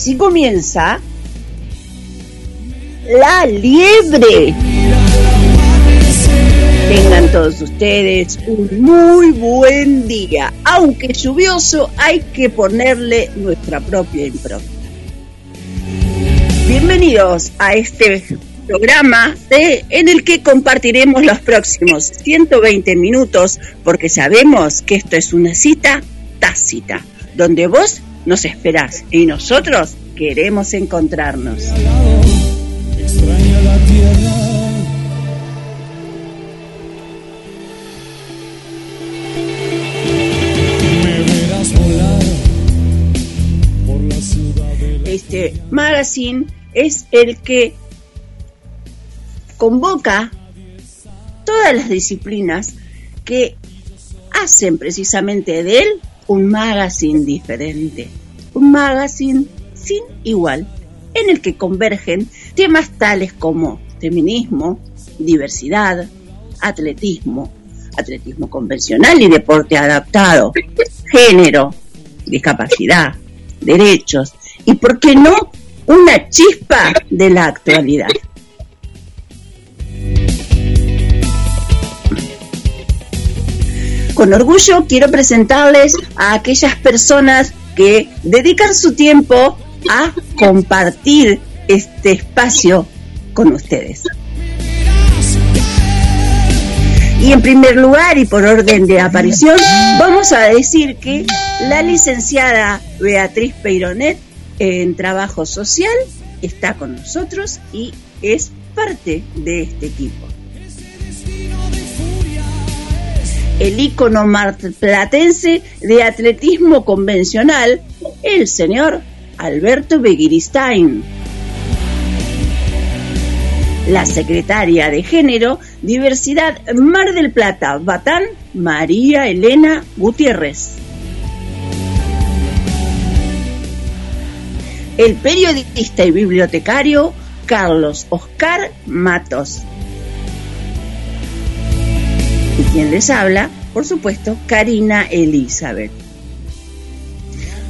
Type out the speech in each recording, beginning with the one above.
Así comienza La Liebre. Tengan todos ustedes un muy buen día. Aunque lluvioso, hay que ponerle nuestra propia impronta. Bienvenidos a este programa en el que compartiremos los próximos 120 minutos porque sabemos que esto es una cita tácita, donde vos nos esperás y nosotros queremos encontrarnos. Este magazine es el que convoca todas las disciplinas que hacen precisamente de él un magazine diferente, un magazine sin igual, en el que convergen temas tales como feminismo, diversidad, atletismo, atletismo convencional y deporte adaptado, género, discapacidad, derechos y, ¿por qué no?, una chispa de la actualidad. Con orgullo quiero presentarles a aquellas personas que dedican su tiempo a compartir este espacio con ustedes. Y en primer lugar y por orden de aparición, vamos a decir que la licenciada Beatriz Peironet en trabajo social está con nosotros y es parte de este equipo. El ícono marplatense de atletismo convencional, el señor Alberto Begiristain. La secretaria de Género, Diversidad Mar del Plata, Batán, María Elena Gutiérrez. El periodista y bibliotecario Carlos Oscar Matos Y quien les habla, por supuesto, Karina Elizabeth.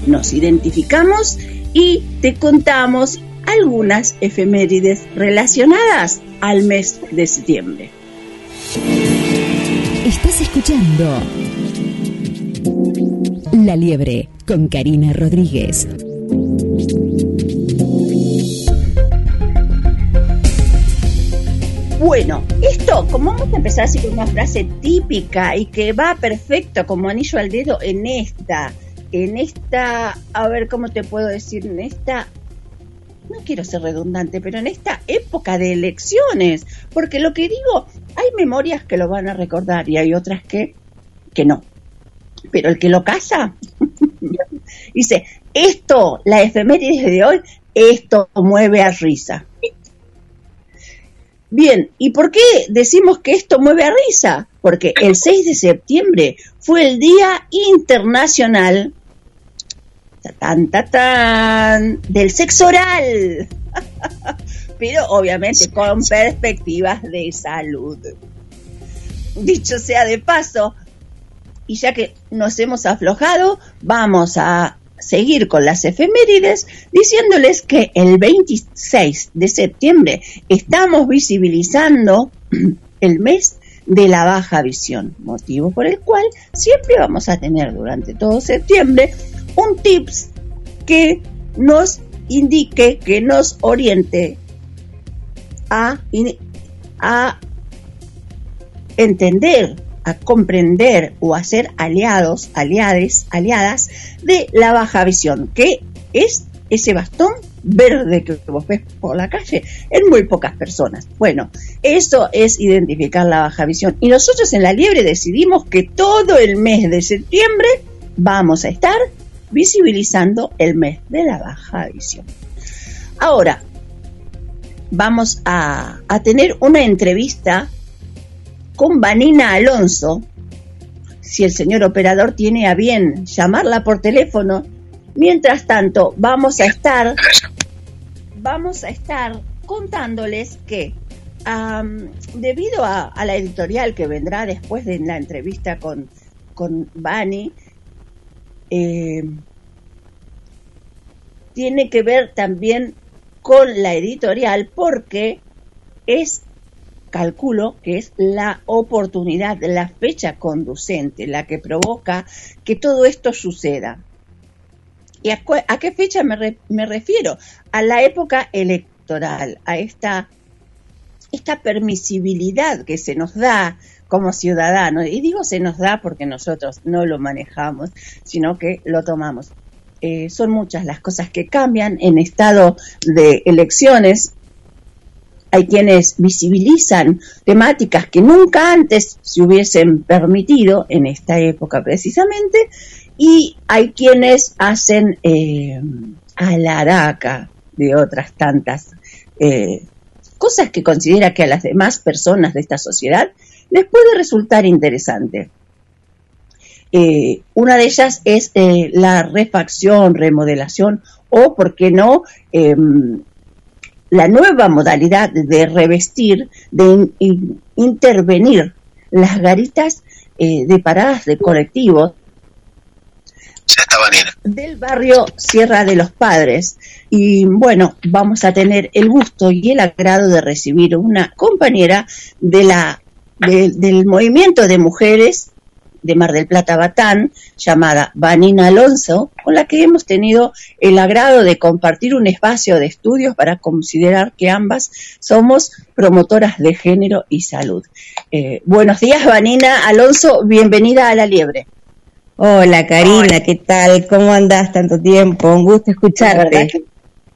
Nos identificamos y te contamos algunas efemérides relacionadas al mes de septiembre. Estás escuchando La Liebre con Karina Rodríguez. Bueno, esto, como vamos a empezar así con una frase típica y que va perfecto como anillo al dedo en esta, en esta, a ver cómo te puedo decir, en esta no quiero ser redundante, pero en esta época de elecciones, porque lo que digo, hay memorias que lo van a recordar y hay otras que, que no. Pero el que lo casa, dice, esto, la efeméride de hoy, esto mueve a risa. Bien, ¿y por qué decimos que esto mueve a risa? Porque el 6 de septiembre fue el Día Internacional del sexo oral. Pero obviamente con perspectivas de salud. Dicho sea de paso, y ya que nos hemos aflojado, vamos a seguir con las efemérides diciéndoles que el 26 de septiembre estamos visibilizando el mes de la baja visión, motivo por el cual siempre vamos a tener durante todo septiembre un tips que nos indique, que nos oriente a, a entender, a comprender o a ser aliados, aliades, aliadas de la baja visión, que es ese bastón verde que vos ves por la calle en muy pocas personas. Bueno, eso es identificar la baja visión. Y nosotros en la liebre decidimos que todo el mes de septiembre vamos a estar visibilizando el mes de la baja visión. Ahora, vamos a, tener una entrevista con Vanina Alonso, si el señor operador tiene a bien llamarla por teléfono. Mientras tanto, vamos a estar, vamos a estar contándoles que debido a, la editorial que vendrá después de la entrevista con, con Vani, eh, tiene que ver también con la editorial porque es, calculo que es la oportunidad, la fecha conducente, la que provoca que todo esto suceda. ¿Y a, qué fecha me, me, refiero? A la época electoral, a esta, esta permisibilidad que se nos da como ciudadanos. Y digo se nos da porque nosotros no lo manejamos, sino que lo tomamos. Eh, son muchas las cosas que cambian en estado de elecciones. Hay quienes visibilizan temáticas que nunca antes se hubiesen permitido en esta época precisamente y hay quienes hacen eh, alaraca de otras tantas eh, cosas que considera que a las demás personas de esta sociedad les puede resultar interesante. Eh, una de ellas es eh, la refacción, remodelación o, ¿por qué no?, em, la nueva modalidad de revestir, de intervenir las garitas eh, de paradas de colectivos del barrio Sierra de los Padres. Y bueno, vamos a tener el gusto y el agrado de recibir una compañera de la del movimiento de mujeres de Mar del Plata Batán, llamada Vanina Alonso, con la que hemos tenido el agrado de compartir un espacio de estudios para considerar que ambas somos promotoras de género y salud. Eh, buenos días, Vanina Alonso, bienvenida a La Liebre. Hola, Karina, ¿qué tal? ¿Cómo andás tanto tiempo? Un gusto escucharte.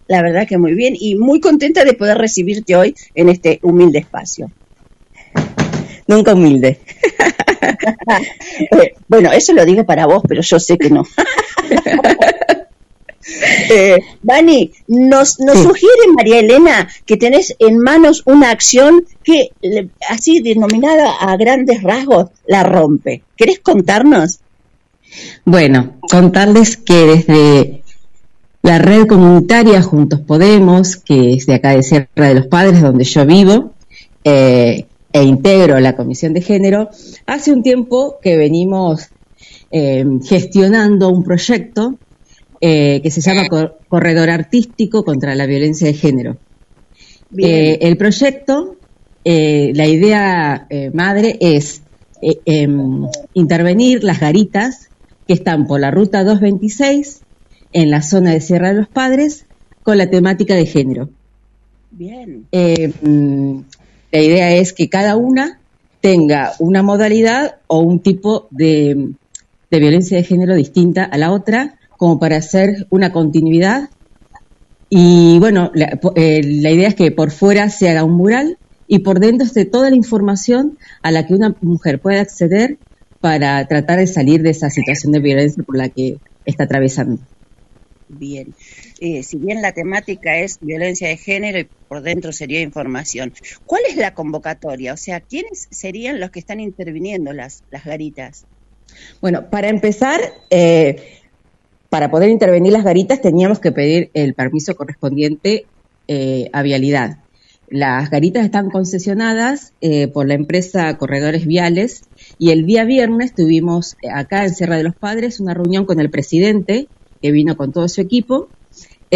la verdad que muy bien y muy contenta de poder recibirte hoy en este humilde espacio nunca humilde. Eh, bueno, eso lo digo para vos, pero yo sé que no. eh, Dani, nos, nos sugiere María Elena que tenés en manos una acción que, así denominada a grandes rasgos, la rompe. ¿Querés contarnos? Bueno, contarles que desde la red comunitaria Juntos Podemos, que es de acá de Sierra de los Padres, donde yo vivo, eh, e integro la Comisión de Género, hace un tiempo que venimos eh, gestionando un proyecto eh, que se llama Corredor Artístico contra la Violencia de Género. Eh, el proyecto, la idea madre es em, intervenir las garitas que están por la ruta 226 en la zona de Sierra de los Padres con la temática de género. Bien. Mm, la idea es que cada una tenga una modalidad o un tipo de, violencia de género distinta a la otra, como para hacer una continuidad. Y bueno, eh, la, idea es que por fuera se haga un mural y por dentro esté toda la información a la que una mujer puede acceder para tratar de salir de esa situación de violencia por la que está atravesando. Bien. Eh, si bien la temática es violencia de género y por dentro sería información, ¿cuál es la convocatoria? O sea, ¿quiénes serían los que están interviniendo las, las garitas? Bueno, para empezar, eh, para poder intervenir las garitas teníamos que pedir el permiso correspondiente eh, a vialidad. Las garitas están concesionadas por la empresa Corredores Viales y el día viernes tuvimos acá en Sierra de los Padres una reunión con el presidente que vino con todo su equipo,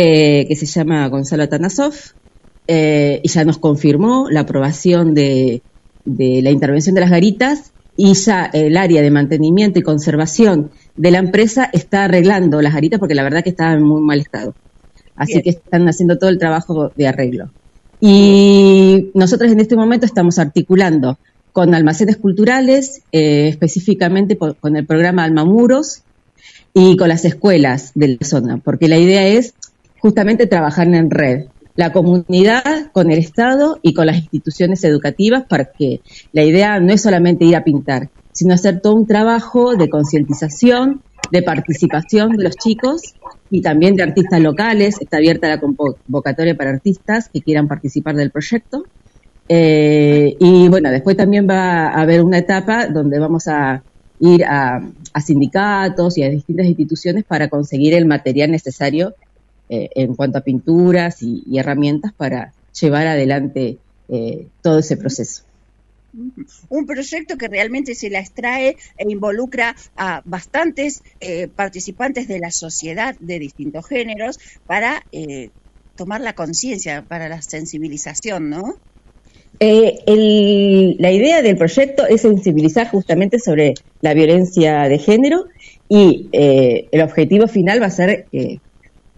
eh, que se llama Gonzalo Tanasov, eh, y ya nos confirmó la aprobación de, la intervención de las garitas y ya el área de mantenimiento y conservación de la empresa está arreglando las garitas porque la verdad que estaban en muy mal estado. Así que están haciendo todo el trabajo de arreglo. Y nosotros en este momento estamos articulando con almacenes culturales, eh, específicamente con el programa Almamuros, y con las escuelas de la zona, porque la idea es justamente trabajar en red, la comunidad con el Estado y con las instituciones educativas, para que la idea no es solamente ir a pintar, sino hacer todo un trabajo de concientización, de participación de los chicos y también de artistas locales. Está abierta la convocatoria para artistas que quieran participar del proyecto. Eh, y bueno, después también va a haber una etapa donde vamos a ir a, sindicatos y a distintas instituciones para conseguir el material necesario eh, en cuanto a pinturas y, herramientas para llevar adelante eh, todo ese proceso. Un proyecto que realmente se la extrae e involucra a bastantes eh, participantes de la sociedad de distintos géneros para tomar la conciencia, para la sensibilización, ¿no? Eh, la idea del proyecto es sensibilizar justamente sobre la violencia de género y eh, el objetivo final va a ser eh,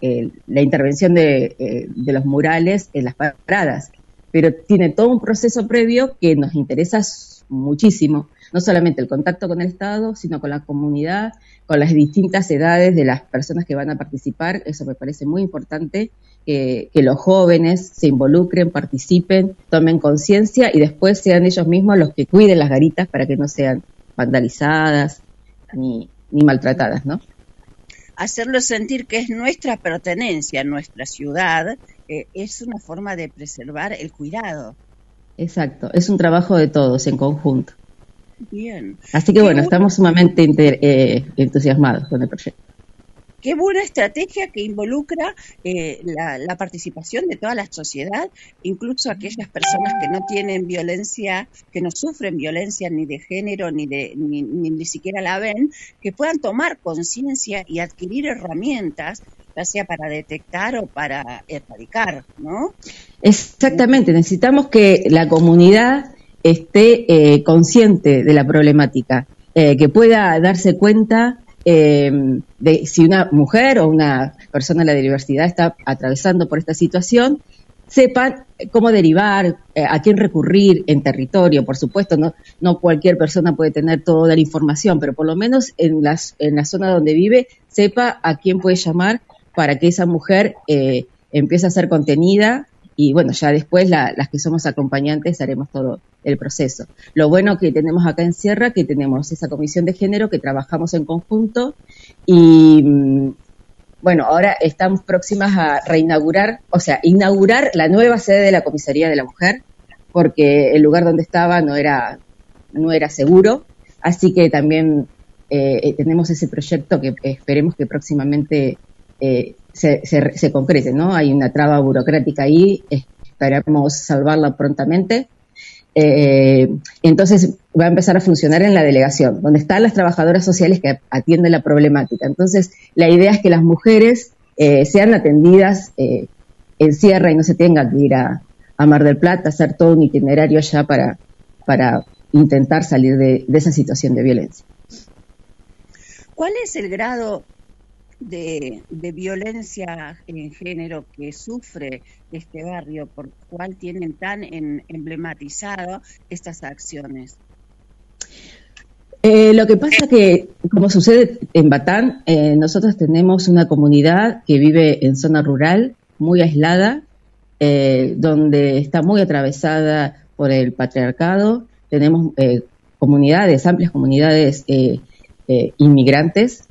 la intervención de, los murales en las paradas. Pero tiene todo un proceso previo que nos interesa muchísimo, no solamente el contacto con el Estado, sino con la comunidad, con las distintas edades de las personas que van a participar. Eso me parece muy importante que, los jóvenes se involucren, participen, tomen conciencia y después sean ellos mismos los que cuiden las garitas para que no sean vandalizadas ni, maltratadas, ¿no? Hacerlos sentir que es nuestra pertenencia, nuestra ciudad, eh, es una forma de preservar el cuidado. Exacto, es un trabajo de todos en conjunto. Bien. Así que bueno, estamos sumamente eh, entusiasmados con el proyecto. Qué buena estrategia que involucra eh, la, participación de toda la sociedad, incluso aquellas personas que no tienen violencia, que no sufren violencia ni de género ni de ni, ni, siquiera la ven, que puedan tomar conciencia y adquirir herramientas ya sea para detectar o para erradicar, ¿no? Exactamente, necesitamos que la comunidad esté eh, consciente de la problemática, eh, que pueda darse cuenta eh, de si una mujer o una persona de la diversidad está atravesando por esta situación, sepan cómo derivar, eh, a quién recurrir en territorio. Por supuesto, no, no cualquier persona puede tener toda la información, pero por lo menos en, las, en la zona donde vive, sepa a quién puede llamar para que esa mujer eh, empiece a ser contenida y bueno, ya después las que somos acompañantes haremos todo el proceso. Lo bueno que tenemos acá en Sierra, que tenemos esa comisión de género, que trabajamos en conjunto y mm, bueno, ahora estamos próximas a reinaugurar, o sea, inaugurar la nueva sede de la Comisaría de la Mujer, porque el lugar donde estaba no era, no era seguro, así que también eh, tenemos ese proyecto que esperemos que próximamente eh, se, se, concrete, ¿no? Hay una traba burocrática ahí, esperamos salvarla prontamente. Eh, entonces va a empezar a funcionar en la delegación, donde están las trabajadoras sociales que atienden la problemática. Entonces, la idea es que las mujeres eh, sean atendidas eh, en sierra y no se tengan que ir a, Mar del Plata, hacer todo un itinerario ya para, para intentar salir de esa situación de violencia. ¿Cuál es el grado de, violencia en género que sufre este barrio, por cuál tienen tan emblematizado estas acciones? Eh, lo que pasa que, como sucede en Batán, eh, nosotros tenemos una comunidad que vive en zona rural, muy aislada, eh, donde está muy atravesada por el patriarcado. Tenemos comunidades, amplias comunidades inmigrantes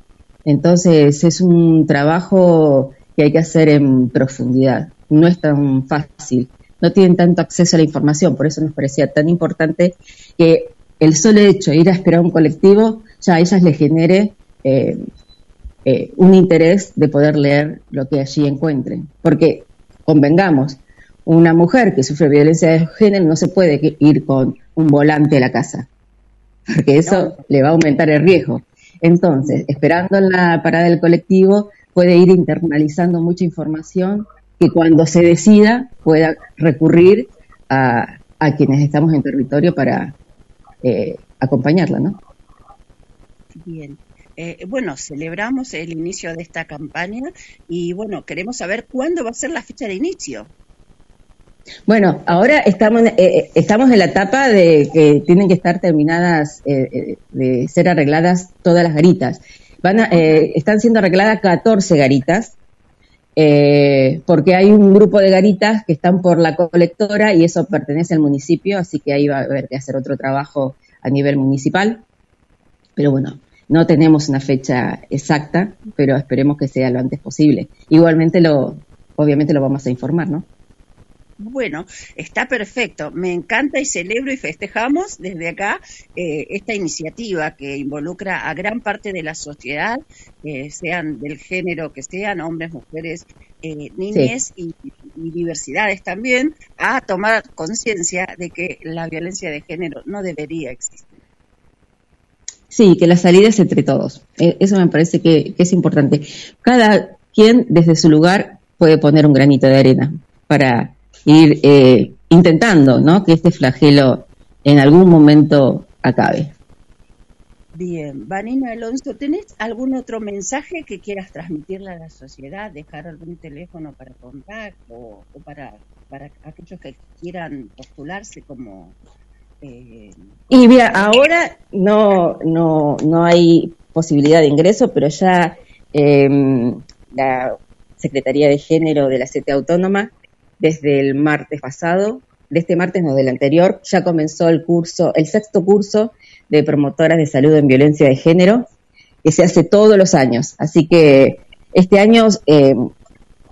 entonces es un trabajo que hay que hacer en profundidad. No es tan fácil. No tienen tanto acceso a la información. Por eso nos parecía tan importante que el solo hecho de ir a esperar un colectivo ya a ellas les genere eh, eh, un interés de poder leer lo que allí encuentren. Porque, convengamos, una mujer que sufre violencia de género no se puede ir con un volante a la casa, porque eso le va a aumentar el riesgo. Entonces, esperando en la parada del colectivo, puede ir internalizando mucha información que cuando se decida pueda recurrir a, quienes estamos en territorio para eh, acompañarla, ¿no? Bien. Eh, bueno, celebramos el inicio de esta campaña y bueno, queremos saber cuándo va a ser la fecha de inicio. Bueno, ahora estamos, eh, eh, estamos en la etapa de que tienen que estar terminadas, eh, de ser arregladas todas las garitas. Van están siendo arregladas 14 garitas, porque hay un grupo de garitas que están por la colectora y eso pertenece al municipio, así que ahí va a haber que hacer otro trabajo a nivel municipal. Pero bueno, no tenemos una fecha exacta, pero esperemos que sea lo antes posible. Igualmente lo, obviamente lo vamos a informar, ¿no? Bueno, está perfecto. Me encanta y celebro y festejamos desde acá eh, esta iniciativa que involucra a gran parte de la sociedad, eh, sean del género que sean, hombres, mujeres, eh, niñas y, diversidades también, a tomar conciencia de que la violencia de género no debería existir. Sí, que la salida es entre todos. eso me parece que es importante. Cada quien desde su lugar puede poner un granito de arena para ir eh, intentando ¿no? que este flagelo en algún momento acabe. Bien, Vanina Alonso, ¿tenés algún otro mensaje que quieras transmitirle a la sociedad? ¿Dejar algún teléfono para contacto o, para, para aquellos que quieran postularse como... Eh, y mira, ahora no, no, no hay posibilidad de ingreso, pero ya eh, la Secretaría de Género de la CT Autónoma desde el martes pasado, de este martes no del anterior, ya comenzó el curso, el sexto curso de promotoras de salud en violencia de género, que se hace todos los años. Así que este año eh,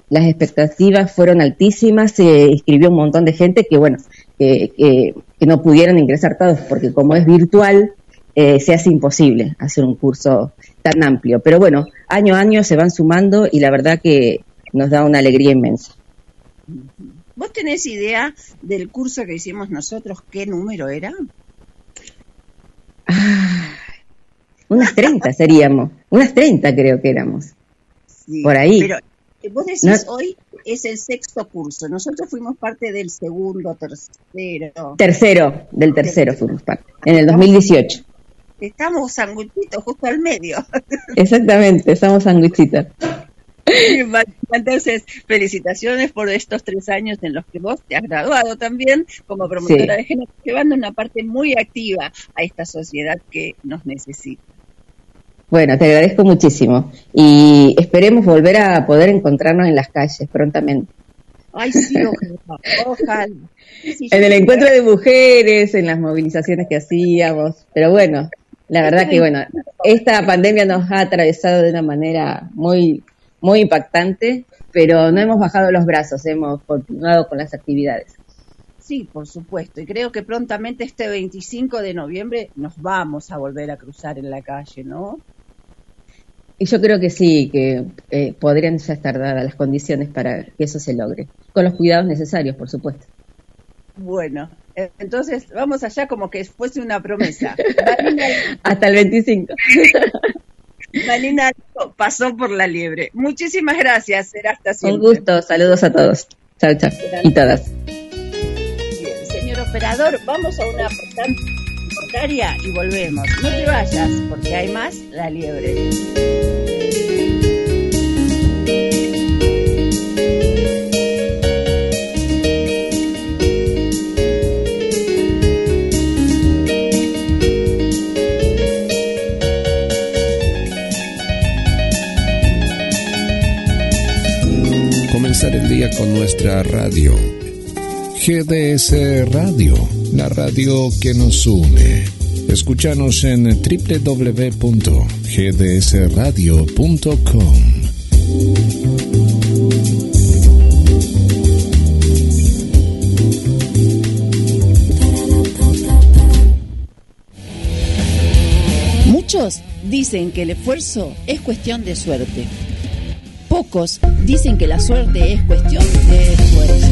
las expectativas fueron altísimas, se inscribió un montón de gente que, bueno, que no pudieron ingresar todos, porque como es virtual, eh, se hace imposible hacer un curso tan amplio. Pero bueno, año a año se van sumando y la verdad que nos da una alegría inmensa. ¿Vos tenés idea del curso que hicimos nosotros qué número era? Ah, unas 30 seríamos, unas 30 creo que éramos. por ahí. Pero eh, vos decís hoy es el sexto curso, nosotros fuimos parte del segundo, tercero. Tercero, del tercero fuimos parte, en el 2018. Estamos sanguchitos justo al medio. Exactamente, estamos sanguchitos. Entonces, felicitaciones por estos tres años en los que vos te has graduado también como promotora de género, llevando una parte muy activa a esta sociedad que nos necesita. Bueno, te agradezco muchísimo y esperemos volver a poder encontrarnos en las calles prontamente. Ay, sí, ojalá. en el encuentro de mujeres, en las movilizaciones que hacíamos, pero bueno, la verdad que bueno, esta pandemia nos ha atravesado de una manera muy muy impactante, pero no hemos bajado los brazos, hemos continuado con las actividades. Sí, por supuesto, y creo que prontamente este 25 de noviembre nos vamos a volver a cruzar en la calle, ¿no? Y yo creo que sí, que eh, podrían ya estar dadas las condiciones para que eso se logre, con los cuidados necesarios, por supuesto. Bueno, Entonces, vamos allá como que fuese una promesa. Hasta el 25. Malina pasó por la liebre. Muchísimas gracias, será hasta siempre. Un gusto, saludos a todos. Chao, chao. Y todas. Bien, señor operador, vamos a una voluntaria y volvemos. No te vayas, porque hay más La Liebre. El día con nuestra radio. GDS Radio la radio que nos une. Escúchanos en www.gdsradio.com. Muchos dicen que el esfuerzo es cuestión de suerte. Pocos dicen que la suerte es cuestión de esfuerzo.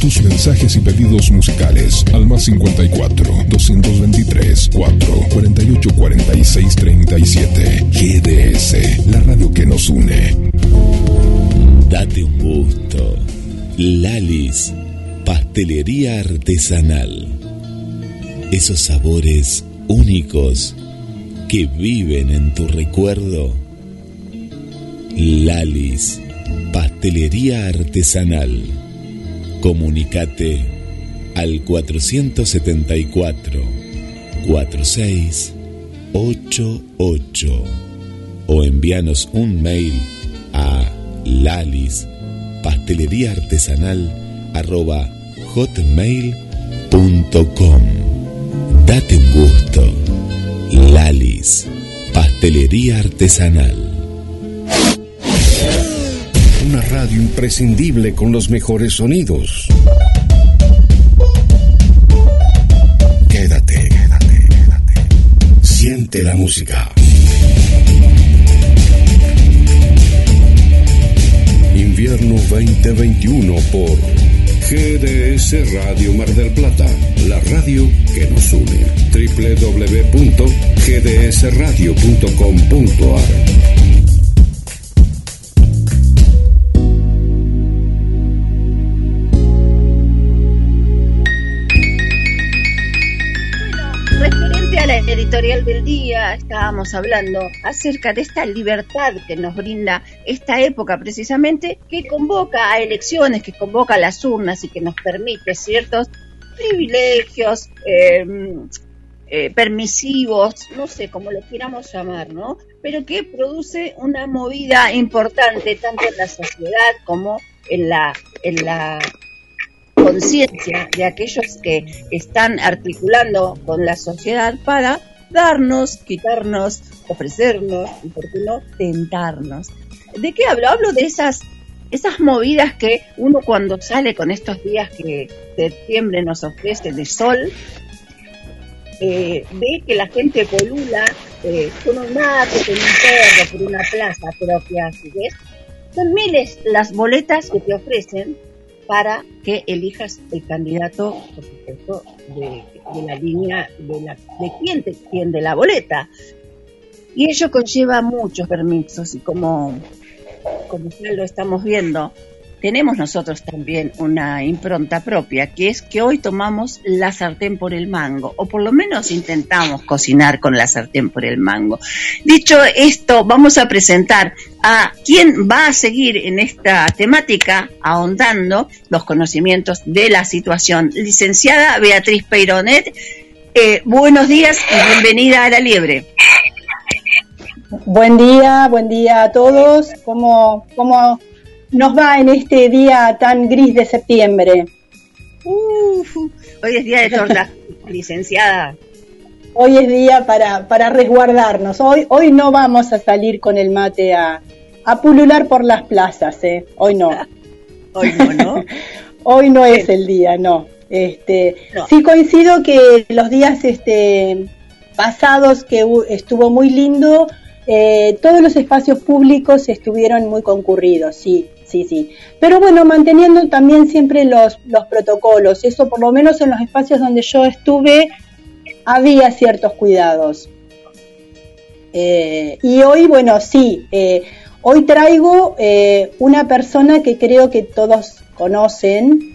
tus mensajes y pedidos musicales al más 54 223 4 48 46 37. GDS, la radio que nos une. Date un gusto. Lalis, pastelería artesanal. Esos sabores únicos que viven en tu recuerdo. Lalis, pastelería artesanal Comunicate al 474 4688 o envíanos un mail a lalis pastelería artesanal arroba hotmail.com Date un gusto. Lalis, pastelería artesanal una radio imprescindible con los mejores sonidos. Quédate, quédate, quédate. Siente la música. Invierno 2021 por GDS Radio Mar del Plata, la radio que nos une. www.gdsradio.com.ar editorial del día estábamos hablando acerca de esta libertad que nos brinda esta época precisamente, que convoca a elecciones, que convoca a las urnas y que nos permite ciertos privilegios em, eh, permisivos, no sé cómo lo quieramos llamar, ¿no? Pero que produce una movida importante tanto en la sociedad como en la, en la conciencia de aquellos que están articulando con la sociedad para darnos, quitarnos, ofrecernos y, por qué no, tentarnos. ¿De qué hablo? Hablo de esas, esas movidas que uno cuando sale con estos días que septiembre nos ofrece de sol, eh, ve que la gente polula eh, con un mate, con un perro, por una plaza propia, ¿ves? Son miles las boletas que te ofrecen para que elijas el candidato, por supuesto, de, la línea de, la, de quién te tiende la boleta. Y ello conlleva muchos permisos y como, como ya lo estamos viendo, tenemos nosotros también una impronta propia, que es que hoy tomamos la sartén por el mango, o por lo menos intentamos cocinar con la sartén por el mango. Dicho esto, vamos a presentar a quien va a seguir en esta temática, ahondando los conocimientos de la situación. Licenciada Beatriz Peironet, eh, buenos días y bienvenida a la liebre. Buen día, buen día a todos. ¿Cómo, cómo nos va en este día tan gris de septiembre? hoy es día de torta, licenciada. Hoy es día para, para resguardarnos. Hoy, hoy no vamos a salir con el mate a, a pulular por las plazas, ¿eh? Hoy no. hoy no, ¿no? hoy no es el día, no. Este, No. Sí coincido que los días este, pasados que estuvo muy lindo, eh, todos los espacios públicos estuvieron muy concurridos, sí, sí, sí. Pero bueno, manteniendo también siempre los, los protocolos, eso por lo menos en los espacios donde yo estuve había ciertos cuidados. Eh, y hoy, bueno, sí, eh, hoy traigo eh, una persona que creo que todos conocen,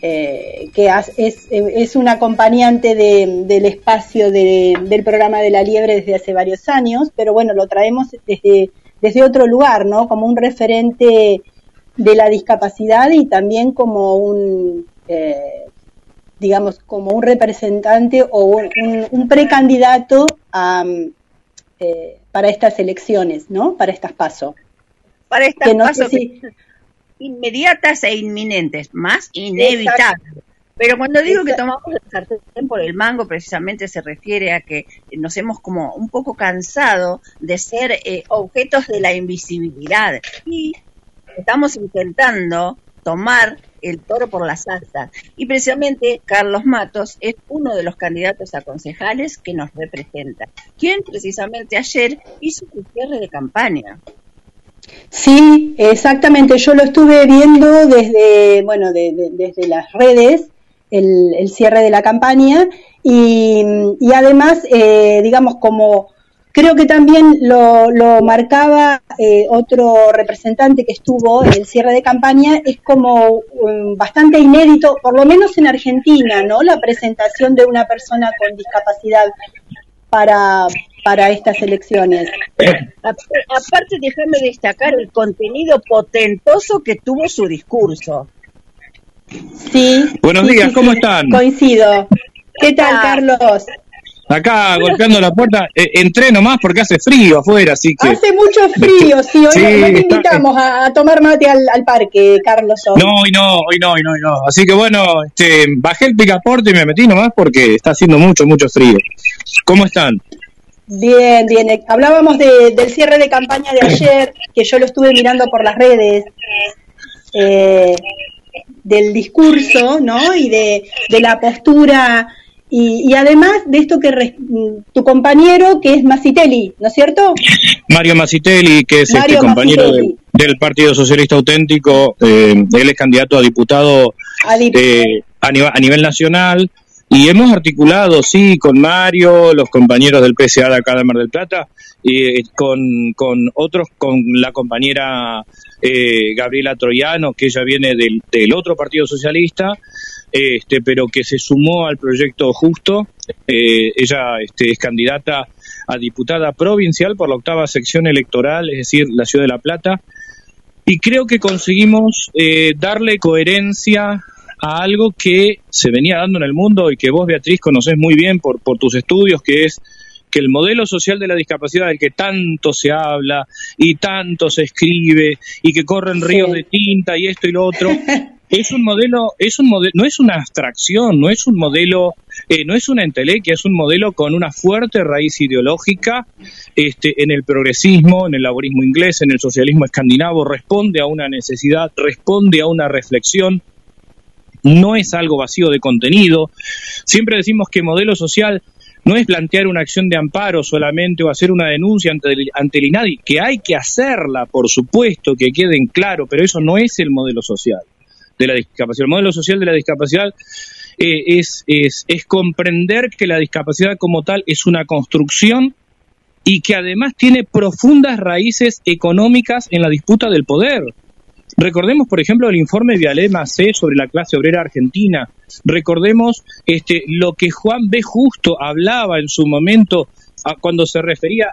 que es, una acompañante de- del espacio de- del programa de la liebre desde hace varios años, pero bueno, lo traemos desde, desde otro lugar, ¿no? Como un referente de la discapacidad y también como un, eh, digamos, como un representante o un, precandidato a, mm, eh, para estas elecciones, ¿no? Para estas pasos. Para estas no pasos si- inmediatas e inminentes, más inevitables. Pero cuando digo que tomamos el sartén por el mango, precisamente se refiere a que nos hemos como un poco cansado de ser eh, objetos de la invisibilidad y estamos intentando tomar el toro por las astas. Y precisamente Carlos Matos es uno de los candidatos a concejales que nos representa, quien precisamente ayer hizo su cierre de campaña. Sí, exactamente. Yo lo estuve viendo desde, bueno, de- de- desde las redes, el, el cierre de la campaña y, y además, eh, digamos, como creo que también lo, lo marcaba eh, otro representante que estuvo en el cierre de campaña, es como um, bastante inédito, por lo menos en Argentina, ¿no? La presentación de una persona con discapacidad para, para estas elecciones. Aparte, déjame destacar el contenido potentoso que tuvo su discurso. Sí. Buenos sí, días, sí, ¿cómo están? Coincido. ¿Qué tal, Ah. Carlos? Acá golpeando la puerta, eh, entré nomás porque hace frío afuera, así que... Hace mucho frío, sí. Hoy Sí, no te invitamos a, a tomar mate al, al parque, Carlos. hoy. No, hoy no, hoy no, hoy no, hoy no. Así que bueno, este, bajé el picaporte y me metí nomás porque está haciendo mucho, mucho frío. ¿Cómo están? Bien, bien. Hablábamos de- del cierre de campaña de ayer, que yo lo estuve mirando por las redes, eh, del discurso, ¿no? Y de, de la postura. Y, y además de esto que re- tu compañero, que es Masitelli, ¿no es cierto? Mario Masitelli, que es Mario este compañero del, Partido Socialista Auténtico, eh, él es candidato a diputado A eh, a, nivel, a nivel nacional y hemos articulado, sí, con Mario, los compañeros del PSA de acá de Mar del Plata, eh, con, con otros, con la compañera eh, Gabriela Troyano, que ella viene del, del otro Partido Socialista, este, pero que se sumó al proyecto Justo. Eh, ella este, es candidata a diputada provincial por la octava sección electoral, es decir, la ciudad de La Plata. Y creo que conseguimos eh, darle coherencia a algo que se venía dando en el mundo y que vos, Beatriz, conocés muy bien por, por tus estudios, que es que el modelo social de la discapacidad del que tanto se habla y tanto se escribe y que corren Sí. ríos de tinta y esto y lo otro, es un modelo, es un modelo, no es una abstracción, no es un modelo, eh, no es una entelequia, es un modelo con una fuerte raíz ideológica este, en el progresismo, en el laborismo inglés, en el socialismo escandinavo, responde a una necesidad, responde a una reflexión, no es algo vacío de contenido. Siempre decimos que modelo social no es plantear una acción de amparo solamente o hacer una denuncia ante el, ante el INADI, que hay que hacerla, por supuesto, que queden claro, pero eso no es el modelo social de la discapacidad. El modelo social de la discapacidad eh, es, es, es comprender que la discapacidad como tal es una construcción y que además tiene profundas raíces económicas en la disputa del poder. Recordemos, por ejemplo, el informe de Alema C sobre la clase obrera argentina. Recordemos este, lo que Juan B. Justo hablaba en su momento a- cuando se refería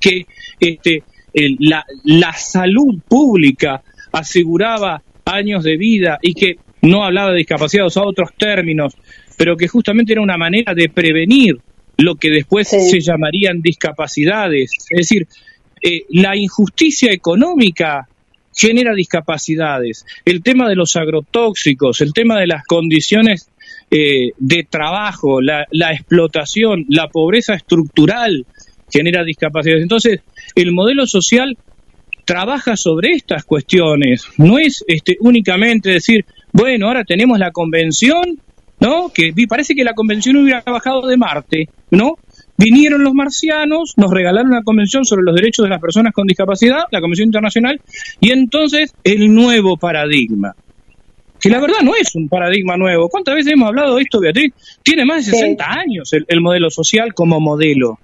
que este, el- la, la salud pública aseguraba años de vida y que no hablaba de discapacidad, usaba otros términos, pero que justamente era una manera de prevenir lo que después Sí. se llamarían discapacidades. Es decir, eh, la injusticia económica genera discapacidades. El tema de los agrotóxicos, el tema de las condiciones eh, de trabajo, la, la explotación, la pobreza estructural genera discapacidades. Entonces, el modelo social trabaja sobre estas cuestiones. No es este, únicamente decir, Bueno, ahora tenemos la convención, ¿no? Que parece que la convención hubiera bajado de Marte, ¿no? Vinieron los marcianos, nos regalaron una convención sobre los derechos de las personas con discapacidad, la Convención Internacional, y entonces el nuevo paradigma. Que la verdad no es un paradigma nuevo. ¿Cuántas veces hemos hablado de esto, Beatriz? Tiene más de 60 años el, modelo social como modelo.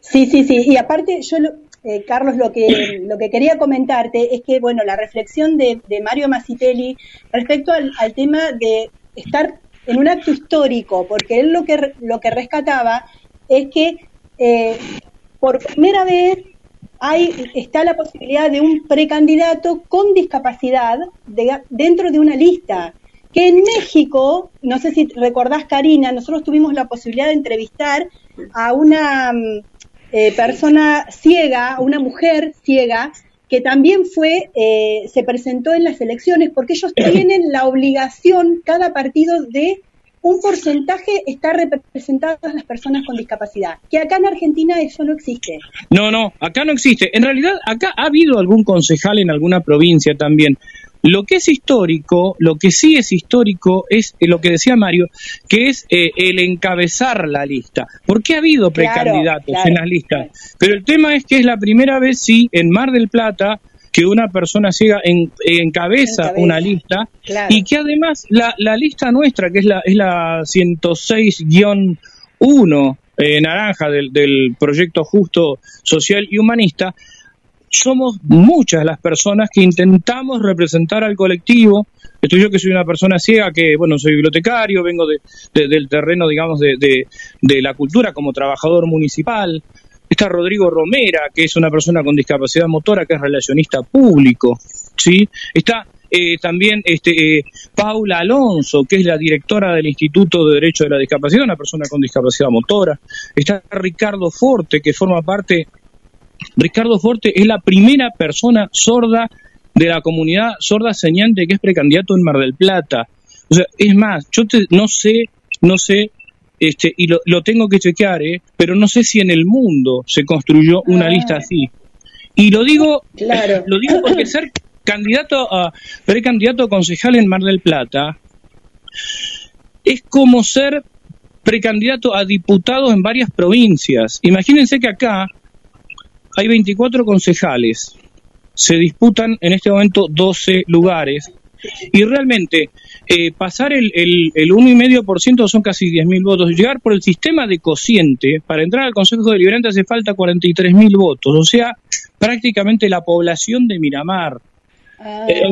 Sí, sí, sí. Y aparte, yo, eh, Carlos, lo que, lo que quería comentarte es que, bueno, la reflexión de, Mario Masitelli respecto al, al tema de estar en un acto histórico, porque él lo que, lo que rescataba es que eh, por primera vez hay, está la posibilidad de un precandidato con discapacidad dentro de una lista. Que en México, no sé si recordás, Karina, nosotros tuvimos la posibilidad de entrevistar a una mm, eh, persona ciega, a una mujer ciega, que también fue, eh, se presentó en las elecciones, porque ellos tienen la obligación, cada partido, de un porcentaje está representado a las personas con discapacidad, que acá en Argentina eso no existe. No, no, acá no existe. En realidad, acá ha habido algún concejal en alguna provincia también. Lo que es histórico, lo que sí es histórico es lo que decía Mario, que es eh, el encabezar la lista. Porque ha habido precandidatos en las listas. Pero el tema es que es la primera vez, sí, en Mar del Plata, que una persona ciega encabeza una lista y que además la, la, lista nuestra, que es la, es la 106-1 eh, naranja del, del proyecto justo, social y humanista, somos muchas las personas que intentamos representar al colectivo. Estoy yo que soy una persona ciega, que bueno, soy bibliotecario, vengo de, del terreno, digamos, de, de, la cultura como trabajador municipal, Está Rodrigo Romera, que es una persona con discapacidad motora, que es relacionista público. ¿sí? Está eh, también este, eh, Paula Alonso, que es la directora del Instituto de Derecho de la Discapacidad, una persona con discapacidad motora. Está Ricardo Forte, que forma parte. Ricardo Forte es la primera persona sorda de la comunidad sorda señante que es precandidato en Mar del Plata. O sea, es más, yo no sé, no sé este, y lo, tengo que chequear, ¿eh? pero no sé si en el mundo se construyó una ah. lista así. Y lo digo, claro. lo digo porque ser candidato a precandidato a concejal en Mar del Plata es como ser precandidato a diputado en varias provincias. Imagínense que acá hay 24 concejales, se disputan en este momento 12 lugares y realmente eh, pasar el, el, el 1,5% son casi 10.000 votos. Llegar por el sistema de cociente, para entrar al Consejo Deliberante hace falta 43.000 votos, o sea, prácticamente la población de Miramar. Ah, eh,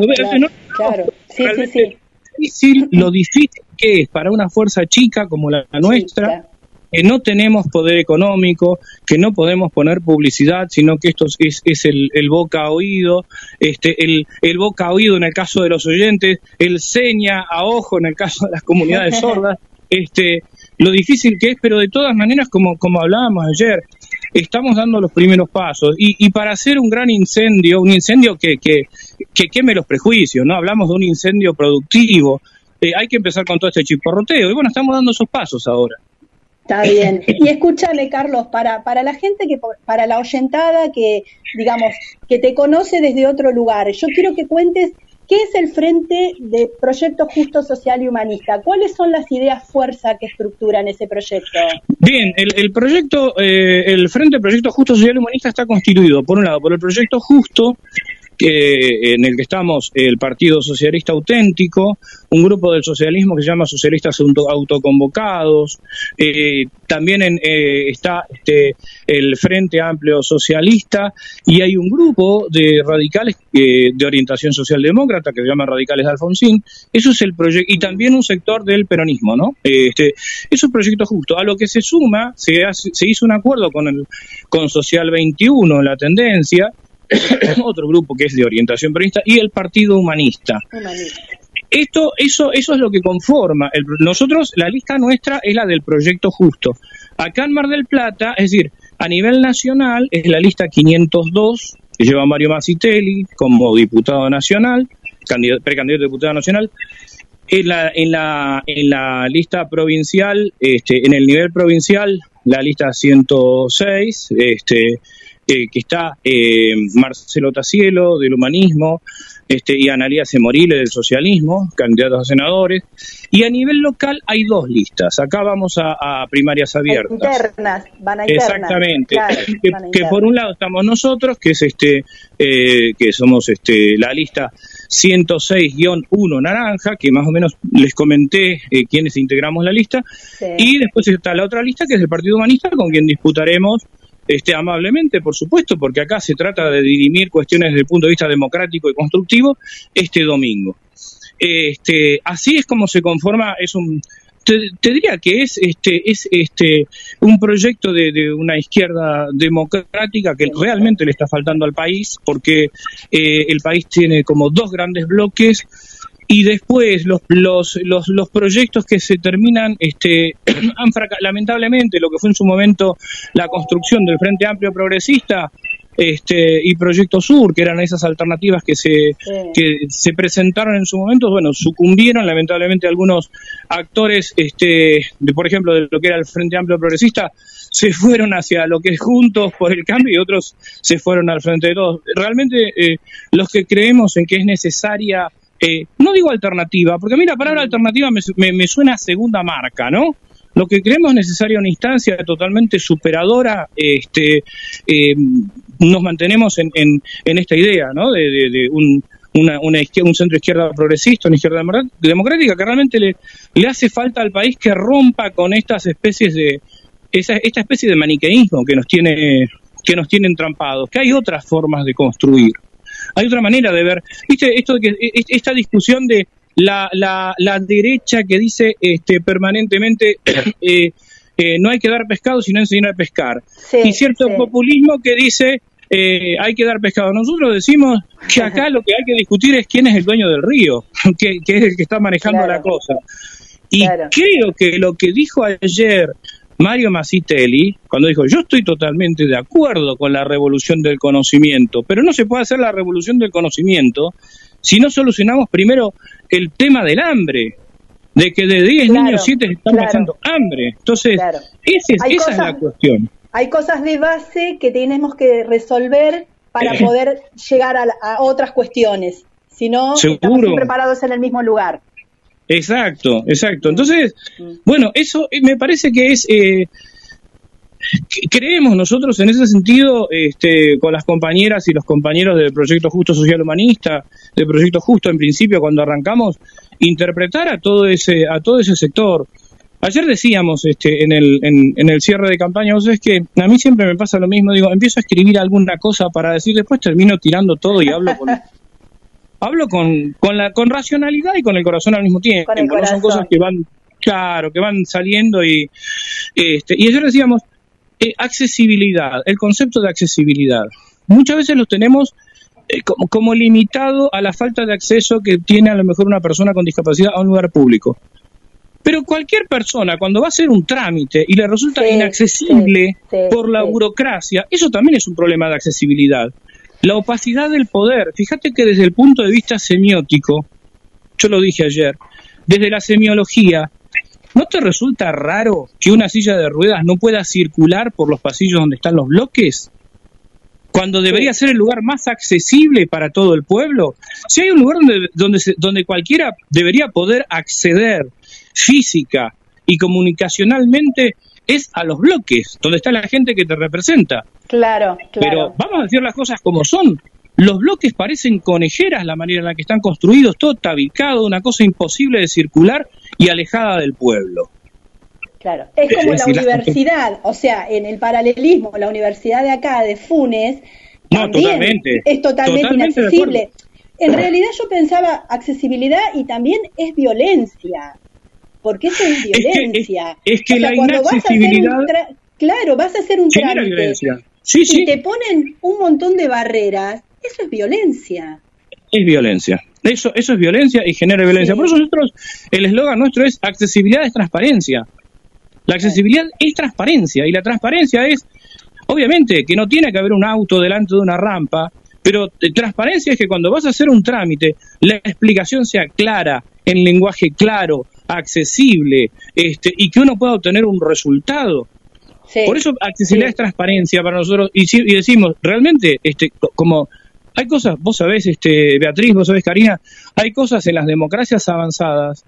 claro, Sí, sí, sí. lo difícil que es para una fuerza chica como la, nuestra que no tenemos poder económico, que no podemos poner publicidad, sino que esto es, es el, boca a oído, este, el, el boca a oído en el caso de los oyentes, el seña a ojo en el caso de las comunidades sordas, este, lo difícil que es, pero de todas maneras, como, como hablábamos ayer, estamos dando los primeros pasos. Y, y para hacer un gran incendio, un incendio que, que, que queme los prejuicios, ¿no? Hablamos de un incendio productivo, eh, hay que empezar con todo este chiporroteo. Y bueno, estamos dando esos pasos ahora. Está bien. Y escúchame, Carlos, para, para la gente que, para la oyentada que, digamos, que te conoce desde otro lugar, yo quiero que cuentes qué es el Frente de Proyecto Justo Social y Humanista. ¿Cuáles son las ideas fuerza que estructuran ese proyecto? Bien, el, el proyecto, eh, el Frente Proyecto Justo Social y Humanista está constituido, por un lado, por el Proyecto Justo, en el que estamos el Partido Socialista Auténtico, un grupo del socialismo que se llama Socialistas Autoconvocados, eh, también eh, está este, el Frente Amplio Socialista y hay un grupo de radicales eh, de orientación socialdemócrata que se llama Radicales de Alfonsín. Eso es el proyecto, y también un sector del peronismo, ¿no? Este, eso es un proyecto justo. A lo que se suma, se, se hizo un acuerdo con, el, con Social 21, la tendencia, otro grupo que es de orientación peronista y el Partido Humanista. Esto, eso, eso es lo que conforma. nosotros, la lista nuestra es la del Proyecto Justo. Acá en Mar del Plata, es decir, a nivel nacional es la lista 502 que lleva Mario Masitelli como diputado nacional, precandidato a diputado nacional. En la, en la, en la lista provincial, este, en el nivel provincial, la lista 106, este, que está eh, Marcelo Tacielo del humanismo este, y Analia Semorile del socialismo, candidatos a senadores. Y a nivel local hay dos listas. Acá vamos a, primarias abiertas. Internas, van a internas. Exactamente. que, por un lado estamos nosotros, que es este, eh, que somos este, la lista 106-1 naranja, que más o menos les comenté eh, quienes integramos la lista. Y después está la otra lista, que es el Partido Humanista, con quien disputaremos este, amablemente, por supuesto, porque acá se trata de dirimir cuestiones desde el punto de vista democrático y constructivo este domingo. Este, así es como se conforma, es un, te, diría que es este es este un proyecto de, una izquierda democrática que realmente le está faltando al país porque eh, el país tiene como dos grandes bloques y después los, los, los, los proyectos que se terminan, este, han lamentablemente, lo que fue en su momento la construcción del Frente Amplio Progresista, este, y Proyecto Sur, que eran esas alternativas que se, que se presentaron en su momento, bueno, sucumbieron lamentablemente algunos actores, este, de, por ejemplo, de lo que era el Frente Amplio Progresista, se fueron hacia lo que es Juntos por el Cambio y otros se fueron al Frente de Todos. Realmente eh, los que creemos en que es necesaria eh, no digo alternativa, porque a mí la palabra alternativa me, suena a segunda marca, ¿no? Lo que creemos necesaria una instancia totalmente superadora, este, eh, nos mantenemos en, en, esta idea. De, un, una, una un centro izquierda progresista, una izquierda democrática, que realmente le, le hace falta al país que rompa con estas especies de, esa, esta especie de maniqueísmo que nos tiene, que nos tiene entrampados, que hay otras formas de construir hay otra manera de ver, viste, esto de que, e, e, esta discusión de la, la, la derecha que dice este, permanentemente eh, eh, no hay que dar pescado sino enseñar a pescar, y cierto populismo que dice eh, hay que dar pescado. Nosotros decimos que acá lo que hay que discutir es quién es el dueño del río, que, es el que está manejando la cosa. Y creo que lo que dijo ayer Mario Massitelli, cuando dijo, yo estoy totalmente de acuerdo con la revolución del conocimiento, pero no se puede hacer la revolución del conocimiento si no solucionamos primero el tema del hambre, de que de 10 niños 7 están pasando hambre. Entonces, esa es la cuestión. Hay cosas de base que tenemos que resolver para poder llegar a, otras cuestiones. Si no, estamos preparados en el mismo lugar. Exacto, exacto. Entonces, bueno, eso eh, me parece que es... Eh, creemos nosotros en ese sentido, este, con las compañeras y los compañeros del Proyecto Justo Social Humanista, del Proyecto Justo en principio, cuando arrancamos, interpretar a todo ese, a todo ese sector. Ayer decíamos este, en, el, en, en el cierre de campaña, vos sabés que a mí siempre me pasa lo mismo, digo, empiezo a escribir alguna cosa para decir, después termino tirando todo y hablo con, hablo con, con, la, con racionalidad y con el corazón al mismo tiempo. No son cosas que van, claro, que van saliendo y, este, y ayer decíamos, eh, accesibilidad, el concepto de accesibilidad. Muchas veces lo tenemos eh, como, como, limitado a la falta de acceso que tiene a lo mejor una persona con discapacidad a un lugar público. Pero cualquier persona, cuando va a hacer un trámite y le resulta inaccesible por la burocracia, eso también es un problema de accesibilidad. La opacidad del poder. Fíjate que desde el punto de vista semiótico, yo lo dije ayer, desde la semiología, ¿no te resulta raro que una silla de ruedas no pueda circular por los pasillos donde están los bloques? Cuando debería ser el lugar más accesible para todo el pueblo. Si hay un lugar donde, donde, donde cualquiera debería poder acceder física y comunicacionalmente es a los bloques, donde está la gente que te representa. Claro, claro. Pero vamos a decir las cosas como son. Los bloques parecen conejeras la manera en la que están construidos, todo tabicado, una cosa imposible de circular y alejada del pueblo. Claro, es como la universidad, o sea, en el paralelismo, la universidad de acá, de Funes, no, totalmente, es totalmente inaccesible. En realidad yo pensaba accesibilidad y también es violencia porque eso es violencia. Es que, la inaccesibilidad... claro, vas a hacer un trámite sí, sí. y te ponen un montón de barreras, eso es violencia. Es violencia. Eso, eso es violencia y genera violencia. Por eso nosotros, el eslogan nuestro es accesibilidad es transparencia. La accesibilidad es transparencia y la transparencia es, obviamente, que no tiene que haber un auto delante de una rampa, pero transparencia es que cuando vas a hacer un trámite, la explicación sea clara, en lenguaje claro, accesible, este, y que uno pueda obtener un resultado. Por eso accesibilidad es transparencia para nosotros y, y decimos, realmente, este, como hay cosas, vos sabés, este, Beatriz, vos sabés, Karina, hay cosas en las democracias avanzadas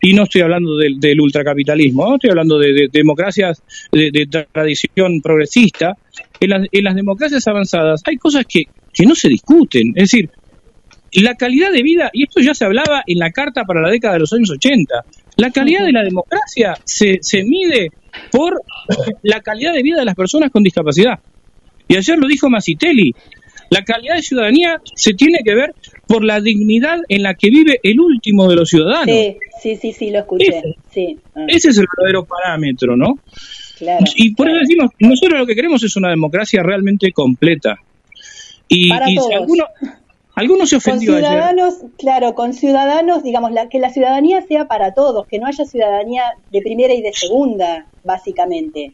y no estoy hablando del, ultracapitalismo, no estoy hablando de, democracias de, tradición progresista. En, las democracias avanzadas hay cosas que, que no se discuten. Es decir, la calidad de vida, y esto ya se hablaba en la carta para la década de los años 80, la calidad de la democracia se, se mide por la calidad de vida de las personas con discapacidad. Y ayer lo dijo Masitelli, la calidad de ciudadanía se tiene que ver por la dignidad en la que vive el último de los ciudadanos. Sí, sí, sí, lo escuché. Ah. Ese, es el verdadero parámetro, ¿no? Claro, y por eso decimos, nosotros lo que queremos es una democracia realmente completa. Y, Para y todos. algunos, algunos se ofendió con ciudadanos, claro, con ciudadanos, digamos, la, que la ciudadanía sea para todos, que no haya ciudadanía de primera y de segunda, básicamente.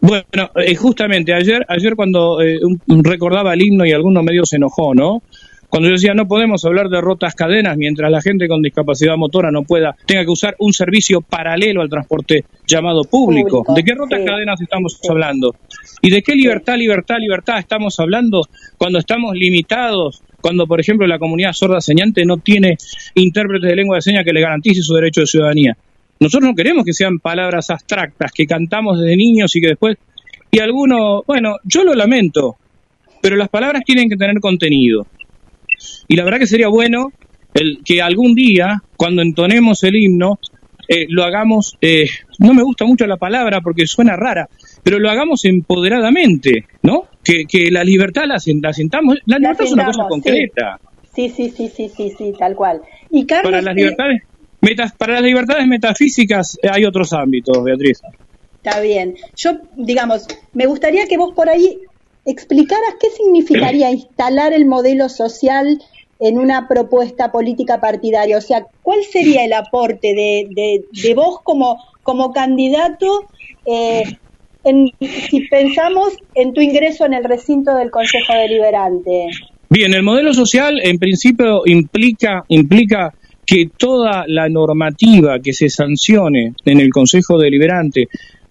Bueno, eh, justamente ayer, ayer cuando eh, recordaba el himno y algunos medios se enojó, ¿no? Cuando yo decía no podemos hablar de rotas cadenas mientras la gente con discapacidad motora no pueda, tenga que usar un servicio paralelo al transporte llamado público. ¿De qué rotas cadenas estamos hablando? ¿Y de qué libertad, libertad, libertad estamos hablando cuando estamos limitados? Cuando, por ejemplo, la comunidad sorda señante no tiene intérprete de lengua de señas que le garantice su derecho de ciudadanía. Nosotros no queremos que sean palabras abstractas que cantamos desde niños y que después... Y alguno, bueno, yo lo lamento, pero las palabras tienen que tener contenido. Y la verdad que sería bueno el, que algún día, cuando entonemos el himno, eh, lo hagamos, eh, no me gusta mucho la palabra porque suena rara, pero lo hagamos empoderadamente, ¿no? Que, que la libertad la, la sintamos, la libertad es una cosa concreta. Sí, sí, sí, sí, sí, sí, tal cual. Y Carlos, Para las libertades para las libertades metafísicas hay otros ámbitos, Beatriz. Está bien. Yo, digamos, me gustaría que vos por ahí explicaras qué significaría instalar el modelo social en una propuesta política partidaria. O sea, ¿cuál sería el aporte de, de, vos como, como candidato eh, en, si pensamos en tu ingreso en el recinto del Consejo Deliberante? Bien, el modelo social en principio implica, implica que toda la normativa que se sancione en el Consejo Deliberante,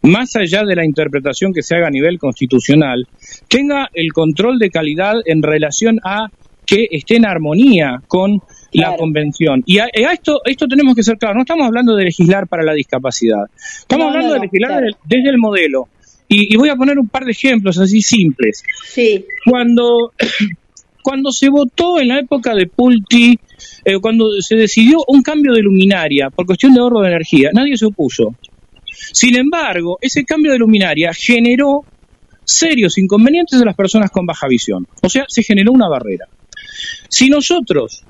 más allá de la interpretación que se haga a nivel constitucional, tenga el control de calidad en relación a que esté en armonía con la convención. Y a, esto, esto tenemos que ser claros, no estamos hablando de legislar para la discapacidad, estamos hablando de legislar desde, el modelo. Y, y, voy a poner un par de ejemplos así simples. Sí. Cuando cuando se votó en la época de Pulti, eh, cuando se decidió un cambio de luminaria por cuestión de ahorro de energía, nadie se opuso. Sin embargo, ese cambio de luminaria generó serios inconvenientes de las personas con baja visión. O sea, se generó una barrera. Si nosotros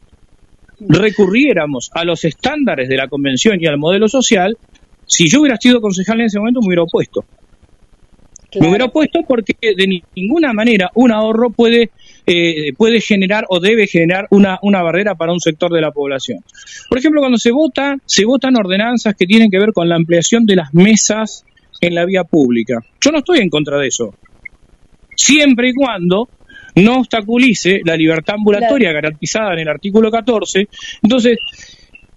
recurriéramos a los estándares de la convención y al modelo social, si yo hubiera sido concejal en ese momento me hubiera opuesto. Me hubiera opuesto porque de ninguna manera un ahorro puede eh, puede generar o debe generar una, una barrera para un sector de la población. Por ejemplo, cuando se vota, se votan ordenanzas que tienen que ver con la ampliación de las mesas en la vía pública. Yo no estoy en contra de eso. Siempre y cuando no obstaculice la libertad ambulatoria garantizada en el artículo 14. Entonces,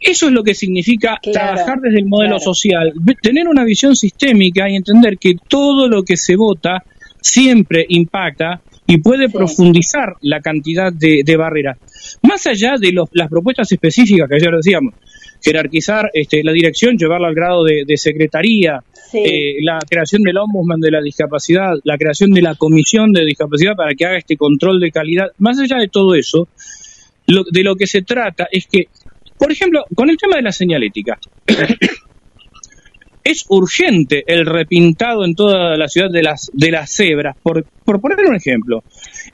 eso es lo que significa trabajar desde el modelo social, tener una visión sistémica y entender que todo lo que se vota siempre impacta y puede profundizar la cantidad de, barreras. Más allá de las propuestas específicas que ayer decíamos, jerarquizar este, la dirección, llevarla al grado de, secretaría, eh, la creación del ombudsman de la discapacidad, la creación de la comisión de discapacidad para que haga este control de calidad. Más allá de todo eso, de lo que se trata es que, por ejemplo, con el tema de la señalética, es urgente el repintado en toda la ciudad de las, de las cebras, por, por poner un ejemplo,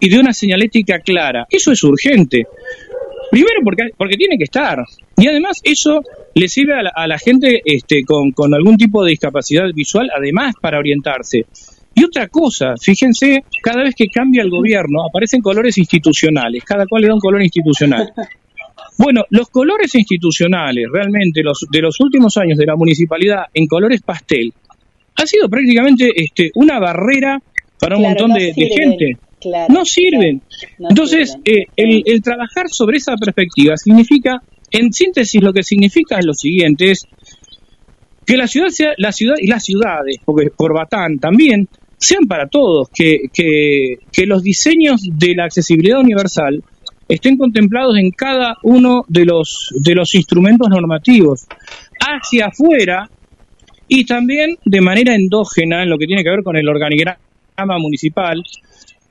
y de una señalética clara. Eso es urgente. Primero porque, porque tiene que estar. Y además eso le sirve a la, gente este, con, con, algún tipo de discapacidad visual, además para orientarse. Y otra cosa, fíjense, cada vez que cambia el gobierno aparecen colores institucionales, cada cual le da un color institucional. Bueno, los colores institucionales realmente los, de los últimos años de la municipalidad en colores pastel ha sido prácticamente este, una barrera para un montón de, gente. no sirven. Entonces, eh, el, el, trabajar sobre esa perspectiva significa, en síntesis, lo que significa es lo siguiente, es que la ciudad sea la ciudad y las ciudades, porque por Batán también sean para todos, que, que, que los diseños de la accesibilidad universal estén contemplados en cada uno de los de los instrumentos normativos hacia afuera y también de manera endógena en lo que tiene que ver con el organigrama municipal,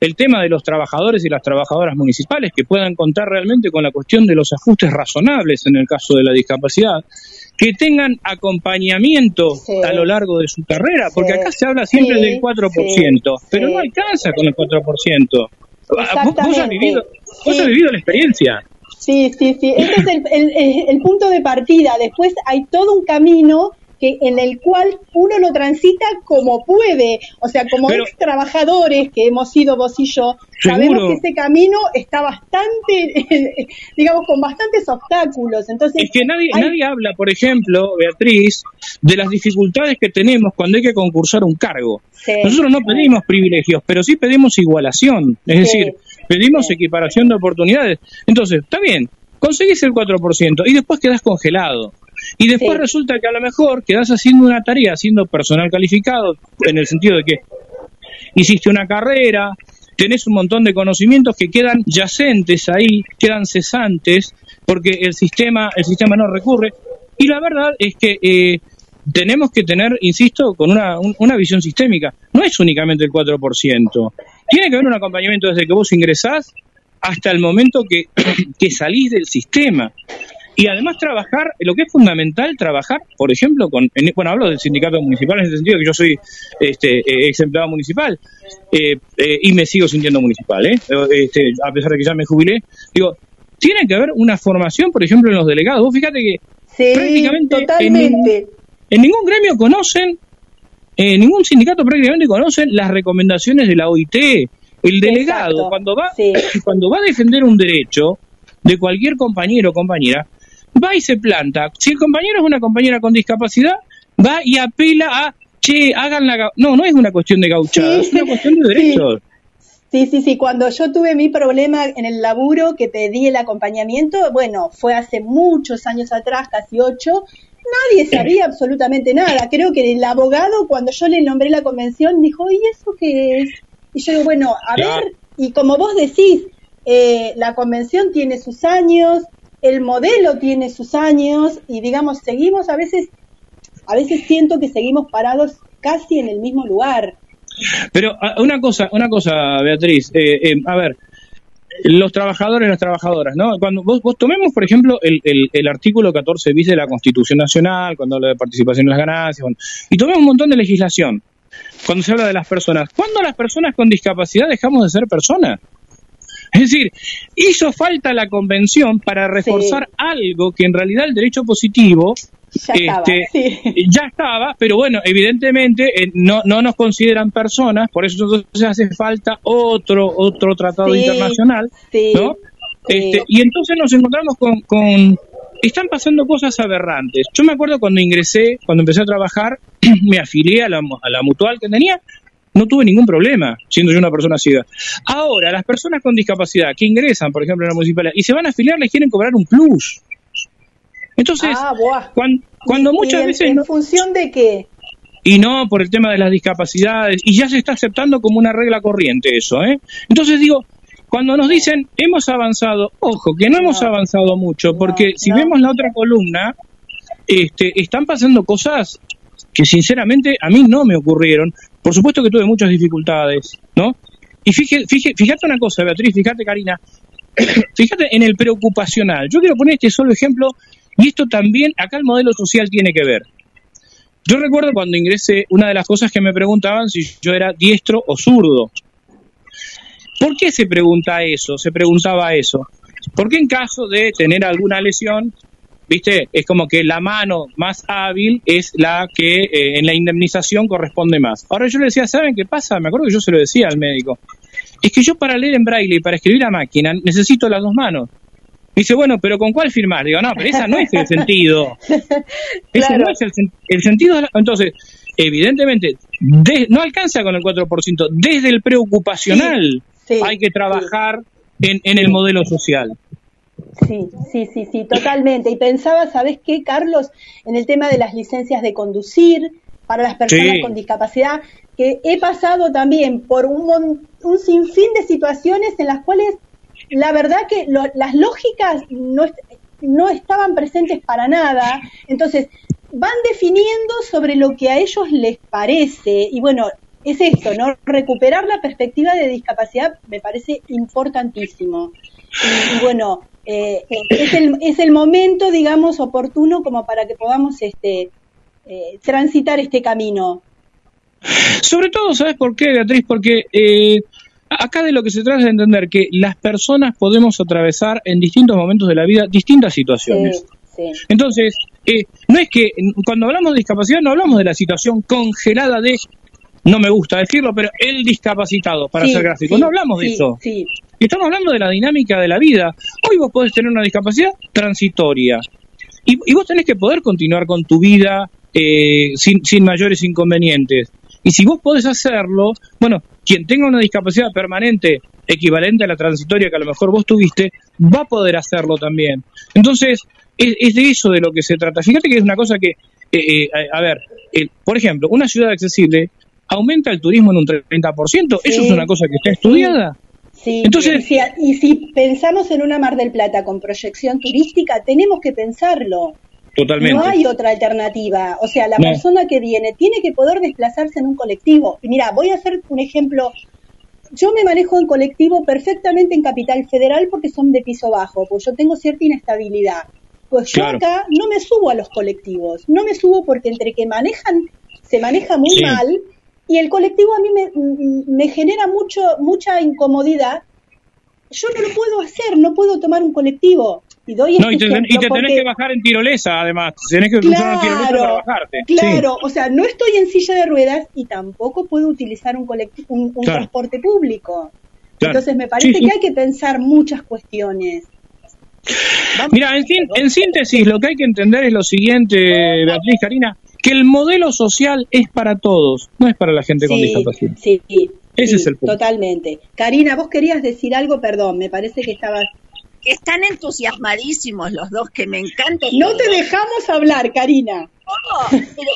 el tema de los trabajadores y las trabajadoras municipales que puedan contar realmente con la cuestión de los ajustes razonables en el caso de la discapacidad, que tengan acompañamiento a lo largo de su carrera, porque acá se habla siempre del 4%, pero no alcanza con el 4%. Ah, vos, has vivido, vos has vivido la experiencia. Sí, sí, sí. Ese es el, el punto de partida. Después hay todo un camino que en el cual uno lo transita como puede, o sea, como ex trabajadores que hemos sido vos y yo, sabemos que ese camino está bastante, digamos, con bastantes obstáculos. Entonces, es que nadie, nadie habla, por ejemplo, Beatriz, de las dificultades que tenemos cuando hay que concursar un cargo. Nosotros no pedimos privilegios, pero sí pedimos igualación, es decir, pedimos equiparación de oportunidades. Entonces, está bien, conseguís el 4% y después quedás congelado. Y después resulta que a lo mejor quedas haciendo una tarea, siendo personal calificado, en el sentido de que hiciste una carrera, tenés un montón de conocimientos que quedan yacentes ahí, quedan cesantes, porque el sistema, el sistema no recurre. Y la verdad es que eh, tenemos que tener, insisto, con una, una visión sistémica. No es únicamente el 4%. Tiene que haber un acompañamiento desde que vos ingresás hasta el momento que, que salís del sistema y además trabajar, lo que es fundamental, trabajar, por ejemplo, con, bueno, hablo del sindicato municipal en el sentido que yo soy este, eh, ex empleado municipal eh, eh, y me sigo sintiendo municipal, ¿eh? Este, a pesar de que ya me jubilé, digo, tiene que haber una formación, por ejemplo, en los delegados. Vos fíjate que prácticamente totalmente. En, ningún gremio conocen, en ningún sindicato prácticamente conocen las recomendaciones de la OIT. El delegado, cuando va, cuando va a defender un derecho de cualquier compañero o compañera, va y se planta. Si el compañero es una compañera con discapacidad, va y apela a, che, hagan la... No, no es una cuestión de gauchada, es una cuestión de derechos. Sí. Sí, sí, Cuando yo tuve mi problema en el laburo, que pedí el acompañamiento, bueno, fue hace muchos años atrás, casi ocho, nadie sabía absolutamente nada. Creo que el abogado, cuando yo le nombré la convención, dijo, ¿y eso qué es? Y yo digo, bueno, a ver, y como vos decís, eh, la convención tiene sus años, el modelo tiene sus años y digamos, seguimos a veces, a veces siento que seguimos parados casi en el mismo lugar. Pero una cosa, una cosa, Beatriz, eh, eh, a ver, los trabajadores y las trabajadoras, ¿no? Cuando vos, tomemos, por ejemplo, el, el, artículo 14 bis de la Constitución Nacional, cuando habla de participación en las ganancias, y tomemos un montón de legislación, cuando se habla de las personas. ¿Cuándo las personas con discapacidad dejamos de ser personas? Es decir, hizo falta la convención para reforzar algo que en realidad el derecho positivo ya, estaba, este, ya estaba, pero bueno, evidentemente eh, no, no nos consideran personas, por eso entonces hace falta otro otro tratado internacional, ¿no? Este, y entonces nos encontramos con, con están pasando cosas aberrantes. Yo me acuerdo cuando ingresé, cuando empecé a trabajar, me afilié a la, a la mutual que tenía no tuve ningún problema siendo yo una persona ciega. Ahora, las personas con discapacidad que ingresan, por ejemplo, en la municipalidad y se van a afiliar, les quieren cobrar un plus. Entonces, ah, cuando, muchas veces... ¿En función de qué? Y no por el tema de las discapacidades, y ya se está aceptando como una regla corriente eso, ¿eh? Entonces digo, cuando nos dicen hemos avanzado, ojo, que no, hemos avanzado mucho, porque si vemos la otra columna, este, están pasando cosas que sinceramente a mí no me ocurrieron. Por supuesto que tuve muchas dificultades, ¿no? Y fíjate, fíjate una cosa, Beatriz, fíjate, Karina, fíjate en el preocupacional. Yo quiero poner este solo ejemplo, y esto también, acá el modelo social tiene que ver. Yo recuerdo cuando ingresé, una de las cosas que me preguntaban si yo era diestro o zurdo. ¿Por qué se pregunta eso? Se preguntaba eso. Porque en caso de tener alguna lesión, ¿viste? Es como que la mano más hábil es la que eh, en la indemnización corresponde más. Ahora yo le decía, ¿saben qué pasa? Me acuerdo que yo se lo decía al médico. Es que yo para leer en braille y para escribir a máquina necesito las dos manos. Dice, bueno, pero ¿con cuál firmar? Digo, no, pero esa no es el sentido. Ese no es el, sentido. entonces, evidentemente, no alcanza con el 4%. Desde el preocupacional hay que trabajar en, en el modelo social. Sí, sí, sí, sí, totalmente. Y pensaba, ¿sabes qué, Carlos? En el tema de las licencias de conducir para las personas con discapacidad, que he pasado también por un, un sinfín de situaciones en las cuales la verdad que lo- las lógicas no, no estaban presentes para nada. Entonces, van definiendo sobre lo que a ellos les parece. Y bueno, es esto, ¿no? Recuperar la perspectiva de discapacidad me parece importantísimo. Y, y bueno, eh, es, el, es el momento, digamos, oportuno como para que podamos este, eh, transitar este camino. Sobre todo, ¿sabes por qué, Beatriz? Porque eh, acá de lo que se trata es de entender que las personas podemos atravesar en distintos momentos de la vida distintas situaciones. Sí, sí. Entonces, eh, no es que cuando hablamos de discapacidad no hablamos de la situación congelada de, no me gusta decirlo, pero el discapacitado, para Sí, ser gráfico. no hablamos de eso. Estamos hablando de la dinámica de la vida. Hoy vos podés tener una discapacidad transitoria. Y, y vos tenés que poder continuar con tu vida eh, sin, sin mayores inconvenientes. Y si vos podés hacerlo, bueno, quien tenga una discapacidad permanente equivalente a la transitoria que a lo mejor vos tuviste, va a poder hacerlo también. Entonces, es, es de eso de lo que se trata. Fíjate que es una cosa que, eh, eh, a, ver, por ejemplo, una ciudad accesible aumenta el turismo en un 30%. Eso Sí. es una cosa que está estudiada. sí. Entonces- y, si, y si pensamos en una Mar del Plata con proyección turística, tenemos que pensarlo. Totalmente. No hay otra alternativa. O sea, la No. persona que viene tiene que poder desplazarse en un colectivo. Y mira, voy a hacer un ejemplo. Yo me manejo en colectivo perfectamente en Capital Federal porque son de piso bajo, pues yo tengo cierta inestabilidad. Pues yo Claro. acá no me subo a los colectivos, no me subo porque entre que manejan, se maneja muy Sí. mal y el colectivo a mí me, me genera mucho, mucha incomodidad. Yo no lo puedo hacer, no puedo tomar un colectivo. Y doy No, y este te, y te tenés porque- que bajar en tirolesa, además. Tenés que usar una tirolesa para bajarte. Claro, o sea, no estoy en silla de ruedas y tampoco puedo utilizar un, colectivo, un, un Claro. transporte público. Claro. Entonces me parece Sí, sí. que hay que pensar muchas cuestiones. Mira, en, sin- en síntesis, lo que hay que entender es lo siguiente, Beatriz, Karina, que el modelo social es para todos, no es para la gente con discapacidad. sí, sí, Ese sí, es el punto. Totalmente. Karina, vos querías decir algo, perdón, me parece que estabas... Que están entusiasmadísimos los dos, que me encanta. No te dejamos hablar, Karina. No, pero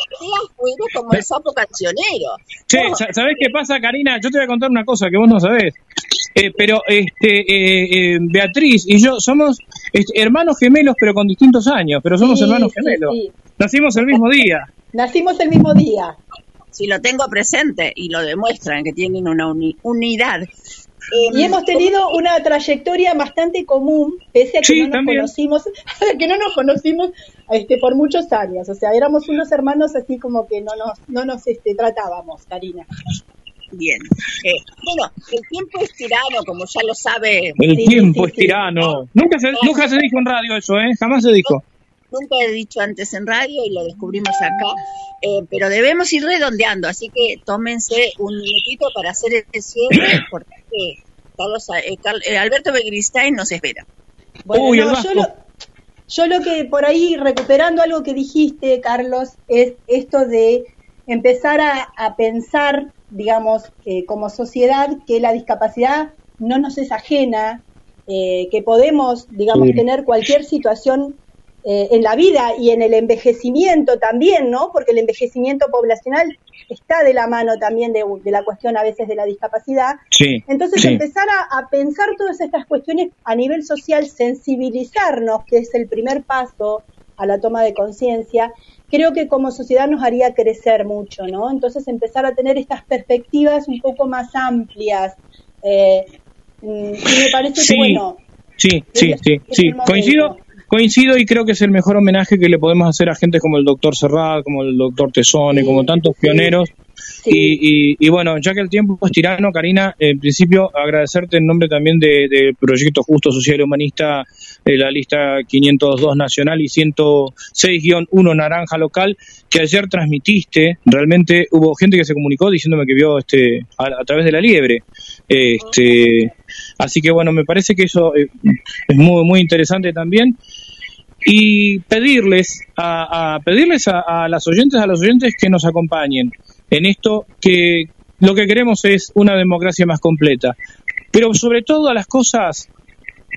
afuera como el sapo cancionero. Che, No, ¿sabés qué pasa, Karina? Yo te voy a contar una cosa que vos no sabés. Eh, pero este eh, eh, Beatriz y yo somos este, hermanos gemelos, pero con distintos años, pero somos Sí, hermanos sí, gemelos. sí. Nacimos el mismo día. Nacimos el mismo día. si lo tengo presente y lo demuestran que tienen una uni- unidad. Y hemos tenido una trayectoria bastante común, pese a que Sí, no nos también. conocimos, que no nos conocimos este, por muchos años. O sea, éramos unos hermanos así como que no nos, no nos este, tratábamos, Karina. Bien. Eh, bueno, el tiempo es tirano, como ya lo sabe. El Sí, tiempo sí, es sí. tirano. Nunca se, nunca se dijo en radio eso, ¿eh? Jamás se dijo. Nunca he dicho antes en radio y lo descubrimos acá, eh, pero debemos ir redondeando, así que tómense un minutito para hacer el cierre, porque Carlos, eh, Carl- eh, Alberto Begristain nos espera. Bueno, Uy, no, yo, lo, yo lo que por ahí, recuperando algo que dijiste, Carlos, es esto de empezar a, a pensar, digamos, eh, como sociedad, que la discapacidad no nos es ajena, eh, que podemos, digamos, Sí. tener cualquier situación eh, en la vida y en el envejecimiento también, ¿no? Porque el envejecimiento poblacional está de la mano también de, de la cuestión a veces de la discapacidad. Sí. Entonces sí. empezar a, a pensar todas estas cuestiones a nivel social, sensibilizarnos, que es el primer paso a la toma de conciencia, creo que como sociedad nos haría crecer mucho, ¿no? Entonces empezar a tener estas perspectivas un poco más amplias. eh, mm, y me parece Sí, que, bueno, Sí, sí, sí, sí. Coincido, coincido y creo que es el mejor homenaje que le podemos hacer a gente como el doctor Serrat, como el doctor Tesone, Sí, como tantos pioneros. sí, Y, y, y bueno, ya que el tiempo es tirano, Karina, en principio agradecerte en nombre también de- del Proyecto Justo Social y Humanista, de la lista 502 nacional y 106-1 naranja local, que ayer transmitiste. Realmente hubo gente que se comunicó diciéndome que vio este a, a través de la liebre. Este, así que bueno, me parece que eso eh, es muy, muy interesante también y pedirles a, pedirles a, a las oyentes a los oyentes que nos acompañen en esto que lo que queremos es una democracia más completa pero sobre todo a las cosas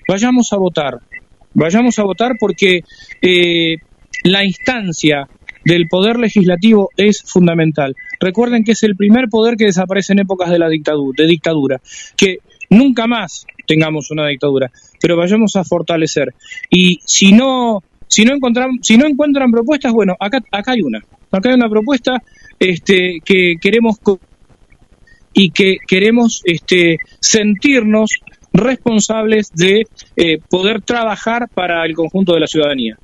vayamos a votar vayamos a votar porque eh, la instancia del poder legislativo es fundamental. Recuerden que es el primer poder que desaparece en épocas de la dictadura, de dictadura, que nunca más tengamos una dictadura, pero vayamos a fortalecer. Y si no, si no encontran, si no encuentran propuestas, bueno, acá, acá hay una, acá hay una propuesta este, que queremos y que queremos este, sentirnos responsables de eh, poder trabajar para el conjunto de la ciudadanía.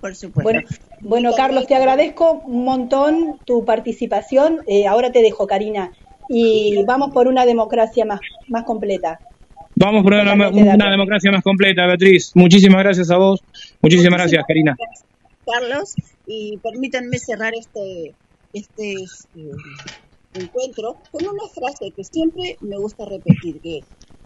Por supuesto. Bueno, bueno Carlos, te agradezco un montón tu participación. Eh, ahora te dejo, Karina, y vamos por una democracia más, más completa. Vamos por una, una democracia más completa, Beatriz. Muchísimas gracias a vos. Muchísimas gracias, Karina. Carlos, y permítanme cerrar este, este, este encuentro con una frase que siempre me gusta repetir, que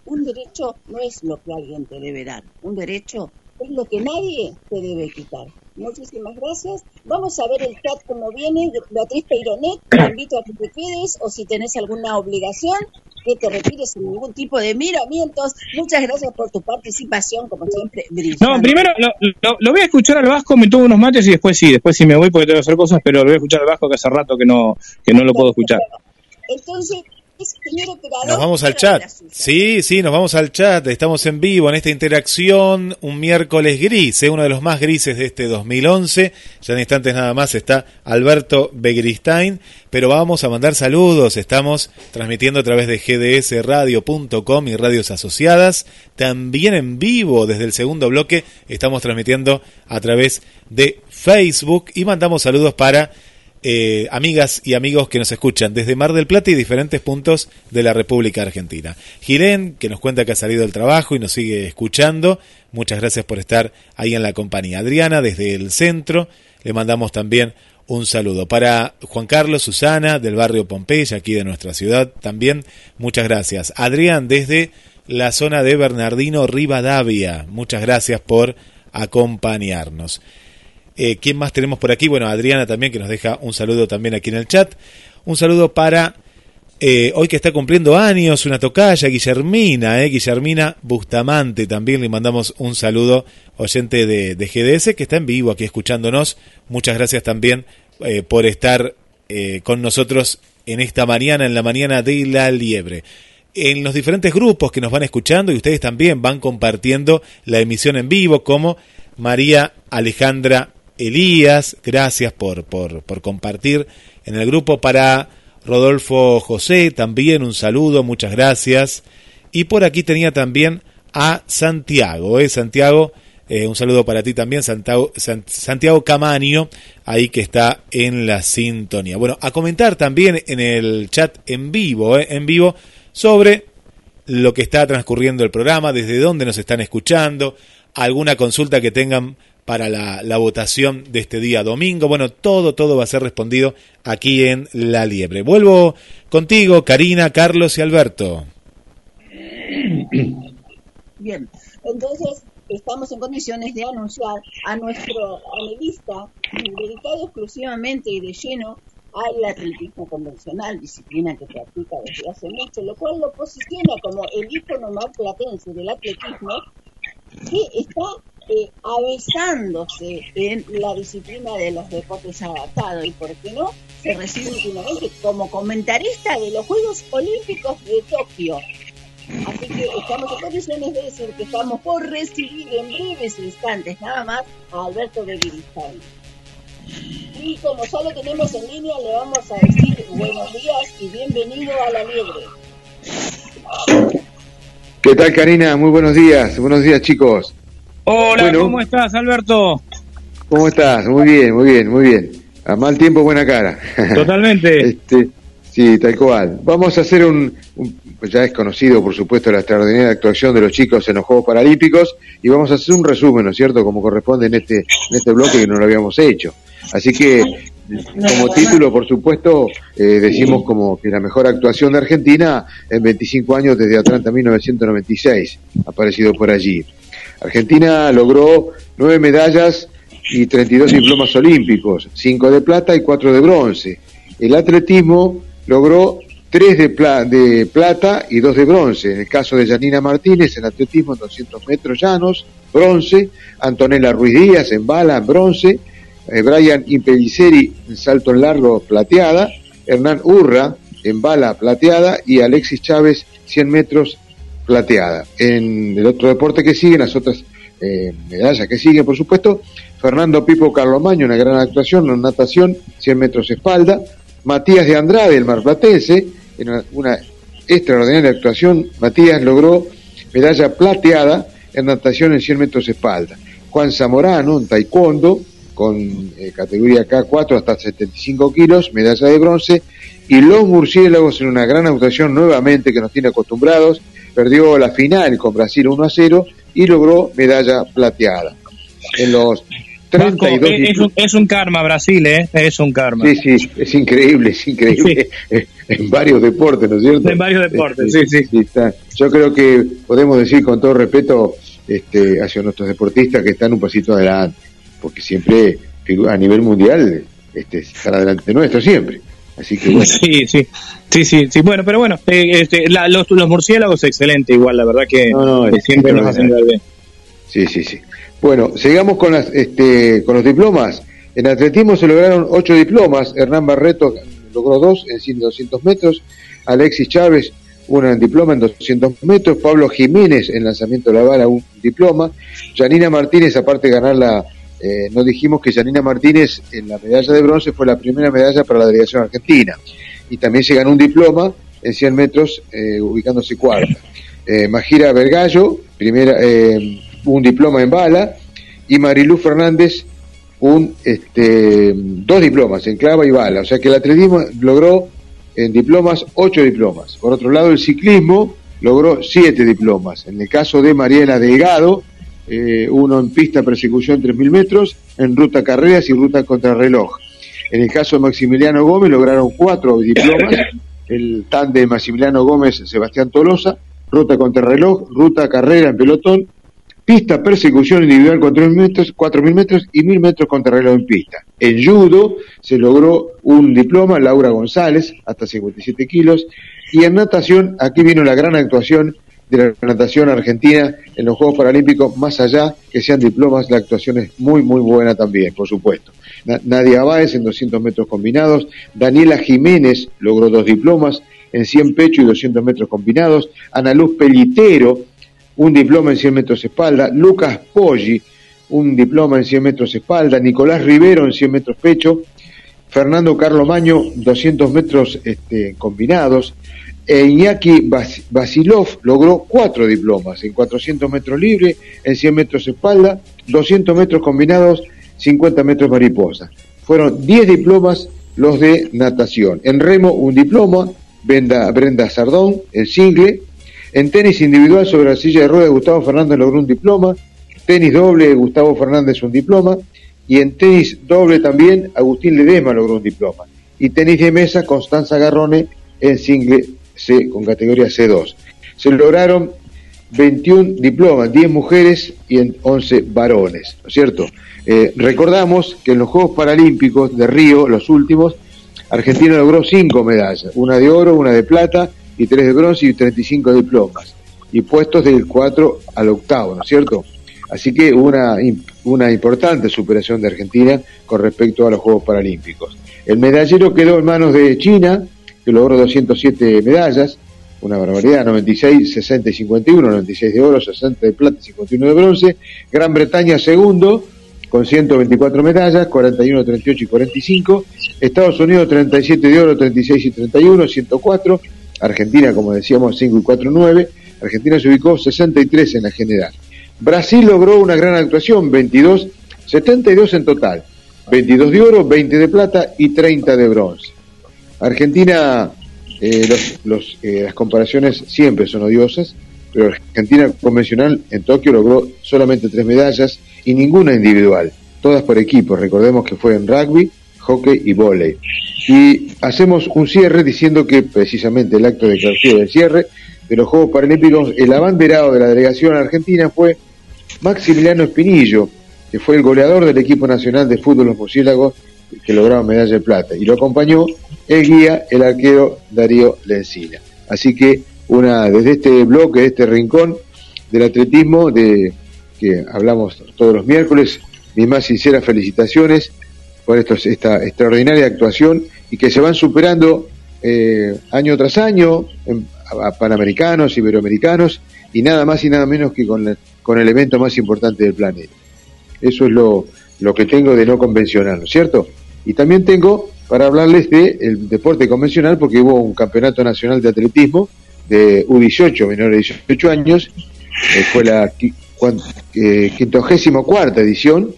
un derecho no es lo que alguien te debe dar, un derecho es lo que nadie te debe quitar. Muchísimas gracias. Vamos a ver el chat como viene. Beatriz Peironet, te invito a que te quedes o si tenés alguna obligación, que te retires sin ningún tipo de miramientos. Muchas gracias por tu participación, como siempre, No, primero lo, voy a escuchar al Vasco, me tuvo unos mates y después sí, después sí me voy porque tengo que hacer cosas, pero lo voy a escuchar al Vasco que hace rato que no, que no lo puedo escuchar. Entonces, nos vamos al chat. Sí, sí, nos vamos al chat. Estamos en vivo en esta interacción. Un miércoles gris, ¿eh? uno de los más grises de este 2011. Ya en instantes nada más está Alberto Begristain. Pero vamos a mandar saludos. Estamos transmitiendo a través de gdsradio.com y radios asociadas. También en vivo desde el segundo bloque estamos transmitiendo a través de Facebook. Y mandamos saludos para eh, amigas y amigos que nos escuchan desde Mar del Plata y diferentes puntos de la República Argentina. Girén, que nos cuenta que ha salido del trabajo y nos sigue escuchando. Muchas gracias por estar ahí en la compañía. Adriana, desde el centro, le mandamos también un saludo. Para Juan Carlos, Susana, del barrio Pompeya, aquí de nuestra ciudad, también muchas gracias. Adrián, desde la zona de Bernardino Rivadavia, muchas gracias por acompañarnos. Eh, ¿Quién más tenemos por aquí? Bueno, Adriana también, que nos deja un saludo también aquí en el chat. Un saludo para eh, hoy que está cumpliendo años, una tocaya, Guillermina, eh, Guillermina Bustamante. También le mandamos un saludo, oyente de, GDS, que está en vivo aquí escuchándonos. Muchas gracias también eh, por estar con nosotros en esta mañana, en la mañana de la liebre en los diferentes grupos que nos van escuchando y ustedes también van compartiendo la emisión en vivo como María Alejandra Elías, gracias por, por, por compartir en el grupo. Para Rodolfo José, también un saludo, muchas gracias. Y por aquí tenía también a Santiago, ¿eh? Santiago, eh, un saludo para ti también, Santiago, Santiago Camaño, ahí que está en la sintonía. Bueno, a comentar también en el chat en vivo, ¿eh? en vivo, sobre lo que está transcurriendo el programa, desde dónde nos están escuchando, alguna consulta que tengan para la, votación de este día domingo. Bueno, todo, todo va a ser respondido aquí en La Liebre. Vuelvo contigo, Karina, Carlos y Alberto. Bien, entonces estamos en condiciones de anunciar a nuestro analista dedicado exclusivamente y de lleno al atletismo convencional, disciplina que practica desde hace mucho, lo cual lo posiciona como el ícono más platense del atletismo, que está eh, en la disciplina de los deportes adaptados y, por qué no, se recibe últimamente como comentarista de los Juegos Olímpicos de Tokio. Así que estamos en condiciones de decir que estamos por recibir en breves instantes nada más a Alberto de Guiristán. Y como solo tenemos en línea, le vamos a decir buenos días y bienvenido a la liebre. ¿Qué tal, Karina? Muy buenos días. Buenos días, chicos. Hola, ¿cómo estás, Alberto? ¿Cómo estás? Muy bien, muy bien, muy bien. A mal tiempo, buena cara. Totalmente. este, sí, tal cual. Vamos a hacer un, pues ya es conocido, por supuesto, la extraordinaria actuación de los chicos en los Juegos Paralímpicos y vamos a hacer un resumen, ¿no es cierto?, como corresponde en este, en este bloque que no lo habíamos hecho. Así que, como título, por supuesto, eh, decimos como que la mejor actuación de Argentina en 25 años desde Atlanta 1996, aparecido por allí. Argentina logró nueve medallas y 32 diplomas olímpicos, cinco de plata y cuatro de bronce. El atletismo logró tres de, de plata y dos de bronce. En el caso de Janina Martínez en atletismo en 200 metros llanos, bronce. Antonella Ruiz Díaz en bala, bronce. Eh, Brian Impelliceri en salto en largo, plateada. Hernán Urra en bala, plateada. Y Alexis Chávez 100 metros, plateada. En el otro deporte que siguen, las otras eh, medallas que siguen, por supuesto, Fernando Pipo Carlomaño, una gran actuación en natación, 100 metros espalda. Matías de Andrade, el marplatense, en una, extraordinaria actuación, Matías logró medalla plateada en natación en 100 metros espalda. Juan Zamorano, en taekwondo, con eh, categoría K4 hasta 75 kilos, medalla de bronce. Y los murciélagos en una gran actuación nuevamente que nos tiene acostumbrados, perdió la final con Brasil 1 a 0 y logró medalla plateada. En los 32 es, un, es, un, karma Brasil, ¿eh? Es un karma. Sí, sí, es increíble, es increíble. En varios deportes, ¿no es cierto? En varios deportes, sí, sí. sí está. Yo creo que podemos decir con todo respeto este, hacia nuestros deportistas que están un pasito adelante, porque siempre a nivel mundial este, están adelante nuestro, siempre. Así que bueno. Sí, sí, sí, sí, sí. Bueno, pero bueno, eh, este, los, los, murciélagos excelente igual, la verdad que, siempre nos hacen ver bien. Sí, sí, sí. Bueno, sigamos con, las, este, con los diplomas. En atletismo se lograron ocho diplomas. Hernán Barreto logró dos en 100 200 metros. Alexis Chávez, una en diploma en 200 metros. Pablo Jiménez en lanzamiento de la bala, un diploma. Janina Martínez, aparte de ganar la. Eh, no dijimos que Janina Martínez en la medalla de bronce fue la primera medalla para la delegación argentina. Y también se ganó un diploma en 100 metros, eh, ubicándose cuarta. Eh, Majira Vergallo, primera, eh, un diploma en bala, y Marilú Fernández un este, dos diplomas en clava y bala. O sea que el atletismo logró en diplomas ocho diplomas. Por otro lado, el ciclismo logró siete diplomas. En el caso de Mariela Delgado, eh, uno en pista persecución 3.000 metros, en ruta carreras y ruta contrarreloj. En el caso de Maximiliano Gómez lograron cuatro diplomas, el TAN de Maximiliano Gómez Sebastián Tolosa, ruta contrarreloj, ruta carrera en pelotón pista persecución individual 4.000 metros, 4.000 metros y 1.000 metros contra reloj en pista. En judo se logró un diploma, Laura González, hasta 57 kilos, y en natación, aquí vino la gran actuación de la natación argentina en los Juegos Paralímpicos, más allá que sean diplomas, la actuación es muy, muy buena también, por supuesto. Nadia Báez en 200 metros combinados, Daniela Jiménez logró dos diplomas en 100 pecho y 200 metros combinados, Ana Luz Pelitero un diploma en 100 metros espalda, Lucas Poggi, un diploma en 100 metros espalda, Nicolás Rivero en 100 metros pecho, Fernando Carlos Maño, 200 metros este, combinados, e Iñaki Basilov logró cuatro diplomas en 400 metros libre, en 100 metros espalda, 200 metros combinados, 50 metros mariposa. Fueron 10 diplomas los de natación. En remo un diploma, Brenda, Brenda Sardón, en single, en tenis individual sobre la silla de ruedas, Gustavo Fernández logró un diploma. Tenis doble, Gustavo Fernández un diploma. Y en tenis doble también, Agustín Ledema logró un diploma. Y tenis de mesa, Constanza Garrone en single C, con categoría C2. Se lograron 21 diplomas, 10 mujeres y 11 varones, ¿no es cierto? Eh, recordamos que en los Juegos Paralímpicos de Río, los últimos, Argentina logró 5 medallas, una de oro, una de plata y 3 de bronce y 35 diplomas, y puestos del 4 al octavo, ¿no es cierto? Así que una, una importante superación de Argentina con respecto a los Juegos Paralímpicos. El medallero quedó en manos de China, que logró 207 medallas, una barbaridad, 96, 60 y 51, 96 de oro, 60 de plata y 51 de bronce. Gran Bretaña segundo, con 124 medallas, 41, 38 y 45. Estados Unidos 37 de oro, 36 y 31, 104. Argentina, como decíamos, 5 y 4, 9. Argentina se ubicó 63 en la general. Brasil logró una gran actuación, 22, 72 en total. 22 de oro, 20 de plata y 30 de bronce. Argentina, eh, los, eh, las comparaciones siempre son odiosas, pero Argentina convencional en Tokio logró solamente tres medallas y ninguna individual, todas por equipo. Recordemos que fue en rugby, hockey y volei. Y hacemos un cierre diciendo que precisamente el acto de clausura del cierre de los Juegos Paralímpicos, el abanderado de la delegación argentina fue Maximiliano Espinillo, que fue el goleador del equipo nacional de fútbol Los Murciélagos, que lograron medalla de plata. Y lo acompañó el guía, el arquero Darío Lencina. Así que una desde este bloque, este rincón del atletismo, de que hablamos todos los miércoles, mis más sinceras felicitaciones por esta extraordinaria actuación y que se van superando eh, año tras año en, panamericanos, iberoamericanos y nada más y nada menos que con, con el evento más importante del planeta. Eso es lo, lo que tengo de no convencional, ¿no es cierto? Y también tengo para hablarles del el deporte convencional porque hubo un campeonato nacional de atletismo de U18, menores de 18 años, eh, fue la eh, quintogésimo cuarta edición,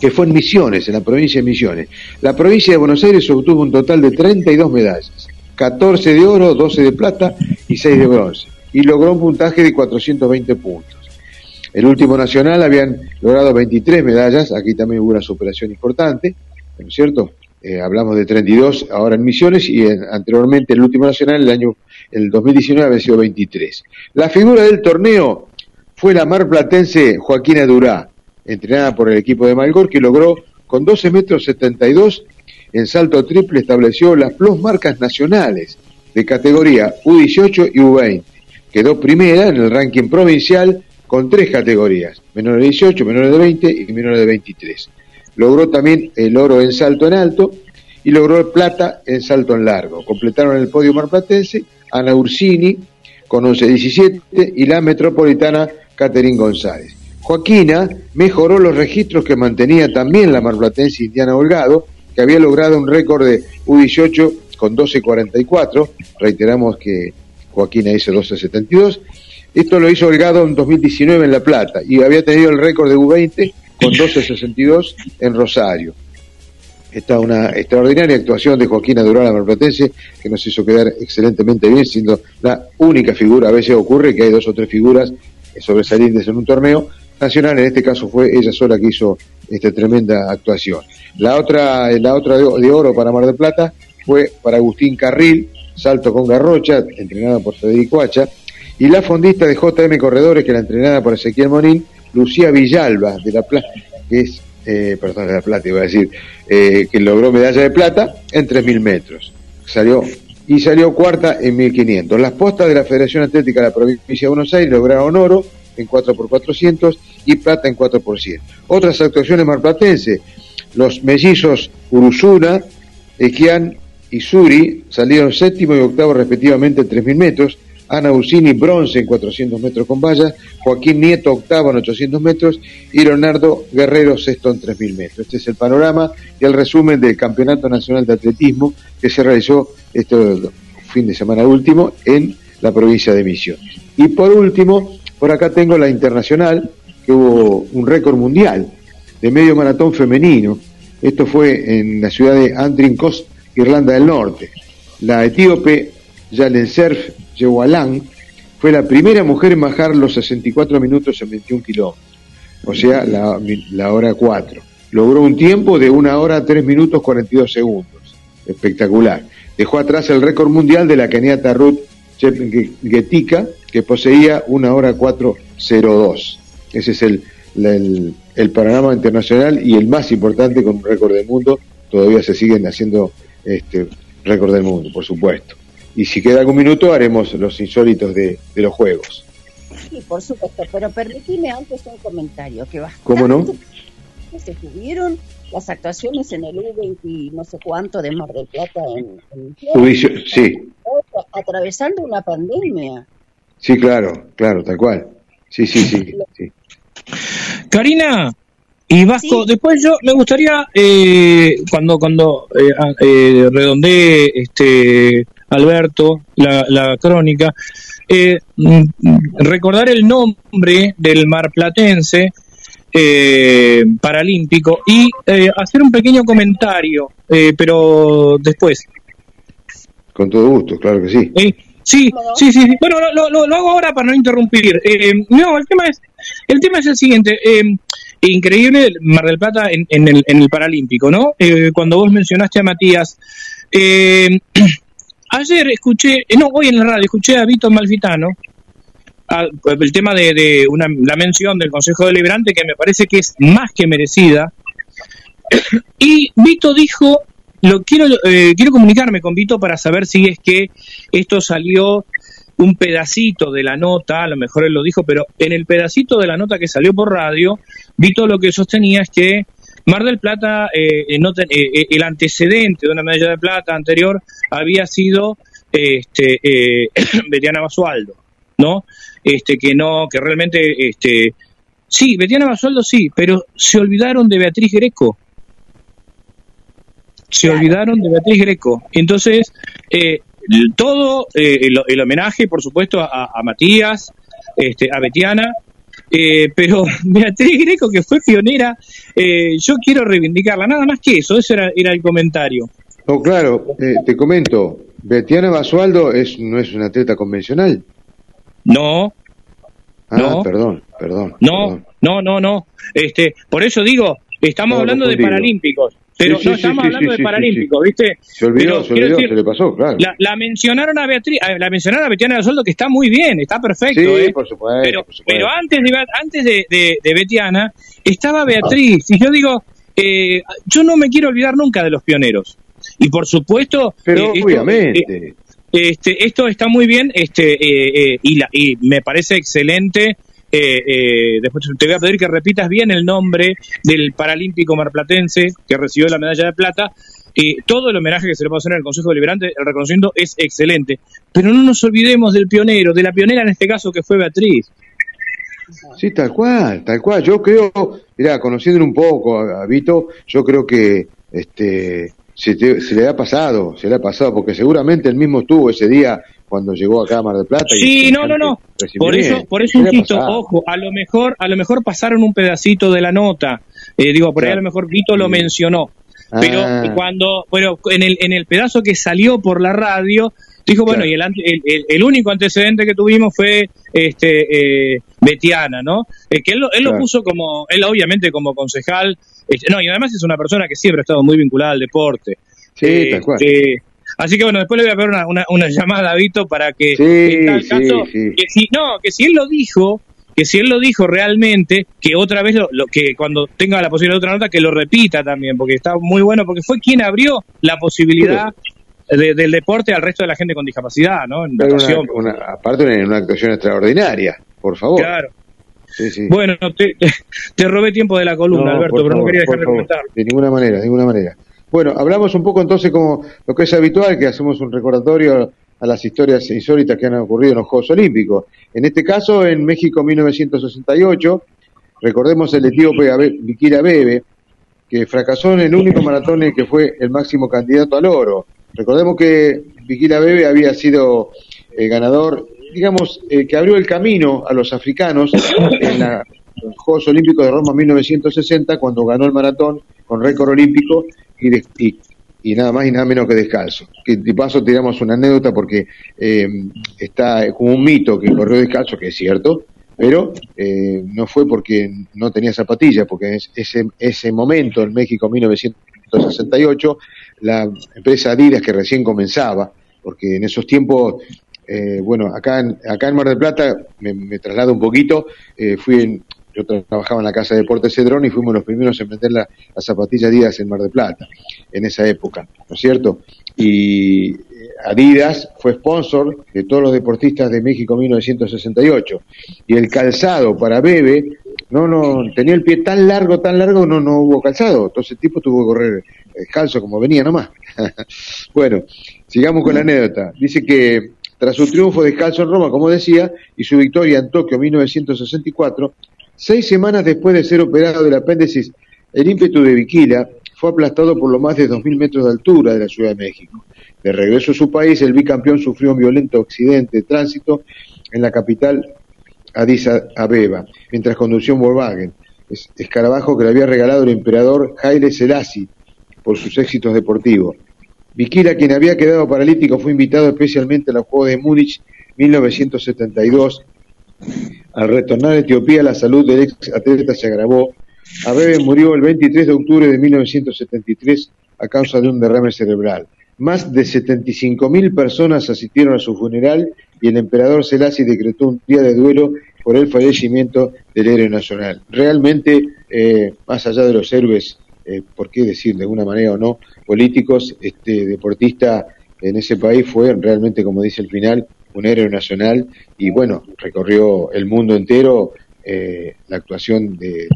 que fue en Misiones, en la provincia de Misiones. La provincia de Buenos Aires obtuvo un total de 32 medallas, 14 de oro, 12 de plata y 6 de bronce, y logró un puntaje de 420 puntos. El último nacional habían logrado 23 medallas, aquí también hubo una superación importante, ¿no es cierto? Eh, hablamos de 32 ahora en Misiones y anteriormente el último nacional, el año el 2019 había sido 23. La figura del torneo fue la marplatense Joaquina Durá, entrenada por el equipo de Malgor, que logró con 12 metros 72 en salto triple estableció las dos marcas nacionales de categoría U18 y U20. Quedó primera en el ranking provincial con tres categorías, menores de 18, menores de 20 y menores de 23. Logró también el oro en salto en alto y logró el plata en salto en largo. Completaron el podio marplatense Ana Ursini con 11-17 y la metropolitana Caterín González. Joaquina mejoró los registros que mantenía también la marplatense Indiana Holgado, que había logrado un récord de U18 con 12.44. Reiteramos que Joaquina hizo 12.72. Esto lo hizo Holgado en 2019 en La Plata y había tenido el récord de U20 con 12.62 en Rosario. Esta una extraordinaria actuación de Joaquina Durán, la marplatense, que nos hizo quedar excelentemente bien, siendo la única figura. A veces ocurre que hay dos o tres figuras sobresalientes en un torneo nacional, en este caso fue ella sola que hizo esta tremenda actuación. La otra, la otra de, oro para Mar del Plata fue para Agustín Carril, salto con garrocha, entrenada por Federico Hacha, y la fondista de JM Corredores, que era entrenada por Ezequiel Monín, Lucía Villalba, de la Plata, que es, eh, perdón, de la Plata iba a decir, eh, que logró medalla de plata en 3.000 metros. Salió y salió cuarta en 1500. Las postas de la Federación Atlética de la Provincia de Buenos Aires lograron oro en 4x400 y plata en 4 Otras actuaciones marplatenses, los mellizos Urusuna, Equian y Suri salieron séptimo y octavo respectivamente en 3.000 metros, Ana Ursini bronce en 400 metros con vallas, Joaquín Nieto octavo en 800 metros y Leonardo Guerrero sexto en 3.000 metros. Este es el panorama y el resumen del Campeonato Nacional de Atletismo que se realizó este fin de semana último en la provincia de Misiones. Y por último, por acá tengo la internacional, que hubo un récord mundial de medio maratón femenino. Esto fue en la ciudad de Antrim Irlanda del Norte. La etíope Yalen Serf Yewalan fue la primera mujer en bajar los 64 minutos en 21 kilómetros, o sea, la, hora 4. Logró un tiempo de una hora 3 minutos 42 segundos. Espectacular. Dejó atrás el récord mundial de la keniata Ruth Getika, que poseía una hora 402. Ese es el, el, el, panorama internacional y el más importante con un récord del mundo. Todavía se siguen haciendo este récord del mundo, por supuesto. Y si queda algún minuto haremos los insólitos de, de los juegos. Sí, por supuesto, pero permíteme antes un comentario que va. ¿Cómo no? Se tuvieron las actuaciones en el U20 y no sé cuánto de Mar del Plata en, en sí. atravesando una pandemia. Sí, claro, claro, tal cual. Sí, sí, sí. sí. Karina, y Vasco, después yo me gustaría, eh, cuando cuando eh, eh, redondeé este, Alberto la, la crónica, eh, mm, recordar el nombre del marplatense eh, paralímpico y eh, hacer un pequeño comentario, eh, pero después. Con todo gusto, claro que sí. Sí, sí, sí, Bueno, lo, lo, hago ahora para no interrumpir. Eh, no, el tema es el tema es el siguiente. Eh, increíble Mar del Plata en, en, el, en el Paralímpico, ¿no? Eh, cuando vos mencionaste a Matías. ayer escuché, no, hoy en la radio, escuché a Vito Malfitano, el tema de, de una, la mención del Consejo Deliberante, que me parece que es más que merecida. Y Vito dijo lo quiero, eh, quiero comunicarme con Vito para saber si es que esto salió un pedacito de la nota, a lo mejor él lo dijo, pero en el pedacito de la nota que salió por radio, Vito lo que sostenía es que Mar del Plata, eh, eh, el antecedente de una medalla de plata anterior había sido este, Betiana Basualdo, ¿no? Este, que no, que realmente, este, sí, Betiana Basualdo sí, pero se olvidaron de Beatriz Greco se olvidaron de Beatriz Greco. Entonces, eh, todo eh, el, homenaje, por supuesto, a, Matías, este, a Betiana, eh, pero Beatriz Greco, que fue pionera, yo quiero reivindicarla, nada más que eso, ese era, el comentario. No, claro, te comento, Betiana Basualdo es, no es una atleta convencional. No. Ah, no. perdón, perdón. No, no, no, no. Este, por eso digo, estamos hablando de paralímpicos. Pero no estamos hablando de Paralímpicos, ¿viste? Se olvidó, se olvidó, se le pasó, claro. La, mencionaron a Beatriz, la mencionaron a Betiana de Soldo, que está muy bien, está perfecto. Sí, ¿eh? por supuesto. Pero, pero antes, de, antes de, de, Betiana, estaba Beatriz. Y yo digo, eh, yo no me quiero olvidar nunca de los pioneros. Y por supuesto. Pero eh, obviamente. Eh, este, esto está muy bien este, y, la, y me parece excelente eh, eh, después te voy a pedir que repitas bien el nombre del paralímpico marplatense que recibió la medalla de plata. Eh, todo el homenaje que se le hacer en el Consejo Deliberante, el reconocimiento es excelente. Pero no nos olvidemos del pionero, de la pionera en este caso que fue Beatriz. Sí, tal cual, tal cual. Yo creo, mira, conociéndole un poco a, Vito, yo creo que este se, se, le ha pasado, se le ha pasado, porque seguramente él mismo estuvo ese día cuando llegó acá a Mar del Plata. Sí, no, no, no. Por eso, por eso insisto, ojo, a lo mejor, a lo mejor pasaron un pedacito de la nota. Eh, digo, por ahí a lo mejor Vito lo mencionó. Pero ah. cuando, bueno, en el, en el pedazo que salió por la radio, dijo, bueno, y el, el, el, único antecedente que tuvimos fue este eh, Betiana, ¿no? Eh, que él, él lo puso como, él obviamente como concejal, este, no, y además es una persona que siempre ha estado muy vinculada al deporte. Sí, tal cual. Así que bueno, después le voy a pedir una, una, llamada a Vito para que, en tal caso, que si, no, que si él lo dijo, que si él lo dijo realmente, que otra vez, lo, que cuando tenga la posibilidad de otra nota, que lo repita también, porque está muy bueno, porque fue quien abrió la posibilidad del deporte al resto de la gente con discapacidad, ¿no? En una, aparte en una actuación extraordinaria, por favor. Claro. Bueno, te, robé tiempo de la columna, Alberto, pero no quería dejar de. De ninguna manera, de ninguna manera. Bueno, hablamos un poco entonces como lo que es habitual, que hacemos un recordatorio a las historias insólitas que han ocurrido en los Juegos Olímpicos. En este caso, en México 1968, recordemos el etíope Bikira Bebe, que fracasó en el único maratón en que fue el máximo candidato al oro. Recordemos que Bikira Bebe había sido eh, ganador, digamos, eh, que abrió el camino a los africanos en los Juegos Olímpicos de Roma 1960, cuando ganó el maratón con récord olímpico y, y, nada más y nada menos que descalzo. Que de paso tiramos una anécdota porque eh, está como un mito que corrió descalzo, que es cierto, pero eh, no fue porque no tenía zapatillas, porque es, ese, ese momento en México 1968, la empresa Adidas que recién comenzaba, porque en esos tiempos eh, bueno, acá en, acá en Mar del Plata, me, me traslado un poquito, eh, fui en, yo trabajaba en la Casa de Deportes Cedrón y fuimos los primeros en vender la, las zapatillas Adidas en Mar del Plata, en esa época, ¿no es cierto? Y eh, Adidas fue sponsor de todos los deportistas de México 1968. Y el calzado para Bebe, no, no, tenía el pie tan largo, tan largo, no, no hubo calzado. Entonces el tipo tuvo que correr descalzo como venía nomás. bueno, sigamos con la anécdota. Dice que tras su triunfo descalzo en Roma, como decía, y su victoria en Tokio 1964, Seis semanas después de ser operado del apéndice, el ímpetu de Viquila fue aplastado por los más de 2.000 metros de altura de la Ciudad de México. De regreso a su país, el bicampeón sufrió un violento accidente de tránsito en la capital Addis Abeba, mientras conducía un Volkswagen, escarabajo que le había regalado el emperador Haile Selassie por sus éxitos deportivos. Viquila, quien había quedado paralítico, fue invitado especialmente a los Juegos de Múnich 1972 al retornar a Etiopía, la salud del ex atleta se agravó. Abebe murió el 23 de octubre de 1973 a causa de un derrame cerebral. Más de 75.000 personas asistieron a su funeral y el emperador Selassie decretó un día de duelo por el fallecimiento del héroe nacional. Realmente, eh, más allá de los héroes eh, por qué decir de alguna manera o no, políticos, este deportista en ese país fue realmente, como dice el final, un héroe nacional y bueno, recorrió el mundo entero eh, la actuación de,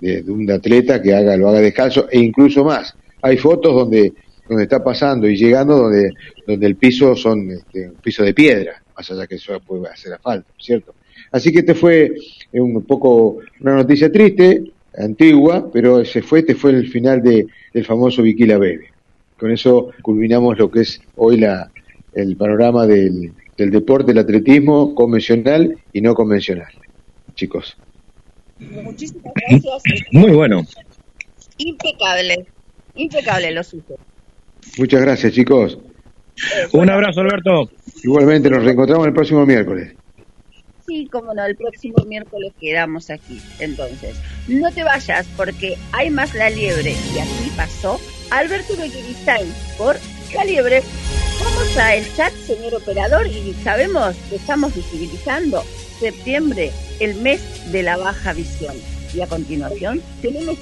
de, un atleta que haga lo haga descalzo e incluso más. Hay fotos donde donde está pasando y llegando donde donde el piso son este, un piso de piedra, más allá que eso puede hacer falta, ¿cierto? Así que este fue eh, un poco una noticia triste, antigua, pero ese fue, este fue el final de, del famoso Viquila Bebe. Con eso culminamos lo que es hoy la, el panorama del, del deporte, el atletismo convencional y no convencional. Chicos. Muchísimas gracias. Muy bueno. Impecable, impecable lo suyo. Muchas gracias, chicos. Un abrazo, Alberto. Igualmente, nos reencontramos el próximo miércoles. Sí, como no, el próximo miércoles quedamos aquí. Entonces, no te vayas porque hay más La Liebre y aquí pasó Alberto Bequiristain por La Liebre. Vamos a el chat, señor operador, y sabemos que estamos visibilizando septiembre, el mes de la baja visión. Y a continuación tenemos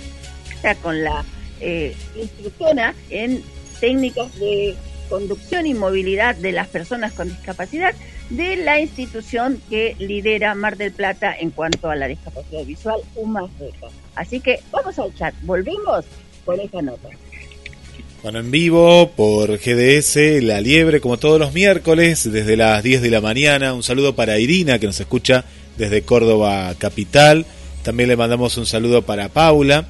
con la eh, instructora en técnicas de conducción y movilidad de las personas con discapacidad de la institución que lidera Mar del Plata en cuanto a la discapacidad visual, UMASRECA. Así que vamos al chat, volvemos con esta nota. Bueno, en vivo por GDS, La Liebre, como todos los miércoles, desde las 10 de la mañana. Un saludo para Irina, que nos escucha desde Córdoba Capital. También le mandamos un saludo para Paula,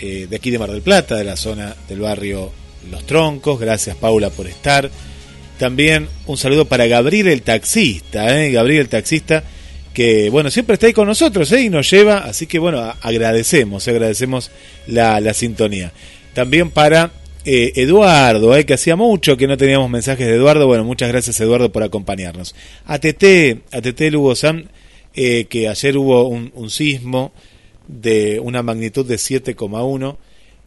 eh, de aquí de Mar del Plata, de la zona del barrio Los Troncos. Gracias, Paula, por estar. También un saludo para Gabriel el taxista, ¿eh? Gabriel el taxista, que bueno, siempre está ahí con nosotros ¿eh? y nos lleva, así que bueno, agradecemos, agradecemos la, la sintonía. También para eh, Eduardo, eh, que hacía mucho que no teníamos mensajes de Eduardo. Bueno, muchas gracias Eduardo por acompañarnos. A TT, a TT Lugo Sam, eh, que ayer hubo un, sismo de una magnitud de 7,1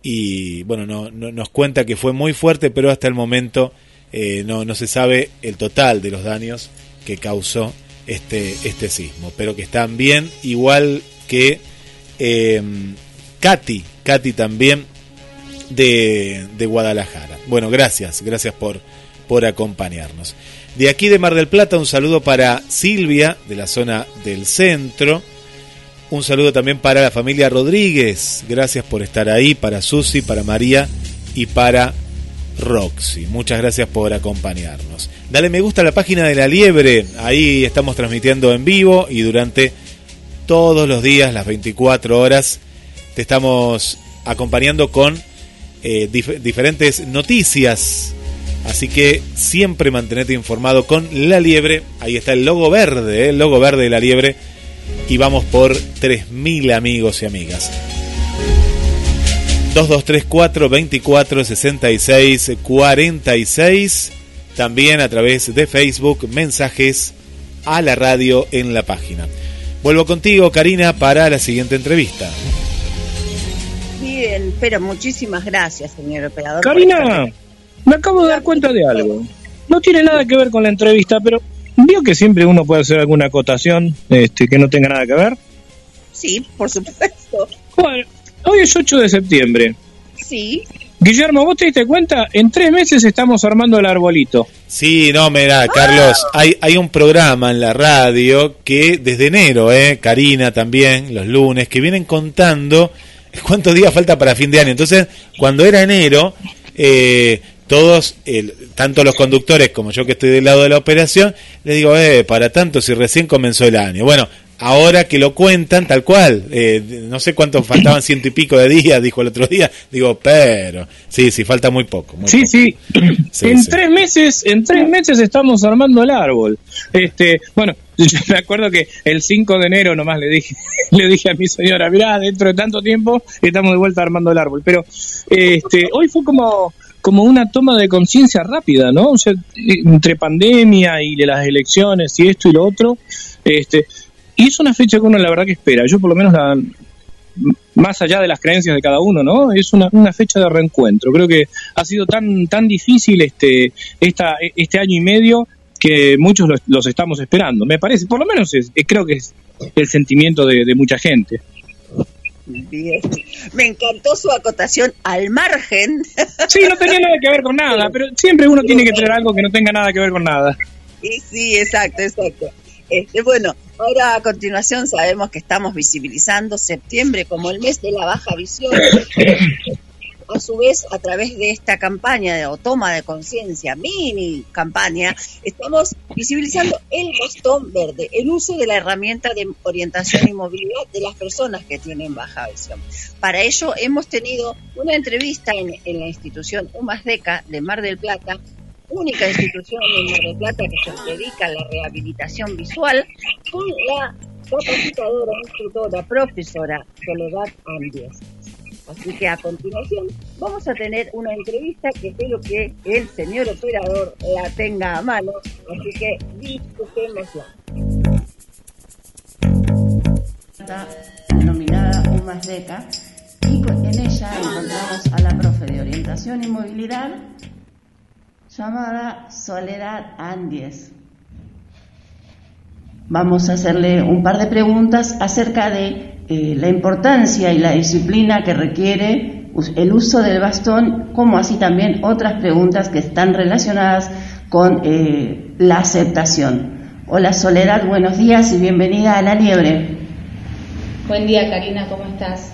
y bueno, no, nos cuenta que fue muy fuerte, pero hasta el momento no, no se sabe el total de los daños que causó este, este sismo, pero que están bien, igual que Katy, Katy también de, Guadalajara. Bueno, gracias, gracias por, por acompañarnos. De aquí de Mar del Plata, un saludo para Silvia, de la zona del centro. Un saludo también para la familia Rodríguez. Gracias por estar ahí, para Susi, para María y para Roxy. Muchas gracias por acompañarnos. Dale me gusta a la página de la Liebre. Ahí estamos transmitiendo en vivo y durante todos los días, las 24 horas, te estamos acompañando con eh, diferentes noticias. Así que siempre mantenete informado con La Liebre. Ahí está el logo verde, eh, el logo verde de La Liebre. Y vamos por 3.000 amigos y amigas. 2234 24 66 46. También a través de Facebook, mensajes a la radio en la página. Vuelvo contigo, Karina, para la siguiente entrevista. Bien, pero muchísimas gracias, señor operador. Karina, me acabo de dar cuenta de algo. No tiene nada que ver con la entrevista, pero vio que siempre uno puede hacer alguna acotación este, que no tenga nada que ver. Sí, por supuesto. Bueno, hoy es 8 de septiembre. Sí. Guillermo, ¿vos te diste cuenta? En tres meses estamos armando el arbolito. Sí, no, mira, Carlos, hay, hay un programa en la radio que desde enero, eh, Karina también, los lunes, que vienen contando cuántos días falta para fin de año. Entonces, cuando era enero, eh, todos, tanto los conductores como yo que estoy del lado de la operación, les digo, eh, para tanto si recién comenzó el año. Bueno, ahora que lo cuentan tal cual, eh, no sé cuántos faltaban ciento y pico de días, dijo el otro día, digo, pero sí, sí, falta muy poco. sí, sí, en tres meses, en tres meses estamos armando el árbol. Este, bueno, yo me acuerdo que el 5 de enero nomás le dije, le dije a mi señora, mirá, dentro de tanto tiempo estamos de vuelta armando el árbol. Pero este, hoy fue como, como una toma de conciencia rápida, ¿no? O sea, entre pandemia y las elecciones y esto y lo otro, este, y es una fecha que uno la verdad que espera. Yo por lo menos la, más allá de las creencias de cada uno, ¿no? Es una, una fecha de reencuentro. Creo que ha sido tan tan difícil este esta, este año y medio que muchos los, estamos esperando. Me parece, por lo menos creo que es el sentimiento de, mucha gente. Bien. Me encantó su acotación al margen. Sí, no tenía nada que ver con nada, pero siempre uno tiene que tener algo que no tenga nada que ver con nada. Y sí, exacto, exacto. Este, bueno, ahora a continuación sabemos que estamos visibilizando septiembre como el mes de la baja visión. A su vez, a través de esta campaña de, o toma de conciencia, mini campaña, estamos visibilizando el bastón verde, el uso de la herramienta de orientación y movilidad de las personas que tienen baja visión. Para ello, hemos tenido una entrevista en, en la institución UMASDECA de Mar del Plata única institución en Mar del Plata que se dedica a la rehabilitación visual, con la capacitadora, instructora, profesora Soledad Andies. Así que a continuación vamos a tener una entrevista que espero que el señor operador la tenga a mano, así que disfrutémosla. Denominada UMASDECA y en ella encontramos a la profe de orientación y movilidad llamada Soledad Andies. Vamos a hacerle un par de preguntas acerca de eh, la importancia y la disciplina que requiere el uso del bastón, como así también otras preguntas que están relacionadas con eh, la aceptación. Hola Soledad, buenos días y bienvenida a La Liebre. Buen día Karina, ¿cómo estás?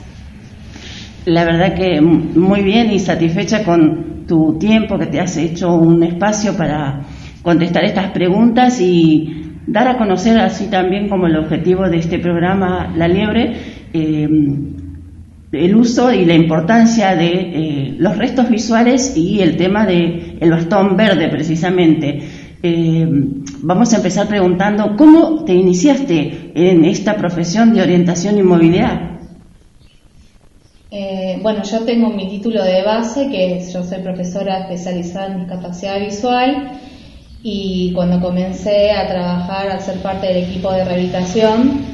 La verdad que muy bien y satisfecha con tu tiempo, que te has hecho un espacio para contestar estas preguntas y dar a conocer así también como el objetivo de este programa La Liebre, eh, el uso y la importancia de eh, los restos visuales y el tema del el bastón verde precisamente. Eh, vamos a empezar preguntando, ¿cómo te iniciaste en esta profesión de orientación y movilidad? Eh, bueno, yo tengo mi título de base, que yo soy profesora especializada en discapacidad visual y cuando comencé a trabajar, a ser parte del equipo de rehabilitación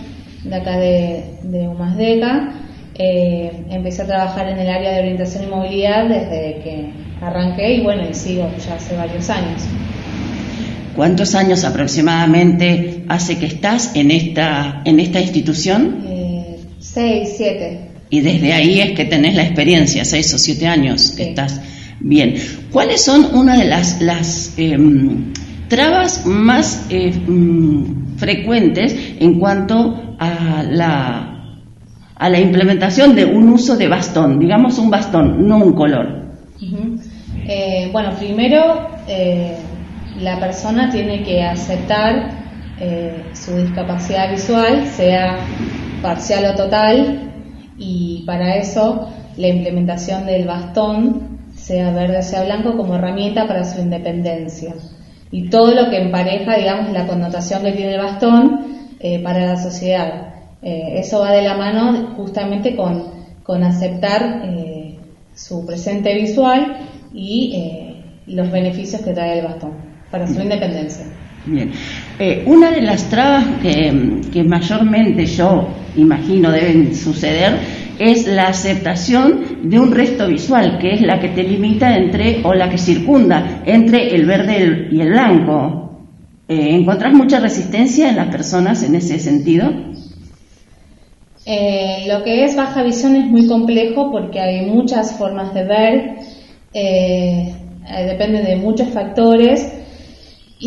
de acá de, de UMASDECA, eh, empecé a trabajar en el área de orientación y movilidad desde que arranqué y bueno, y sigo ya hace varios años. ¿Cuántos años aproximadamente hace que estás en esta, en esta institución? Eh, seis, siete. Y desde ahí es que tenés la experiencia, seis o siete años que estás bien. ¿Cuáles son una de las, las em, trabas más eh, mm, frecuentes en cuanto a la, a la implementación de un uso de bastón? Digamos un bastón, no un color. Eh, bueno, primero eh, la persona tiene que aceptar su discapacidad visual, sea parcial o total, y para eso la implementación del bastón, sea verde o sea blanco, como herramienta para su independencia. Y todo lo que empareja, digamos, la connotación que tiene el bastón eh, para la sociedad. Eh, eso va de la mano justamente con, con aceptar eh, su presente visual y los beneficios que trae el bastón para su independencia. Bien. Una de las trabas que, mayormente yo imagino deben suceder, es la aceptación de un resto visual, que es la que te limita entre, o la que circunda entre el verde y el blanco. Eh, ¿Encontrás mucha resistencia en las personas en ese sentido? Eh, lo que es baja visión es muy complejo porque hay muchas formas de ver, eh, depende de muchos factores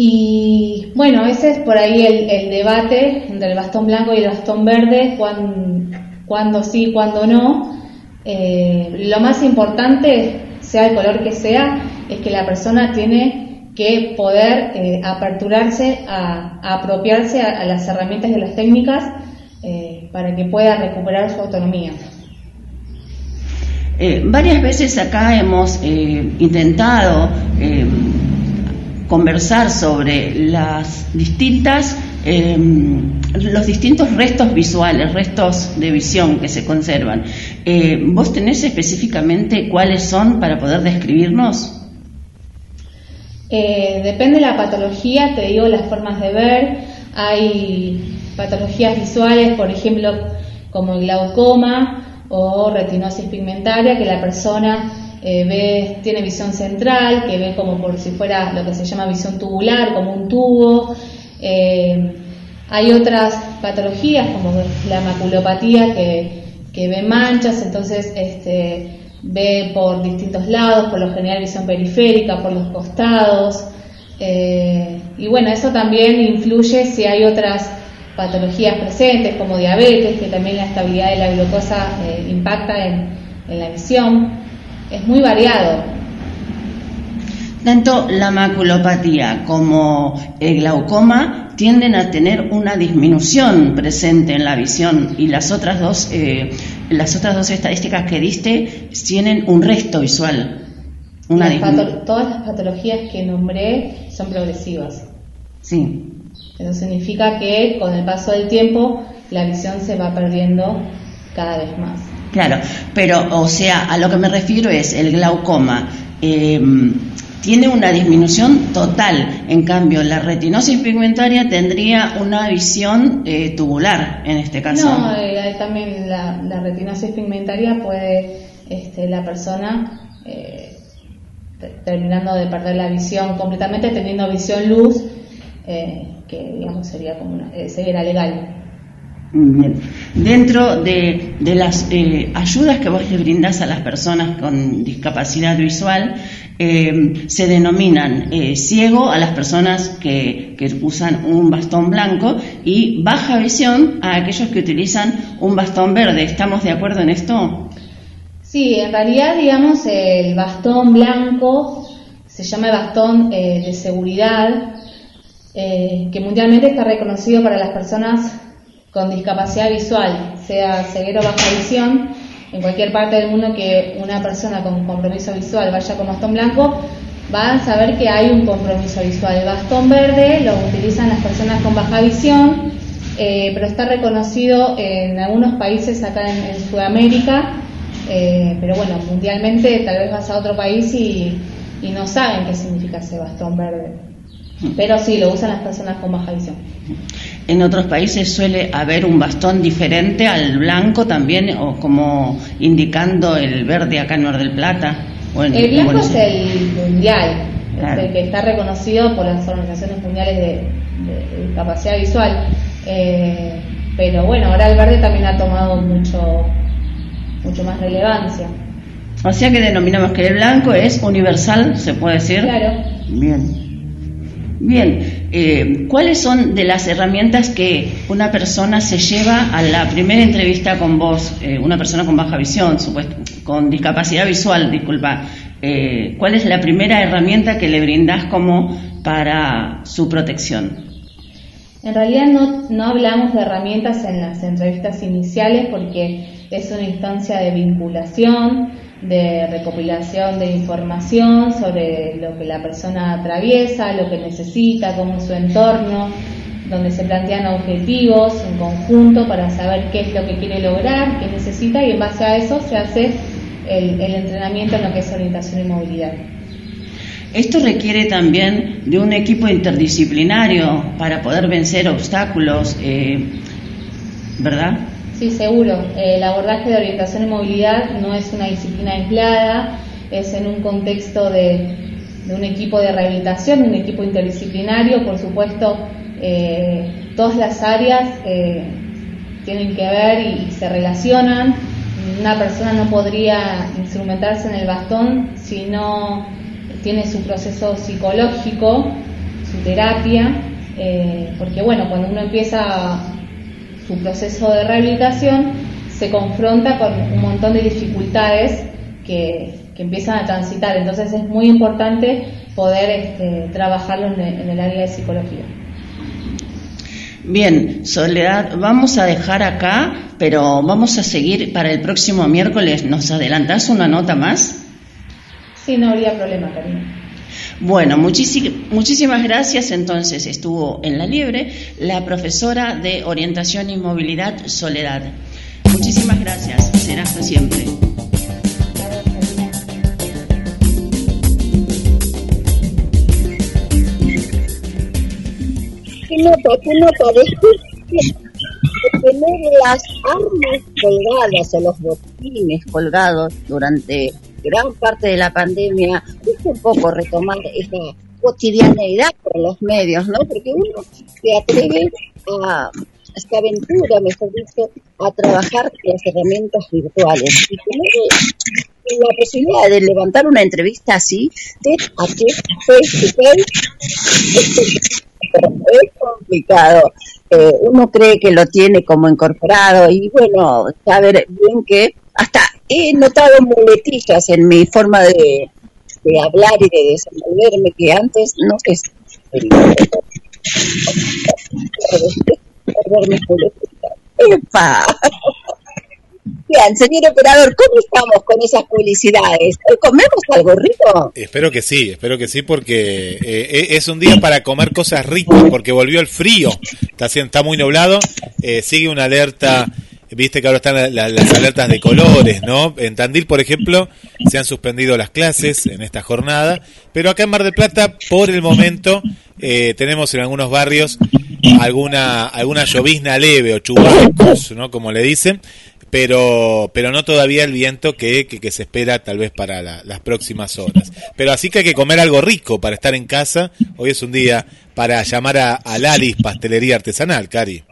y bueno, ese es por ahí el, debate entre el bastón blanco y el bastón verde, cuándo, sí, cuándo no. Eh, lo más importante, sea el color que sea, es que la persona tiene que poder eh, aperturarse a, apropiarse a, las herramientas y las técnicas eh, para que pueda recuperar su autonomía. varias veces acá hemos intentado conversar sobre las distintas, em, los distintos restos visuales, restos de visión que se conservan. Eh, ¿Vos tenés específicamente cuáles son para poder describirnos? Eh, depende de la patología, te digo las formas de ver. Hay patologías visuales, por ejemplo, como el glaucoma o retinosis pigmentaria, que la persona eh, ve, tiene visión central, que ve como por si fuera lo que se llama visión tubular, como un tubo. Eh, hay otras patologías como la maculopatía que, que ve manchas, entonces este, ve por distintos lados, por lo general visión periférica, por los costados. Eh, y bueno, eso también influye si hay otras patologías presentes como diabetes, que también la estabilidad de la glucosa impacta en, en la visión. Es muy variado. Tanto la maculopatía como el glaucoma tienden a tener una disminución presente en la visión y las otras dos, eh, las otras dos estadísticas que diste tienen un resto visual. Una todas las patologías que nombré son progresivas. Sí. Eso significa que con el paso del tiempo la visión se va perdiendo cada vez más. Claro, pero o sea, a lo que me refiero es el glaucoma. Eh, tiene una disminución total. En cambio, la retinosis pigmentaria tendría una visión eh, tubular en este caso. No, eh, también la, retinosis pigmentaria puede este, la persona eh, terminando de perder la visión completamente, teniendo visión luz, que digamos sería como una, sería legal. Bien. Dentro de, las ayudas que vos le brindás a las personas con discapacidad visual, eh, se denominan eh, ciego a las personas que, usan un bastón blanco y baja visión a aquellos que utilizan un bastón verde. ¿Estamos de acuerdo en esto? Sí, en realidad, digamos, el bastón blanco se llama bastón eh, de seguridad, que mundialmente está reconocido para las personas con discapacidad visual, sea ceguero o baja visión en cualquier parte del mundo que una persona con compromiso visual vaya con bastón blanco, va a saber que hay un compromiso visual. El bastón verde lo utilizan las personas con baja visión, eh, pero está reconocido en algunos países acá en, Sudamérica, eh, pero bueno, mundialmente tal vez vas a otro país y, y no saben qué significa ese bastón verde. Pero sí, lo usan las personas con baja visión. En otros países suele haber un bastón diferente al blanco también, o como indicando el verde acá en Mar del Plata. el blanco es el mundial, el que está reconocido por las organizaciones mundiales de, discapacidad visual. Eh, pero bueno, ahora el verde también ha tomado mucho, mucho más relevancia. O sea que denominamos que el blanco es universal, se puede decir. Claro. Bien. Bien, eh, ¿cuáles son de las herramientas que una persona se lleva a la primera entrevista con vos, eh, una persona con baja visión, supuesto, con discapacidad visual, disculpa? Eh, ¿Cuál es la primera herramienta que le brindás como para su protección? En realidad no, no hablamos de herramientas en las entrevistas iniciales porque es una instancia de vinculación de recopilación de información sobre lo que la persona atraviesa, lo que necesita, cómo es su entorno, donde se plantean objetivos en conjunto para saber qué es lo que quiere lograr, qué necesita y en base a eso se hace el, entrenamiento en lo que es orientación y movilidad. Esto requiere también de un equipo interdisciplinario para poder vencer obstáculos, eh, ¿verdad? Sí, seguro. El abordaje de orientación y movilidad no es una disciplina aislada, es en un contexto de, un equipo de rehabilitación, un equipo interdisciplinario, por supuesto, eh, todas las áreas eh, tienen que ver y, se relacionan. Una persona no podría instrumentarse en el bastón si no tiene su proceso psicológico, su terapia, eh, porque bueno, cuando uno empieza su proceso de rehabilitación se confronta con un montón de dificultades que, empiezan a transitar. Entonces es muy importante poder este, trabajarlo en el, área de psicología. Bien, Soledad, vamos a dejar acá, pero vamos a seguir para el próximo miércoles. ¿Nos adelantás una nota más? Sí, no habría problema, cariño. Bueno, muchísimas gracias. Entonces estuvo en la liebre la profesora de orientación y movilidad Soledad. Muchísimas gracias. Será hasta siempre. ¿Qué nota? ¿Qué nota? De tener las armas colgadas o los botines colgados durante gran parte de la pandemia, es un poco retomar esa cotidianeidad por los medios, ¿no? Porque uno se atreve a esta aventura, mejor dicho, a trabajar las herramientas virtuales y la posibilidad de levantar una entrevista así, de face, es complicado. Eh, uno cree que lo tiene como incorporado y bueno, saber bien que hasta he notado muletillas en mi forma de, de hablar y de desenvolverme que antes no es ¡Epa! Bien, señor operador, ¿cómo estamos con esas publicidades? ¿Comemos algo rico? Espero que sí, espero que sí, porque eh, eh, es un día para comer cosas ricas, porque volvió el frío, está, está muy nublado, eh, sigue una alerta Viste que ahora están las alertas de colores, ¿no? En Tandil, por ejemplo, se han suspendido las clases en esta jornada, pero acá en Mar del Plata, por el momento, eh, tenemos en algunos barrios alguna alguna llovizna leve o chubascos, ¿no? Como le dicen, pero pero no todavía el viento que, que, se espera tal vez para las próximas horas. Pero así que hay que comer algo rico para estar en casa. Hoy es un día para llamar a, a Pastelería Artesanal, Cari.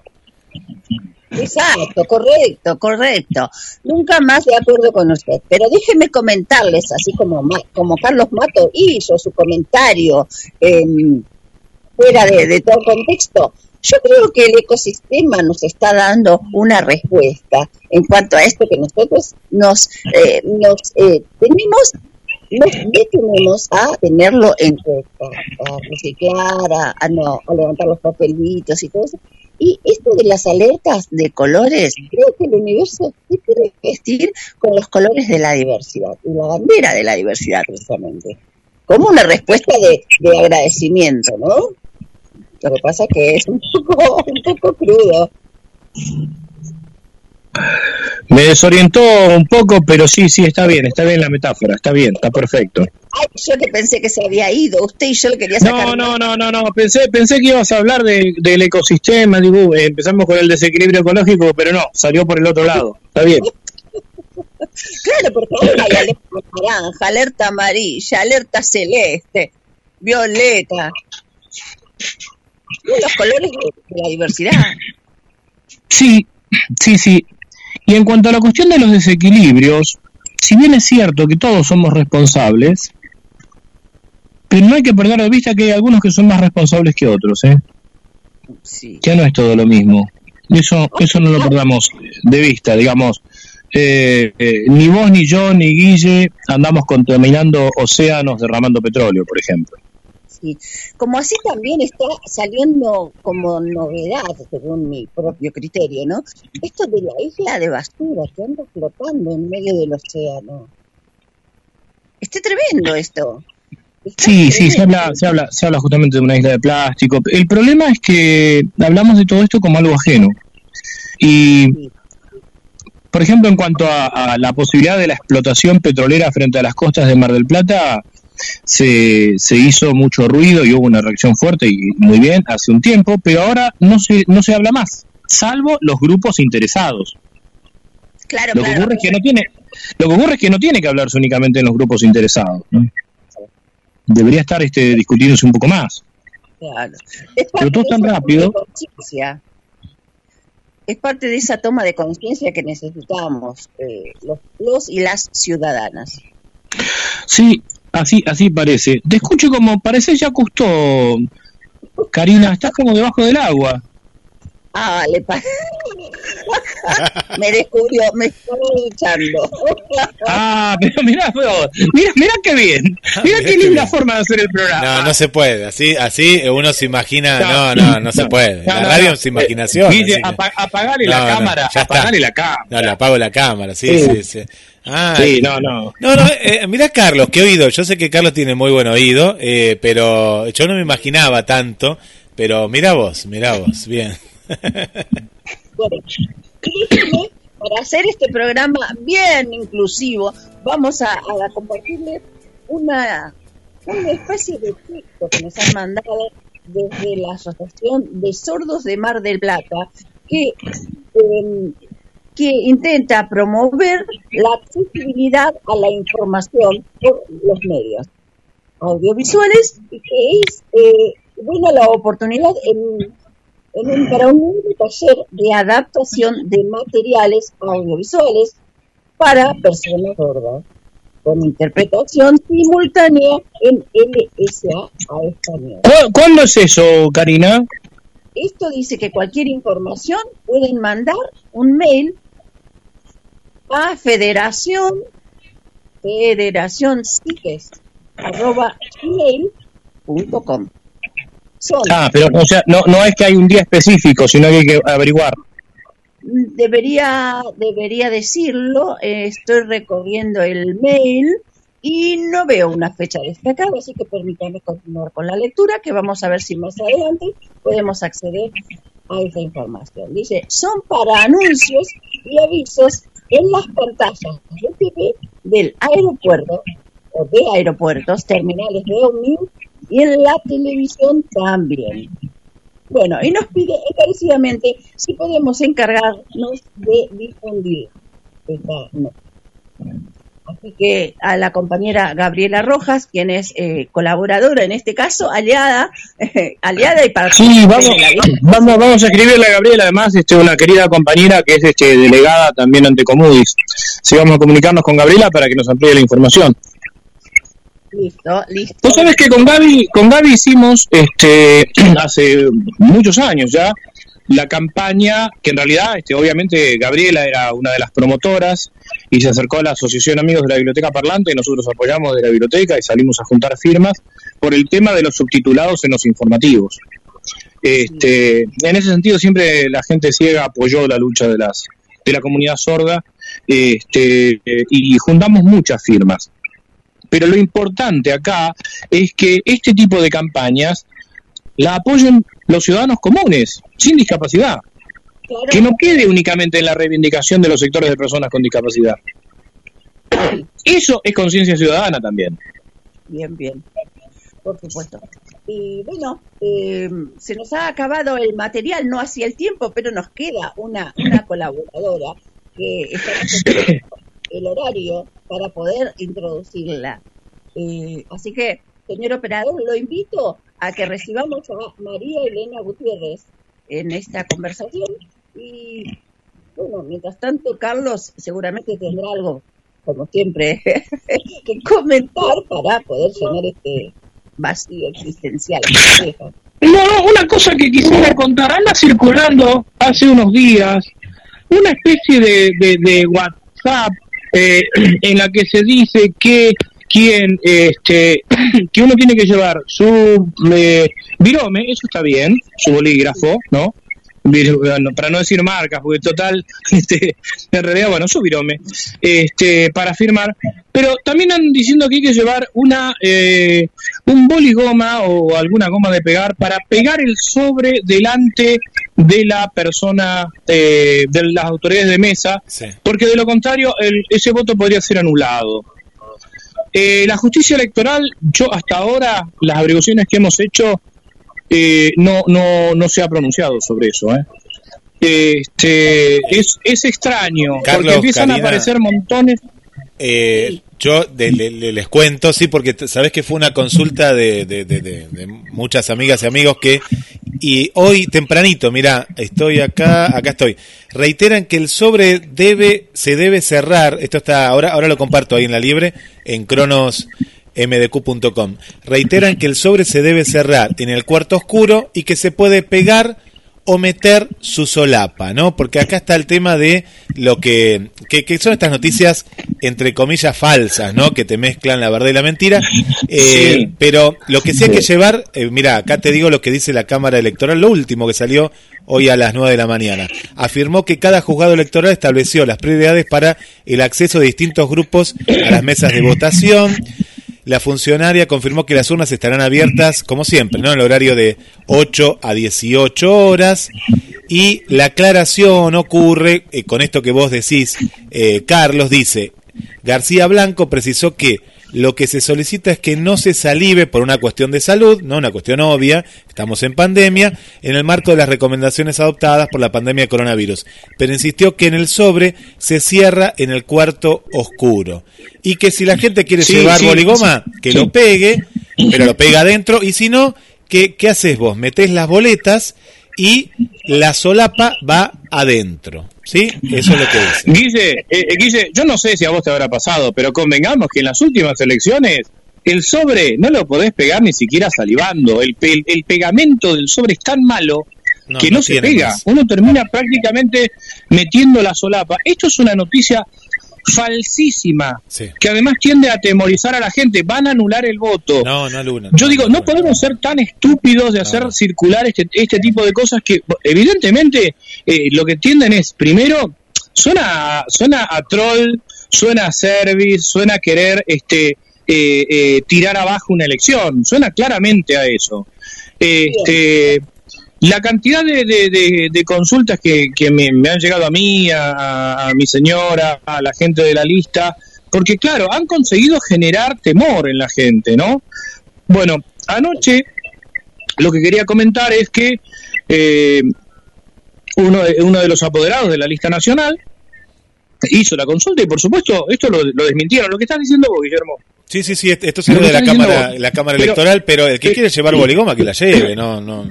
Exacto, correcto, correcto. Nunca más de acuerdo con usted. Pero déjeme comentarles, así como, como Carlos Mato hizo su comentario em, fuera de, todo contexto, yo creo que el ecosistema nos está dando una respuesta en cuanto a esto que nosotros nos, eh, nos eh, tenemos nos detenemos a tenerlo en cuenta, a reciclar, a, no, a levantar los papelitos y todo eso, y esto de las alertas de colores, creo que el universo se quiere vestir con los colores de la diversidad y la bandera de la diversidad precisamente, como una respuesta de, agradecimiento, ¿no? Lo que pasa es que es un poco, un poco crudo. Me desorientó un poco, pero sí, sí, está bien, está bien la metáfora, está bien, está perfecto. Ay, yo que pensé que se había ido, usted y yo le quería sacar. No, no, no, no, no, pensé, pensé que ibas a hablar del ecosistema, digo, eh, empezamos con el desequilibrio ecológico, pero no, salió por el otro lado, está bien. claro, porque hay alerta naranja, alerta amarilla, alerta celeste, violeta. Los colores de la diversidad. Sí, sí, sí. Y en cuanto a la cuestión de los desequilibrios, si bien es cierto que todos somos responsables, pero no hay que perder de vista que hay algunos que son más responsables que otros, ¿eh? Ya no es todo lo mismo. Eso, eso no lo perdamos de vista, digamos. Eh, eh, ni vos, ni yo, ni Guille andamos contaminando océanos derramando petróleo, por ejemplo. Como así también está saliendo como novedad, según mi propio criterio, ¿no? Esto de la isla de basura que anda flotando en medio del océano. Está tremendo esto. sí, sí, se habla, se habla, se habla justamente de una isla de plástico. El problema es que hablamos de todo esto como algo ajeno. Y, por ejemplo, en cuanto a la posibilidad de la explotación petrolera frente a las costas de Mar del Plata, se, se hizo mucho ruido y hubo una reacción fuerte y muy bien hace un tiempo, pero ahora no se, no se habla más, salvo los grupos interesados. Claro, lo que ocurre es que no tiene, lo que ocurre es que no tiene que hablarse únicamente en los grupos interesados. Debería estar este discutiéndose un poco más. Claro. pero todo tan rápido. Es parte de esa toma de conciencia que necesitamos eh, los, los y las ciudadanas. Sí, Así, así parece. Te escucho como, parece ya costó. Karina, estás como debajo del agua. Ah, le me descubrió, me está echando. ah, pero mirá, mira, mira qué bien. Mira qué linda forma de hacer el programa. No, no se puede. Así, así uno se imagina. No, no, no, se puede. La radio es imaginación. apagale la cámara. Apagale la cámara. No, le apago la cámara, sí, sí, sí. Ah, sí, no, no. No, no, eh, mira Carlos, qué oído. Yo sé que Carlos tiene muy buen oído, eh, pero yo no me imaginaba tanto. Pero mira vos, mira vos, bien. bueno, para hacer este programa bien inclusivo, vamos a, a compartirles una, una especie de texto que nos han mandado desde la Asociación de Sordos de Mar del Plata, que eh, que intenta promover la accesibilidad a la información por los medios audiovisuales y que es eh, bueno la oportunidad en, para un taller de adaptación de materiales audiovisuales para personas sordas, con interpretación simultánea en LSA a español. ¿Cuándo es eso, Karina? Esto dice que cualquier información pueden mandar un mail a federación federación arroba gmail.com. Ah, pero o sea, no, no es que hay un día específico, sino que hay que averiguar. Debería, debería decirlo, eh, estoy recorriendo el mail y no veo una fecha destacada, así que permítame continuar con la lectura, que vamos a ver si más adelante podemos acceder a esa información. Dice, son para anuncios y avisos en las pantallas de TV del aeropuerto o de aeropuertos, terminales de Omni y en la televisión también. Bueno, y nos pide encarecidamente si podemos encargarnos de difundir esta Así que a la compañera Gabriela Rojas, quien es eh, colaboradora en este caso, aliada, aliada y para Sí, vamos, vamos, vamos a escribirle a Gabriela, además, este, una querida compañera que es este, delegada también ante Comudis. Sí, vamos a comunicarnos con Gabriela para que nos amplíe la información. Listo, listo. Tú sabes que con Gaby, con Gaby hicimos este, hace muchos años ya la campaña, que en realidad, este, obviamente, Gabriela era una de las promotoras y se acercó a la Asociación Amigos de la Biblioteca Parlante y nosotros apoyamos de la biblioteca y salimos a juntar firmas por el tema de los subtitulados en los informativos. Este, en ese sentido, siempre la gente ciega apoyó la lucha de las de la comunidad sorda este, y juntamos muchas firmas. Pero lo importante acá es que este tipo de campañas la apoyen los ciudadanos comunes, sin discapacidad. Que no quede únicamente en la reivindicación de los sectores de personas con discapacidad. Eso es conciencia ciudadana también. Bien, bien, por supuesto. Y bueno, eh, se nos ha acabado el material, no hacía el tiempo, pero nos queda una, una colaboradora que está el horario para poder introducirla. Eh, así que, señor operador, lo invito a que recibamos a María Elena Gutiérrez en esta conversación y bueno, mientras tanto Carlos seguramente tendrá algo, como siempre, que comentar para poder llenar este vacío existencial. No, una cosa que quisiera contar, anda circulando hace unos días una especie de, de, WhatsApp eh, en la que se dice que quien este que uno tiene que llevar su eh, virome, eso está bien, su bolígrafo, ¿no? para no decir marcas, porque total, este, en realidad, bueno, su virome, este, para firmar, pero también andan diciendo que hay que llevar una, eh, un boligoma o alguna goma de pegar para pegar el sobre delante de la persona, eh, de las autoridades de mesa, porque de lo contrario el, ese voto podría ser anulado. Eh, la justicia electoral, yo hasta ahora, las averiguaciones que hemos hecho, eh, no, no, no se ha pronunciado sobre eso. ¿eh? Este, es, es extraño, porque empiezan a aparecer montones. Eh, yo les cuento, sí, porque sabes que fue una consulta de, de, de, muchas amigas y amigos que, y hoy tempranito, mira, estoy acá, acá estoy, reiteran que el sobre debe, se debe cerrar, esto está, ahora, ahora lo comparto ahí en la libre, en cronosmdq.com, reiteran que el sobre se debe cerrar en el cuarto oscuro y que se puede pegar o meter su solapa, ¿no? Porque acá está el tema de lo que, que, son estas noticias entre comillas falsas, ¿no? Que te mezclan la verdad y la mentira. Eh, pero lo que sí hay que llevar, eh, mira, acá te digo lo que dice la Cámara Electoral, lo último que salió hoy a las 9 de la mañana. Afirmó que cada juzgado electoral estableció las prioridades para el acceso de distintos grupos a las mesas de votación la funcionaria confirmó que las urnas estarán abiertas, como siempre, ¿no? en el horario de 8 a 18 horas. Y la aclaración ocurre eh, con esto que vos decís, eh, Carlos, dice, García Blanco precisó que lo que se solicita es que no se salive por una cuestión de salud, no una cuestión obvia, estamos en pandemia, en el marco de las recomendaciones adoptadas por la pandemia de coronavirus, pero insistió que en el sobre se cierra en el cuarto oscuro. Y que si la gente quiere llevar boligoma, que lo pegue, pero lo pega adentro. Y si no, ¿qué, qué haces vos? Metés las boletas y la solapa va adentro. ¿Sí? Eso es lo que dice. Guille, eh, eh, Guille, yo no sé si a vos te habrá pasado, pero convengamos que en las últimas elecciones el sobre no lo podés pegar ni siquiera salivando. El, el, pegamento del sobre es tan malo que no, se pega. Uno termina prácticamente metiendo la solapa. Esto es una noticia falsísima, que además tiende a atemorizar a la gente, van a anular el voto. No, no Yo digo, no, podemos ser tan estúpidos de hacer circular este, este tipo de cosas que evidentemente eh, lo que tienden es, primero, suena, suena a troll, suena a service, suena a querer este, eh, eh, tirar abajo una elección, suena claramente a eso. Este, la cantidad de, de, consultas que, que me, han llegado a mí, a, mi señora, a la gente de la lista, porque claro, han conseguido generar temor en la gente, ¿no? Bueno, anoche lo que quería comentar es que eh, uno, de, uno de los apoderados de la lista nacional hizo la consulta y por supuesto esto lo, desmintieron. Lo que estás diciendo vos, Guillermo. Sí, sí, sí, esto es de la cámara, la cámara electoral, pero el que quiere llevar boligoma que la lleve, no, no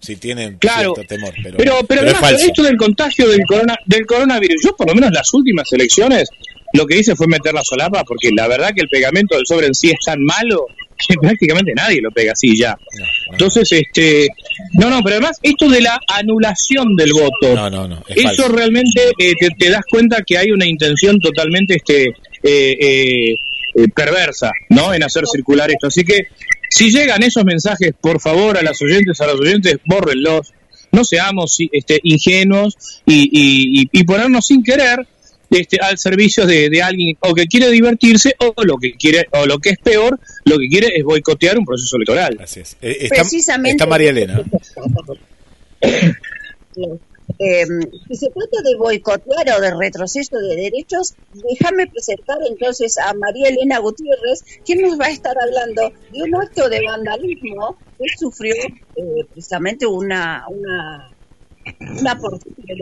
si tienen claro, cierto temor. Pero, pero, además, esto del contagio del, corona, del coronavirus, yo por lo menos las últimas elecciones lo que hice fue meter la solapa porque la verdad que el pegamento del sobre en sí es tan malo que prácticamente nadie lo pega así ya. Entonces, este, no, no, pero además esto de la anulación del voto, no, no, no, eso realmente eh, te, das cuenta que hay una intención totalmente este eh, eh, perversa, ¿no? En hacer circular esto. Así que si llegan esos mensajes, por favor, a las oyentes, a los oyentes, bórrenlos. No seamos este, ingenuos y, y, ponernos sin querer este, al servicio de, alguien o que quiere divertirse o lo que quiere o lo que es peor lo que quiere es boicotear un proceso electoral. Así es. Eh, Precisamente está María Elena Eh, si se trata de boicotear o de retroceso de derechos, déjame presentar entonces a María Elena Gutiérrez, quien nos va a estar hablando de un acto de vandalismo que sufrió eh, precisamente una, una, una porción de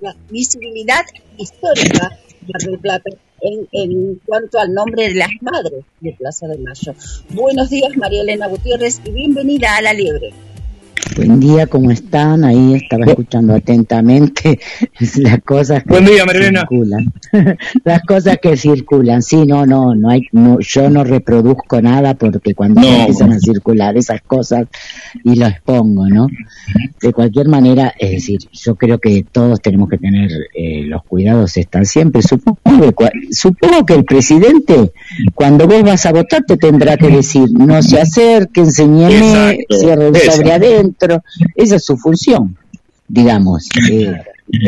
la, visibilidad histórica de Plata en, en, cuanto al nombre de las madres de Plaza de Mayo. Buenos días, María Elena Gutiérrez, y bienvenida a La Liebre. Buen día, ¿cómo están? Ahí estaba escuchando atentamente las cosas que circulan. las cosas que circulan. Sí, no, no, no hay, no, yo no reproduzco nada porque cuando empiezan a circular esas cosas y lo expongo, ¿no? De cualquier manera, es decir, yo creo que todos tenemos que tener eh, los cuidados están siempre. Supongo que, supongo que el presidente, cuando vos vas a votar, te tendrá que decir, no se acerquen, enseñeme, cierren sobre adentro esa es su función, digamos. Eh,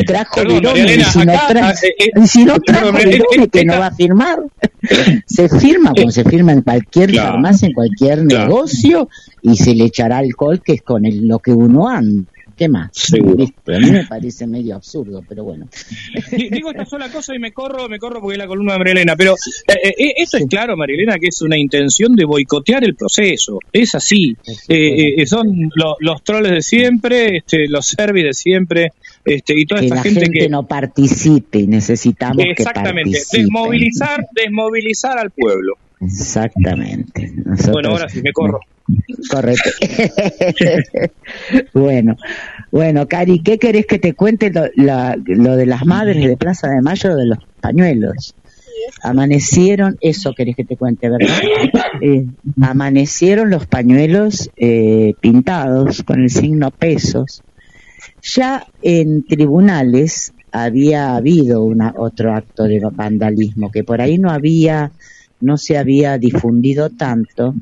trajo y si no, trajo que no va a firmar, se firma como se firma en cualquier farmacia, en cualquier negocio, y se le echará alcohol, que es con el, lo que uno anda. ¿Qué más? A mí me parece medio absurdo, pero bueno. Digo esta sola cosa y me corro, me corro porque es la columna de Marilena, pero eh, eh, eh, eso es claro, Marilena, que es una intención de boicotear el proceso. Es así. son los troles de siempre, este, los servis de siempre, este, y toda esta gente, que no participe y necesitamos exactamente desmovilizar desmovilizar al pueblo exactamente bueno ahora sí me corro Correcto. bueno, bueno, Cari, ¿qué querés que te cuente lo, de las madres de Plaza de Mayo de los pañuelos? Amanecieron, eso querés que te cuente, ¿verdad? Eh, amanecieron los pañuelos eh, pintados con el signo pesos. Ya en tribunales había habido una, otro acto de vandalismo que por ahí no había, no se había difundido tanto,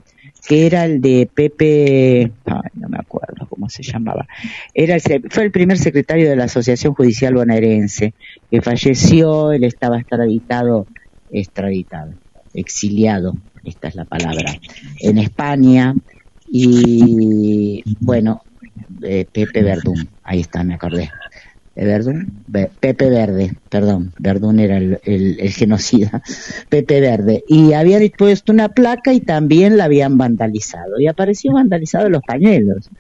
que era el de Pepe, no me acuerdo cómo se llamaba, era fue el primer secretario de la Asociación Judicial Bonaerense, que falleció, él estaba extraditado, extraditado, exiliado, esta es la palabra, en España, y bueno, eh, Pepe Verdún, ahí está, me acordé. Verdún, Pepe Verde, perdón, Verdún era el, genocida, Pepe Verde, y había dispuesto una placa y también la habían vandalizado, y apareció vandalizado los pañuelos.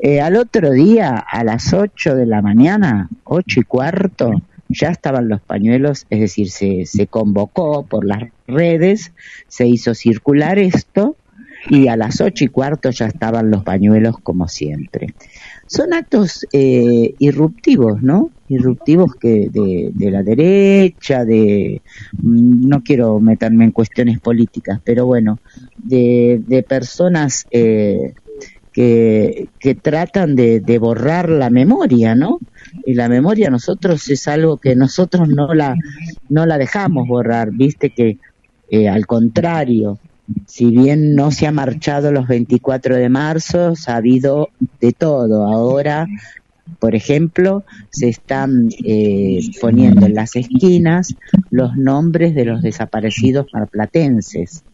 Eh, al otro día, a las 8 de la mañana, ocho y cuarto, ya estaban los pañuelos, es decir, se, se convocó por las redes, se hizo circular esto, y a las ocho y cuarto ya estaban los pañuelos como siempre. Son actos eh, irruptivos, ¿no? Irruptivos que de, la derecha, de mm, no quiero meterme en cuestiones políticas, pero bueno, de, de personas eh, que, que tratan de, de borrar la memoria, ¿no? Y la memoria nosotros es algo que nosotros no la no la dejamos borrar, viste que eh, al contrario, si bien no se ha marchado los 24 de marzo, ha habido de todo. Ahora, por ejemplo, se están eh, poniendo en las esquinas los nombres de los desaparecidos marplatenses.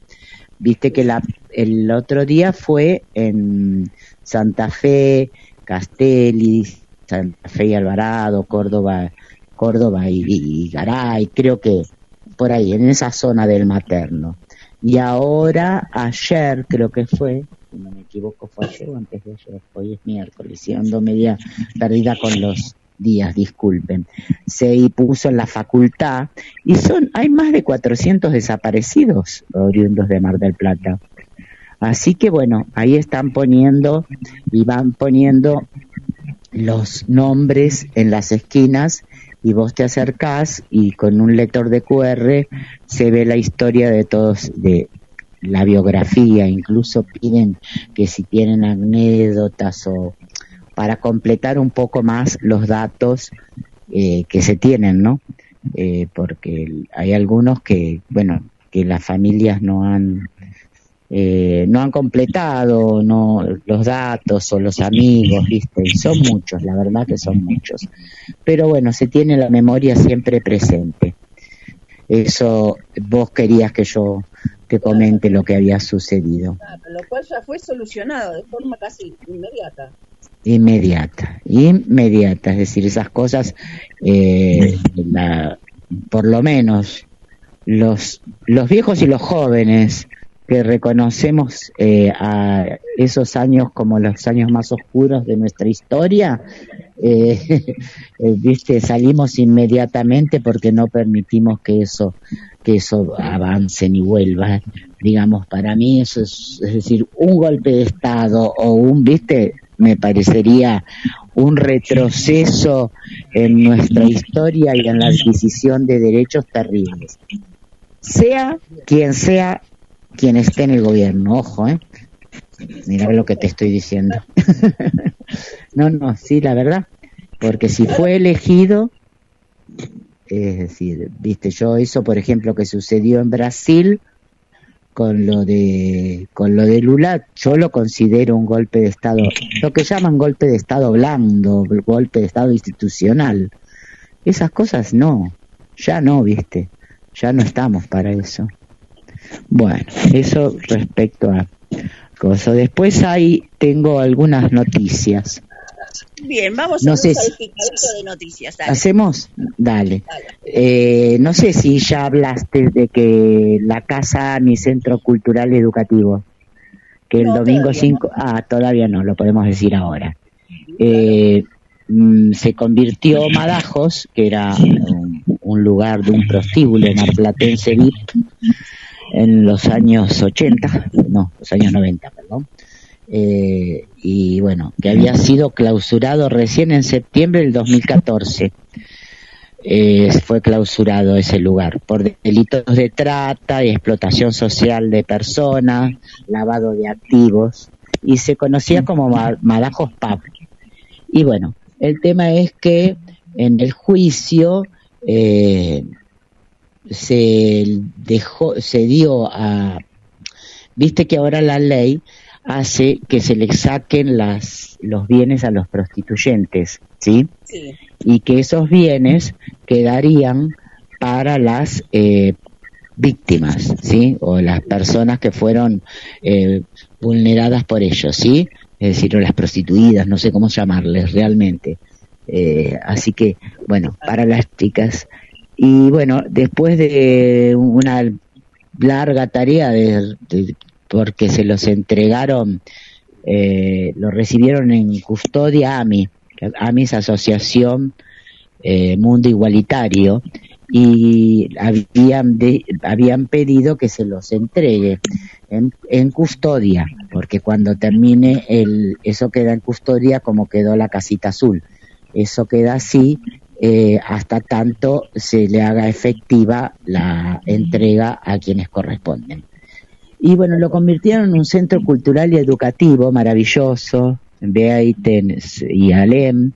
Viste que la, el otro día fue en Santa Fe, Castelli, Santa Fe y Alvarado, Córdoba, Córdoba y, y Garay, creo que por ahí, en esa zona del materno. Y ahora, ayer creo que fue, si no me equivoco, fue ayer o antes de ayer, hoy es miércoles, y media perdida con los días, disculpen, se puso en la facultad y son, hay más de 400 desaparecidos oriundos de Mar del Plata. Así que bueno, ahí están poniendo y van poniendo los nombres en las esquinas y vos te acercás y con un lector de QR se ve la historia de todos, de la biografía, incluso piden que si tienen anécdotas o para completar un poco más los datos eh, que se tienen, ¿no? Eh, porque hay algunos que, bueno, que las familias no han eh, no han completado no los datos o los amigos, ¿viste? son muchos, la verdad que son muchos. Pero bueno, se tiene la memoria siempre presente. Eso vos querías que yo te comente lo que había sucedido. lo cual ya fue solucionado de forma casi inmediata. Inmediata, inmediata, es decir, esas cosas, eh, por lo menos los, los viejos y los jóvenes que reconocemos eh, a esos años como los años más oscuros de nuestra historia, eh, eh, viste, salimos inmediatamente porque no permitimos que eso que eso avance ni vuelva. Digamos, para mí eso es, es decir, un golpe de Estado o un, viste, me parecería un retroceso en nuestra historia y en la adquisición de derechos terribles. Sea quien sea quien esté en el gobierno, ojo, ¿eh? Mira lo que te estoy diciendo. no, no, sí, la verdad, porque si fue elegido, es decir, viste, yo eso, por ejemplo, que sucedió en Brasil con lo de con lo de Lula, yo lo considero un golpe de estado, lo que llaman golpe de estado blando, golpe de estado institucional. Esas cosas no, ya no, viste, ya no estamos para eso. Bueno, eso respecto a cosas. Después ahí tengo algunas noticias. Bien, vamos a hacer de noticias. ¿Hacemos? Dale. Eh, no sé si ya hablaste de que la casa, mi centro cultural educativo, que el domingo 5, ah, todavía no, lo podemos decir ahora. Eh, mm, se convirtió Madajos, que era un, un lugar de un prostíbulo marplatense VIP, en los años 80, no, los años 90, perdón, eh, y bueno, que había sido clausurado recién en septiembre del 2014. Eh, fue clausurado ese lugar por delitos de trata y explotación social de personas, lavado de activos, y se conocía como Madajos Pub. Y bueno, el tema es que en el juicio eh, se dejó, se dio a, viste que ahora la ley hace que se le saquen las, los bienes a los prostituyentes, ¿sí? Y que esos bienes quedarían para las eh, víctimas, ¿sí? O las personas que fueron eh, vulneradas por ellos, ¿sí? Es decir, o las prostituidas, no sé cómo llamarles realmente. Eh, así que, bueno, para las chicas y bueno, después de una larga tarea de, porque se los entregaron, eh, lo recibieron en custodia AMI. AMI es Asociación eh, Mundo Igualitario y habían, habían pedido que se los entregue en, en, custodia, porque cuando termine el, eso queda en custodia como quedó la casita azul. Eso queda así eh, hasta tanto se le haga efectiva la entrega a quienes corresponden. Y bueno, lo convirtieron en un centro cultural y educativo maravilloso, Beaiten y Alem.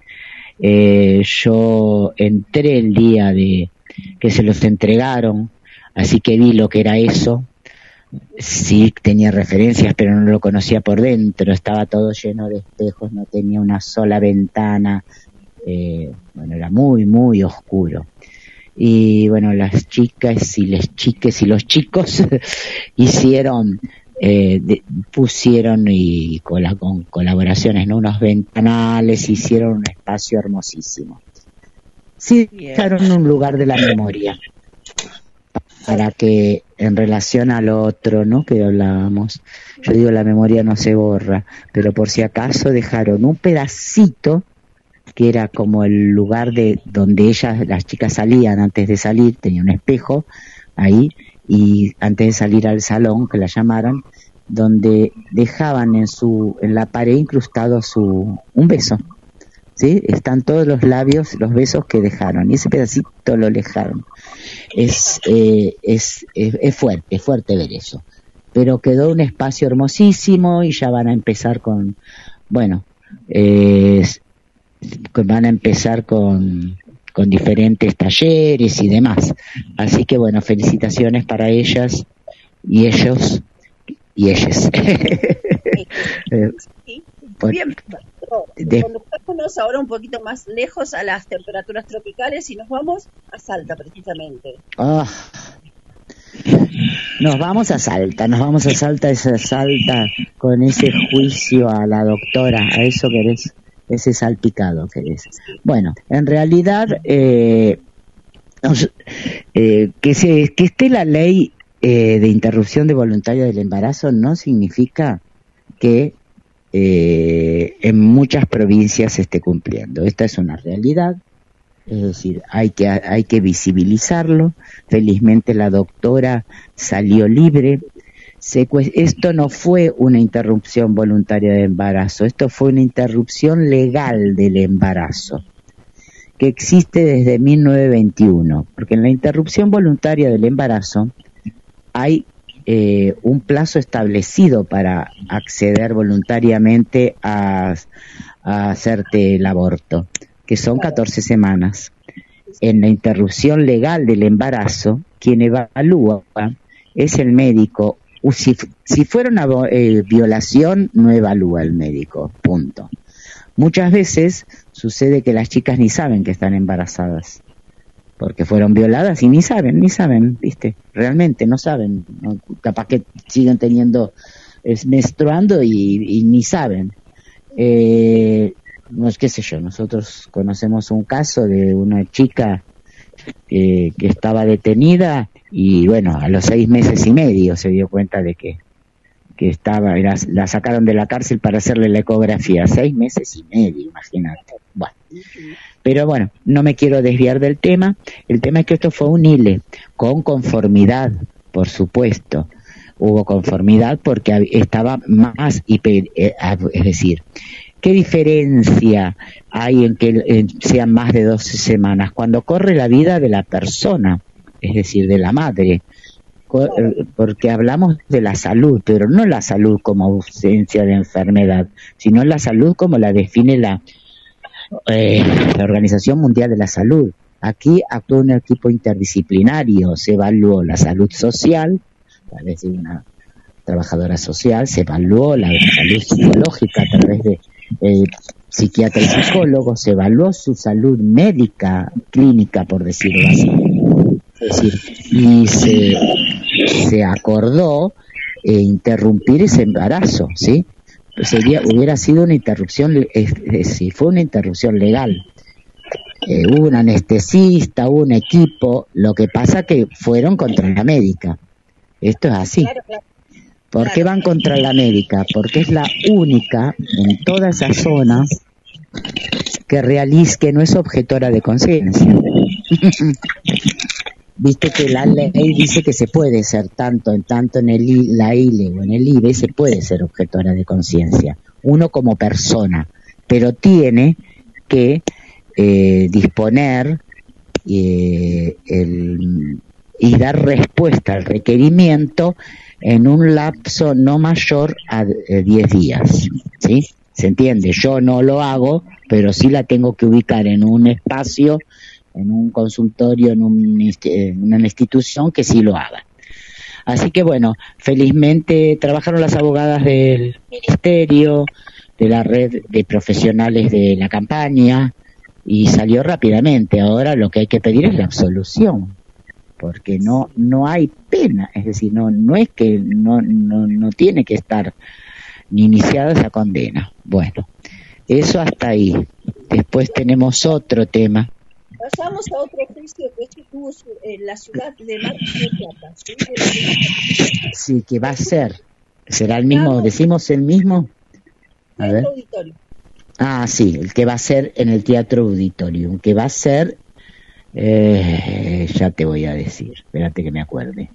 Eh, yo entré el día de que se los entregaron, así que vi lo que era eso. Sí tenía referencias, pero no lo conocía por dentro. Estaba todo lleno de espejos, no tenía una sola ventana. Eh, bueno, era muy, muy oscuro y bueno, las chicas y las chiques y los chicos hicieron, eh, pusieron y con, con colaboraciones, ¿no? unos ventanales, hicieron un espacio hermosísimo. Sí, dejaron un lugar de la memoria para que en relación al otro, ¿no? Que hablábamos, yo digo la memoria no se borra, pero por si acaso dejaron un pedacito que era como el lugar de donde ellas, las chicas salían antes de salir, tenía un espejo ahí, y antes de salir al salón, que la llamaran, donde dejaban en su, en la pared incrustado su, un beso. ¿Sí? Están todos los labios, los besos que dejaron, y ese pedacito lo dejaron. Es, eh, es, es, es fuerte, es fuerte ver eso. Pero quedó un espacio hermosísimo y ya van a empezar con, bueno, eh, van a empezar con, con diferentes talleres y demás. Así que bueno, felicitaciones para ellas y ellos y ellas. Eh, bien, ahora un poquito más lejos a las temperaturas tropicales y nos vamos a Salta precisamente. Ah. Nos vamos a Salta, nos vamos a Salta, esa Salta con ese juicio a la doctora, ¿a eso querés? Ese salpicado que es. Bueno, en realidad, eh, eh, que, se, que esté la ley eh, de interrupción de voluntaria del embarazo no significa que en muchas provincias se esté cumpliendo. Esta es una realidad, es decir, hay que, hay que visibilizarlo. Felizmente la doctora salió libre esto no fue una interrupción voluntaria de embarazo, esto fue una interrupción legal del embarazo, que existe desde 1921, porque en la interrupción voluntaria del embarazo hay eh, un plazo establecido para acceder voluntariamente a, a hacerte el aborto, que son 14 semanas. En la interrupción legal del embarazo, quien evalúa es el médico si, si fuera una eh, violación, no evalúa el médico, punto. Muchas veces sucede que las chicas ni saben que están embarazadas, porque fueron violadas y ni saben, ni saben, ¿viste? Realmente no saben, capaz que siguen teniendo, es, menstruando y, ni saben. Eh, no es qué sé yo, nosotros conocemos un caso de una chica que estaba detenida y bueno, a los seis meses y medio se dio cuenta de que, que estaba, la sacaron de la cárcel para hacerle la ecografía, seis meses y medio, imagínate. Bueno. Pero bueno, no me quiero desviar del tema. El tema es que esto fue un ILE, con conformidad, por supuesto. Hubo conformidad porque estaba más, eh, es decir, ¿qué diferencia hay en que sean más de 12 semanas? Cuando corre la vida de la persona es decir, de la madre, eh, porque hablamos de la salud, pero no la salud como ausencia de enfermedad, sino la salud como la define la, eh, la Organización Mundial de la Salud. Aquí actuó un equipo interdisciplinario, se evaluó la salud social, a través de una trabajadora social, se evaluó la salud psicológica a través de eh, psiquiatra y psicólogo, se evaluó su salud médica, clínica, por decirlo así, es decir, y se, se acordó eh, interrumpir ese embarazo, ¿sí? Sería, hubiera sido una interrupción, si fue una interrupción legal. Eh, hubo un anestesista, hubo un equipo, lo que pasa que fueron contra la médica. Esto es así. ¿Por qué van contra la médica? Porque es la única en toda esa zona que realiza, que no es objetora de conciencia. viste que la ley dice que se puede ser tanto en tanto en el la ILE o en el IBE se puede ser objetora de conciencia uno como persona pero tiene que eh, disponer eh, y dar respuesta al requerimiento en un lapso no mayor a 10 eh, días ¿sí? se entiende yo no lo hago pero sí la tengo que ubicar en un espacio en un consultorio, en, una institución que sí lo haga. Así que bueno, felizmente trabajaron las abogadas del ministerio, de la red de profesionales de la campaña y salió rápidamente. Ahora lo que hay que pedir es la absolución, porque no no hay pena, es decir, no no es que no no, no tiene que estar ni iniciada esa condena. Bueno, eso hasta ahí. Después tenemos otro tema Pasamos a otro juicio que se tuvo en la ciudad de Mar del Plata. ¿sí? que va a ser. ¿Será el mismo? ¿Decimos el mismo? A ver. Ah, sí, el que va a ser en el Teatro Auditorium, que va a ser, eh, ya te voy a decir, espérate que me acuerde.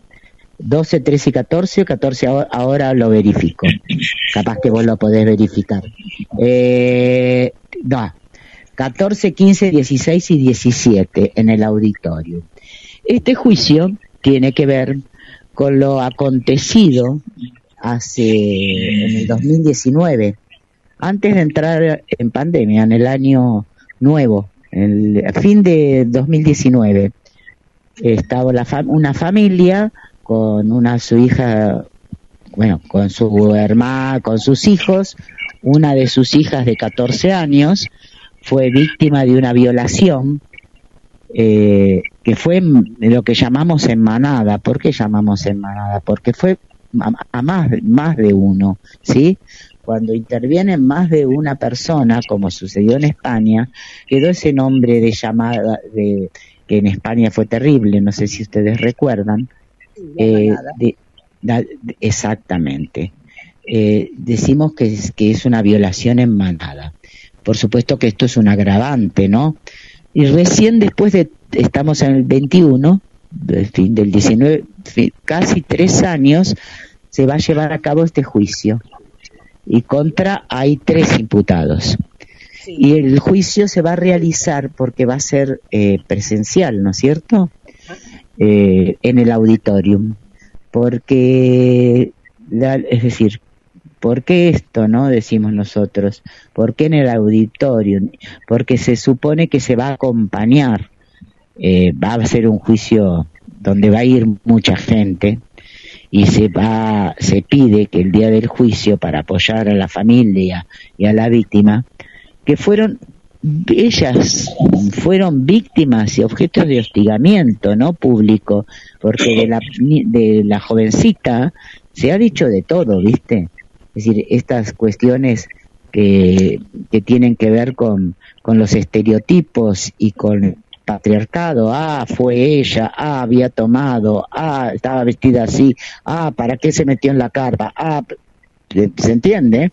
12, 13 y 14, 14 ahora, lo verifico. Capaz que vos lo podés verificar. Eh, no, 14, 15, 16 y 17 en el auditorio. Este juicio tiene que ver con lo acontecido hace en el 2019, antes de entrar en pandemia, en el año nuevo, el fin de 2019. Estaba la una familia con una su hija, bueno, con su hermana, con sus hijos, una de sus hijas de 14 años fue víctima de una violación eh, que fue lo que llamamos en manada. ¿Por qué llamamos en manada? Porque fue a, más, más de uno, ¿sí? Cuando interviene más de una persona, como sucedió en España, quedó ese nombre de llamada, de, que en España fue terrible, no sé si ustedes recuerdan. Eh, exactamente. Eh, decimos que que es una violación en manada. Por supuesto que esto es un agravante, ¿no? Y recién después de, estamos en el 21, del fin del 19, casi tres años, se va a llevar a cabo este juicio. Y contra hay tres imputados. Y el juicio se va a realizar porque va a ser eh, presencial, ¿no es cierto? Eh, en el auditorium. Porque, es decir, ¿Por qué esto, no? Decimos nosotros. ¿Por qué en el auditorio? Porque se supone que se va a acompañar. Eh, va a ser un juicio donde va a ir mucha gente y se va, se pide que el día del juicio para apoyar a la familia y a la víctima, que fueron ellas fueron víctimas y objetos de hostigamiento, ¿no? Público, porque de la, de la jovencita se ha dicho de todo, ¿viste? Es decir, estas cuestiones que, que tienen que ver con, con los estereotipos y con el patriarcado, ah, fue ella, ah, había tomado, ah, estaba vestida así, ah, ¿para qué se metió en la carpa? Ah, ¿se entiende?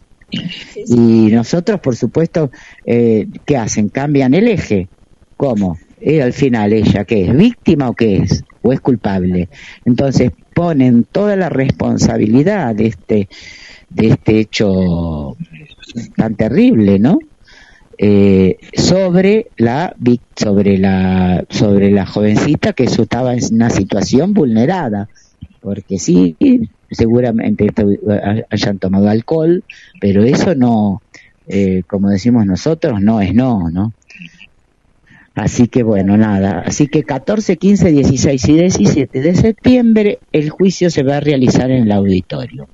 Y nosotros, por supuesto, eh, ¿qué hacen? Cambian el eje. ¿Cómo? Y al final ella, ¿qué es? ¿Víctima o qué es? ¿O es culpable? Entonces ponen toda la responsabilidad de este de este hecho tan terrible, ¿no? Eh, sobre la sobre la sobre la jovencita que estaba en una situación vulnerada porque sí seguramente hayan tomado alcohol pero eso no eh, como decimos nosotros no es no no así que bueno nada así que 14 15 16 y 17 de septiembre el juicio se va a realizar en el auditorio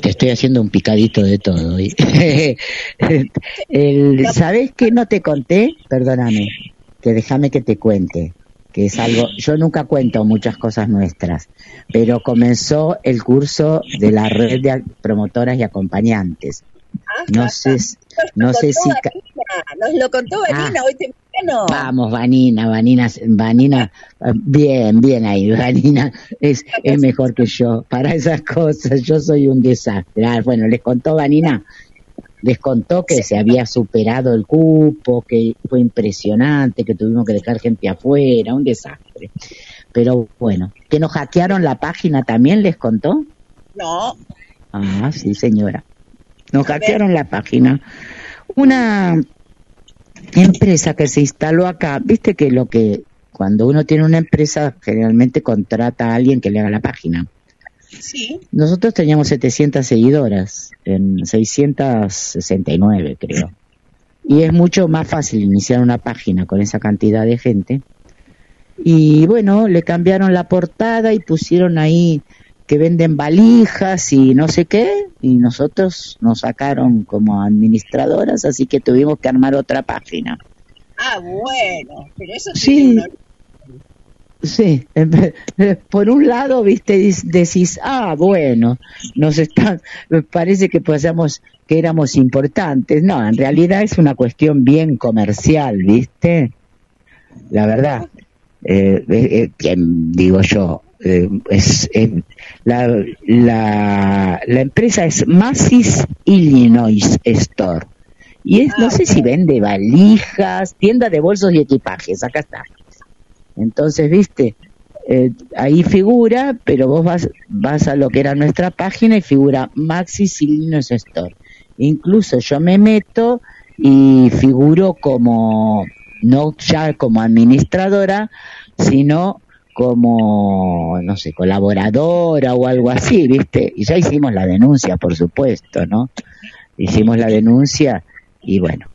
te estoy haciendo un picadito de todo. el, ¿Sabes qué no te conté? Perdóname, que déjame que te cuente que es algo, yo nunca cuento muchas cosas nuestras, pero comenzó el curso de la red de promotoras y acompañantes. No sé, no sé si... Nos lo contó Vanina ah. hoy temprano. Vamos, Vanina, Vanina, Vanina, bien, bien ahí, Vanina es, es mejor que yo para esas cosas, yo soy un desastre. Ah, bueno, les contó Vanina. les contó que se había superado el cupo, que fue impresionante, que tuvimos que dejar gente afuera, un desastre. Pero bueno, que nos hackearon la página también, ¿les contó? No. Ah, sí, señora. Nos hackearon la página. Una empresa que se instaló acá, viste que lo que cuando uno tiene una empresa generalmente contrata a alguien que le haga la página. Sí. Nosotros teníamos 700 seguidoras, en 669 creo. Y es mucho más fácil iniciar una página con esa cantidad de gente. Y bueno, le cambiaron la portada y pusieron ahí que venden valijas y no sé qué, y nosotros nos sacaron como administradoras, así que tuvimos que armar otra página. Ah, bueno, pero eso sí. Sí, por un lado, viste, decís, ah, bueno, nos están, parece que pasamos, que éramos importantes. No, en realidad es una cuestión bien comercial, viste. La verdad, eh, eh, eh digo yo, eh, es la, la, la, empresa es Macy's Illinois Store. Y es no sé si vende valijas tienda de bolsos y equipajes acá está. Entonces viste eh, ahí figura pero vos vas vas a lo que era nuestra página y figura Macy's Illinois Store. Incluso yo me meto y figuro como no ya como administradora sino como, no sé, colaboradora o algo así, ¿viste? Y ya hicimos la denuncia, por supuesto, ¿no? Hicimos la denuncia y bueno,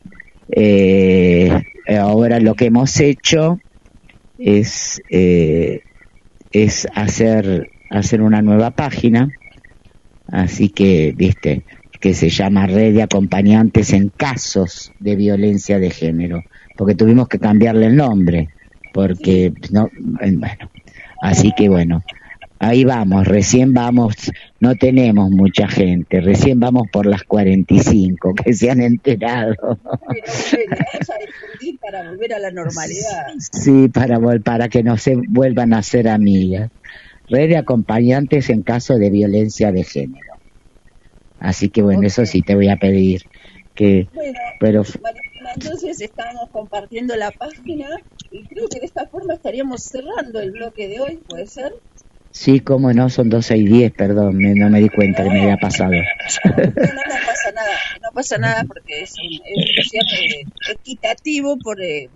eh, ahora lo que hemos hecho es, eh, es hacer, hacer una nueva página, así que, ¿viste? que se llama Red de Acompañantes en Casos de Violencia de Género, porque tuvimos que cambiarle el nombre porque no, bueno, así que bueno, ahí vamos, recién vamos, no tenemos mucha gente, recién vamos por las 45 que se han enterado. para volver a la normalidad. Sí, para, para que no se vuelvan a ser amigas. Red de acompañantes en caso de violencia de género. Así que bueno, eso sí te voy a pedir que... pero entonces estamos compartiendo la página y creo que de esta forma estaríamos cerrando el bloque de hoy, ¿puede ser? Sí, cómo no, son 12 y 10, perdón, no me di cuenta que me había pasado. No, no, pasa nada, no pasa nada porque es un, es equitativo por, eh,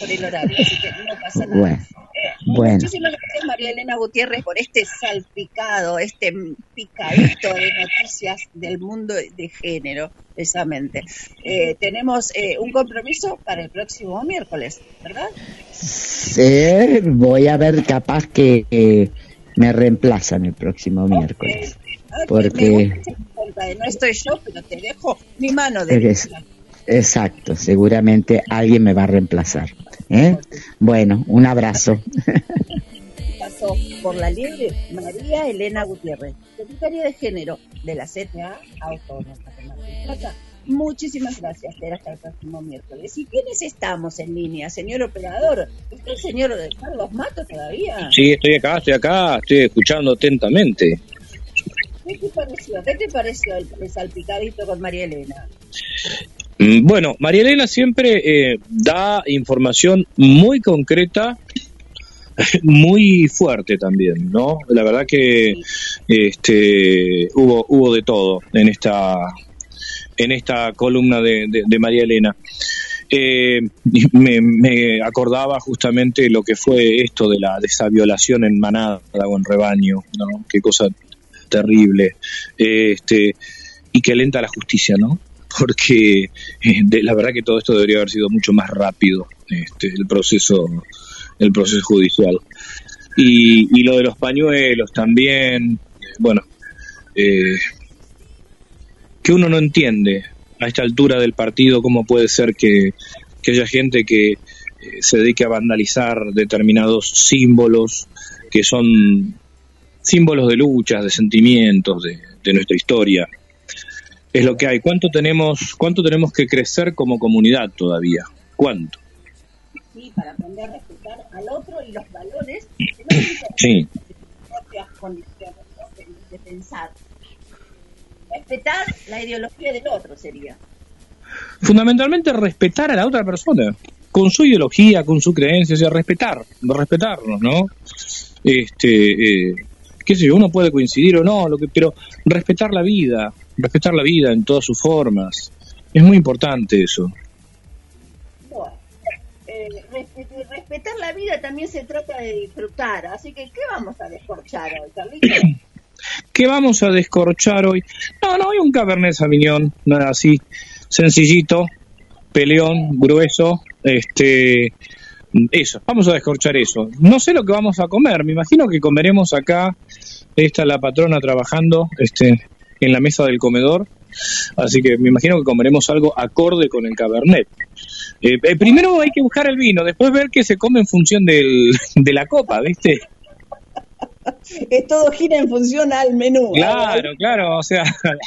por el horario, así que no pasa nada. Bueno. Bueno. Muchísimas gracias María Elena Gutiérrez por este salpicado, este picadito de noticias del mundo de género, precisamente. Eh, tenemos eh, un compromiso para el próximo miércoles, ¿verdad? Sí, voy a ver capaz que me reemplazan el próximo miércoles. porque no estoy yo, pero te dejo mi mano de Exacto, seguramente alguien me va a reemplazar. ¿eh? Bueno, un abrazo. Por la libre María Elena Gutiérrez, secretaria de género de la CTA Autónoma Muchísimas gracias, hasta el próximo miércoles. ¿Y quiénes estamos en línea, señor operador? ¿Está el señor Carlos Mato todavía? Sí, estoy acá, estoy acá, estoy escuchando atentamente. ¿Qué te pareció? ¿Qué te pareció el salpicadito con María Elena? Mm, bueno, María Elena siempre eh, da información muy concreta, muy fuerte también, ¿no? La verdad que este, hubo, hubo de todo en esta, en esta columna de, María Elena. Eh, me, acordaba justamente lo que fue esto de la de esa violación en manada o en rebaño, ¿no? Qué cosa terrible. este, y que lenta la justicia, ¿no? porque eh, la verdad que todo esto debería haber sido mucho más rápido, este, el proceso, el proceso judicial. Y, lo de los pañuelos también, bueno, eh, que uno no entiende a esta altura del partido cómo puede ser que, haya gente que eh, se dedique a vandalizar determinados símbolos que son símbolos de luchas, de sentimientos, de nuestra historia es lo que hay. ¿Cuánto tenemos, cuánto tenemos que crecer como comunidad todavía? ¿Cuánto? Sí, para aprender a respetar al otro y los valores sí. propias condiciones de pensar. respetar la ideología del otro sería. Fundamentalmente respetar a la otra persona, con su ideología, con su creencia, o sea, respetar, respetarnos, ¿no? Este, eh, qué sé yo, uno puede coincidir o no, lo que, pero respetar la vida, respetar la vida en todas sus formas, es muy importante eso. Eh, respetar la vida también se trata de disfrutar, así que ¿qué vamos a descorchar hoy, Carlitos? ¿Qué vamos a descorchar hoy? No, no, hay un Cabernet Sauvignon, nada así, sencillito, peleón, grueso, este, eso, vamos a descorchar eso. No sé lo que vamos a comer, me imagino que comeremos acá, está la patrona trabajando, este, en la mesa del comedor, así que me imagino que comeremos algo acorde con el Cabernet. Eh, eh, primero hay que buscar el vino, después ver qué se come en función del, de la copa, ¿viste? es todo gira en función al menú. Claro, claro, o sea,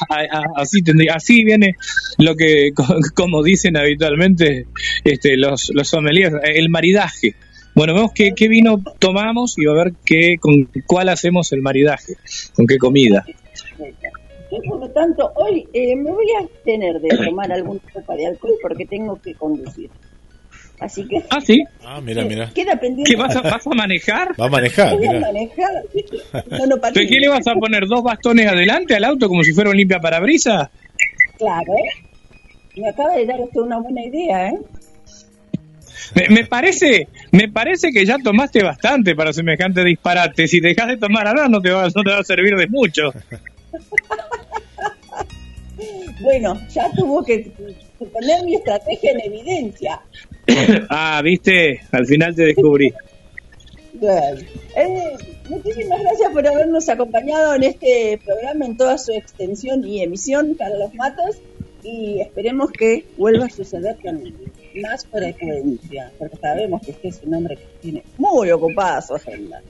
así tendría, así viene lo que, como dicen habitualmente este, los, los sommeliers, el maridaje. Bueno, vemos qué, qué vino tomamos y a ver qué, con cuál hacemos el maridaje, con qué comida. Por lo tanto, hoy eh, me voy a tener de tomar algún tipo de alcohol porque tengo que conducir. Así que. Ah, sí. Ah, mira, mira. Queda pendiente. ¿Qué vas a, vas a manejar? Va a manejar, Voy a manejar. ¿Pero qué le vas a poner dos bastones adelante al auto como si fuera un limpia parabrisas? Claro, ¿eh? Me acaba de dar usted una buena idea, ¿eh? Me, me parece, me parece que ya tomaste bastante para semejante disparate. Si dejas de tomar ahora no te va, no te va a servir de mucho. Bueno, ya tuvo que poner mi estrategia en evidencia. ah, viste, al final te descubrí. Bueno, eh, muchísimas gracias por habernos acompañado en este programa en toda su extensión y emisión, Carlos Matos, y esperemos que vuelva a suceder con más frecuencia, porque sabemos que usted es un hombre que tiene muy ocupada su agenda.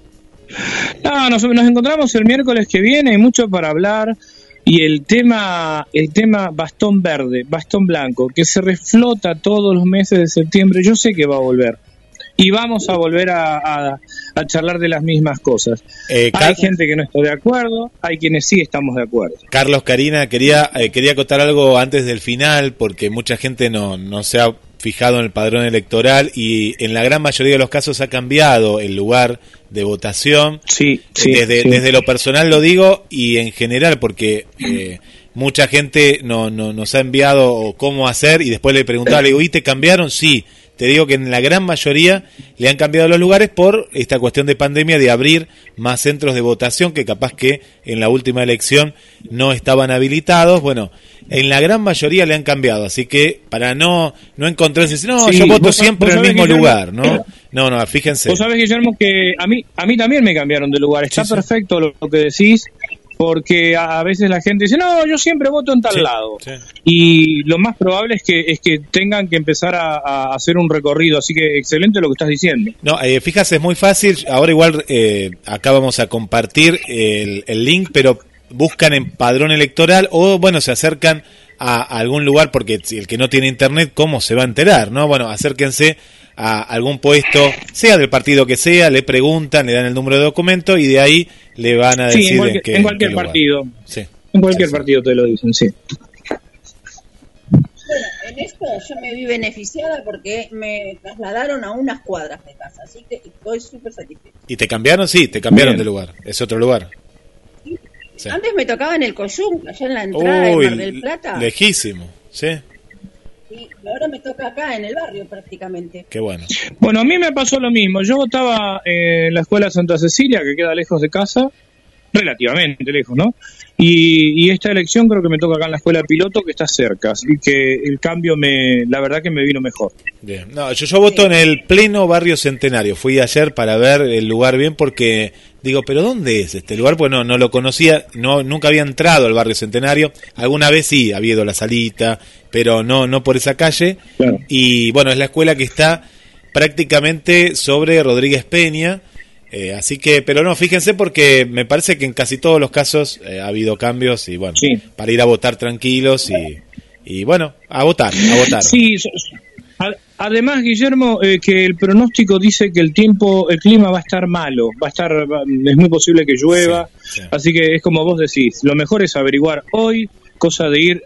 No, nos, nos encontramos el miércoles que viene, hay mucho para hablar. Y el tema, el tema bastón verde, bastón blanco, que se reflota todos los meses de septiembre, yo sé que va a volver. Y vamos a volver a, a- a charlar de las mismas cosas. Eh, hay gente que no está de acuerdo, hay quienes sí estamos de acuerdo. Carlos, Karina, quería, eh, quería acotar algo antes del final, porque mucha gente no, no se ha fijado en el padrón electoral y en la gran mayoría de los casos ha cambiado el lugar de votación. Sí, sí, desde, sí. desde lo personal lo digo y en general, porque eh, mucha gente no, no, nos ha enviado cómo hacer y después le preguntaba, le digo, ¿y te cambiaron? Sí. Te digo que en la gran mayoría le han cambiado los lugares por esta cuestión de pandemia de abrir más centros de votación que capaz que en la última elección no estaban habilitados. Bueno, en la gran mayoría le han cambiado, así que para no no encontrarse, no, Sí, yo voto vos- siempre vos en el mismo lugar, ¿no? No, no, fíjense. Vos sabés, Guillermo, que a mí, a mí también me cambiaron de lugar. Está perfecto lo, lo que decís, porque a, a veces la gente dice, no, yo siempre voto en tal Sí, lado. sí. Y lo más probable es que, es que tengan que empezar a, a hacer un recorrido. Así que excelente lo que estás diciendo. No, eh, fíjate, es muy fácil. Ahora igual eh, acá vamos a compartir el, el link, pero buscan en padrón electoral o, bueno, se acercan a, algún lugar porque si el que no tiene internet, ¿cómo se va a enterar? no Bueno, acérquense a algún puesto, sea del partido que sea, le preguntan, le dan el número de documento y de ahí le van a Sí, decir en cualquier, qué- en cualquier qué lugar. partido. Sí. En cualquier partido te lo dicen, sí. Bueno, en esto yo me vi beneficiada porque me trasladaron a unas cuadras de casa, así que estoy súper satisfecha. ¿Y te cambiaron? Sí, te cambiaron Bien. de lugar. Es otro lugar. Sí. Antes me tocaba en el Coyunca, allá en la entrada Uy, de Mar del Plata, lejísimo. Sí, y ahora me toca acá en el barrio prácticamente. qué bueno. Bueno, a mí me pasó lo mismo. Yo votaba en la escuela Santa Cecilia, que queda lejos de casa, relativamente lejos, ¿no? Y, y esta elección creo que me toca acá en la escuela piloto, que está cerca, así que el cambio me, la verdad que me vino mejor. Bien. No, yo, yo voto en el pleno barrio centenario. Fui ayer para ver el lugar bien porque digo, pero ¿dónde es este lugar? Pues no, no lo conocía, no, nunca había entrado al barrio centenario. Alguna vez sí, había ido a la salita, pero no, no por esa calle. Claro. Y bueno, es la escuela que está prácticamente sobre Rodríguez Peña. eh, así que, pero no, fíjense porque me parece que en casi todos los casos eh, ha habido cambios y bueno, Sí. para ir a votar tranquilos y, y bueno, a votar, a votar. Sí, Además, Guillermo, eh, que el pronóstico dice que el tiempo, el clima va a estar malo, va a estar, es muy posible que llueva, así que es como vos decís, lo mejor es averiguar hoy, cosa de ir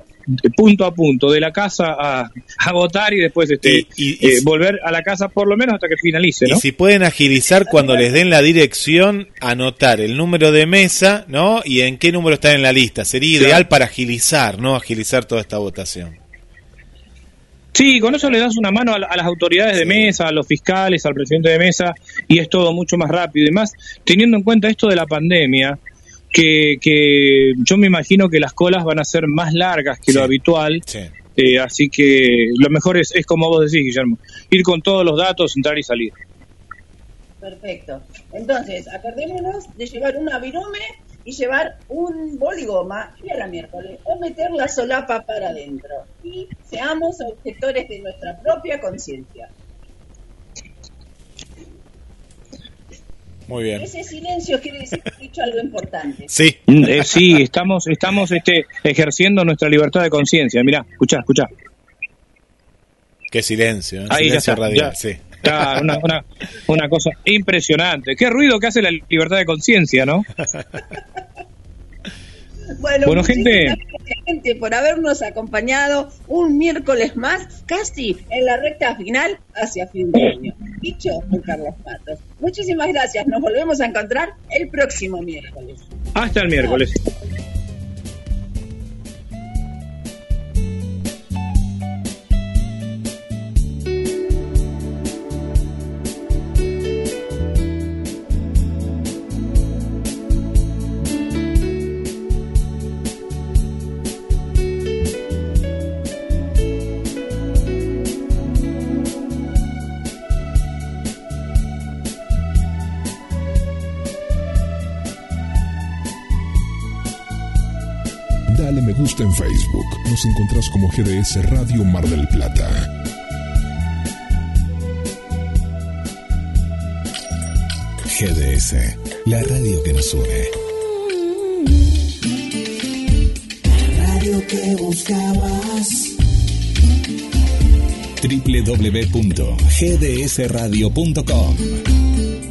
punto a punto, de la casa a, a votar y después este, eh, volver a la casa por lo menos hasta que finalice. ¿no? Y si pueden agilizar cuando les den la dirección, anotar el número de mesa, ¿no? Y en qué número está en la lista. Sería ideal para agilizar, ¿no? Agilizar toda esta votación. Sí, con eso le das una mano a, las autoridades de mesa, a los fiscales, al presidente de mesa, y es todo mucho más rápido. Y más, teniendo en cuenta esto de la pandemia, que, que yo me imagino que las colas van a ser más largas que lo habitual. Eh, así que lo mejor es, es como vos decís, Guillermo, ir con todos los datos, entrar y salir. Perfecto. Entonces, acordémonos de llevar una virume y llevar un boligoma y a la miércoles o meter la solapa para adentro y seamos objetores de nuestra propia conciencia. Muy bien. Ese silencio quiere decir que he dicho algo importante. Sí, mm, eh, sí, estamos, estamos este, ejerciendo nuestra libertad de conciencia. Mirá, escuchá, escuchá. Qué silencio, ¿eh? Ahí silencio ya radial, sí. Una, una, una, cosa impresionante. Qué ruido que hace la libertad de conciencia, ¿no? Bueno, gente. gente por habernos acompañado un miércoles más, casi en la recta final hacia fin de año. Dicho por Carlos Patos. Muchísimas gracias. Nos volvemos a encontrar el próximo miércoles. Hasta el miércoles. Gusta en Facebook. Nos encontrás como GDS Radio Mar del Plata. GDS, la radio que nos une. La radio que buscabas www.gdsradio.com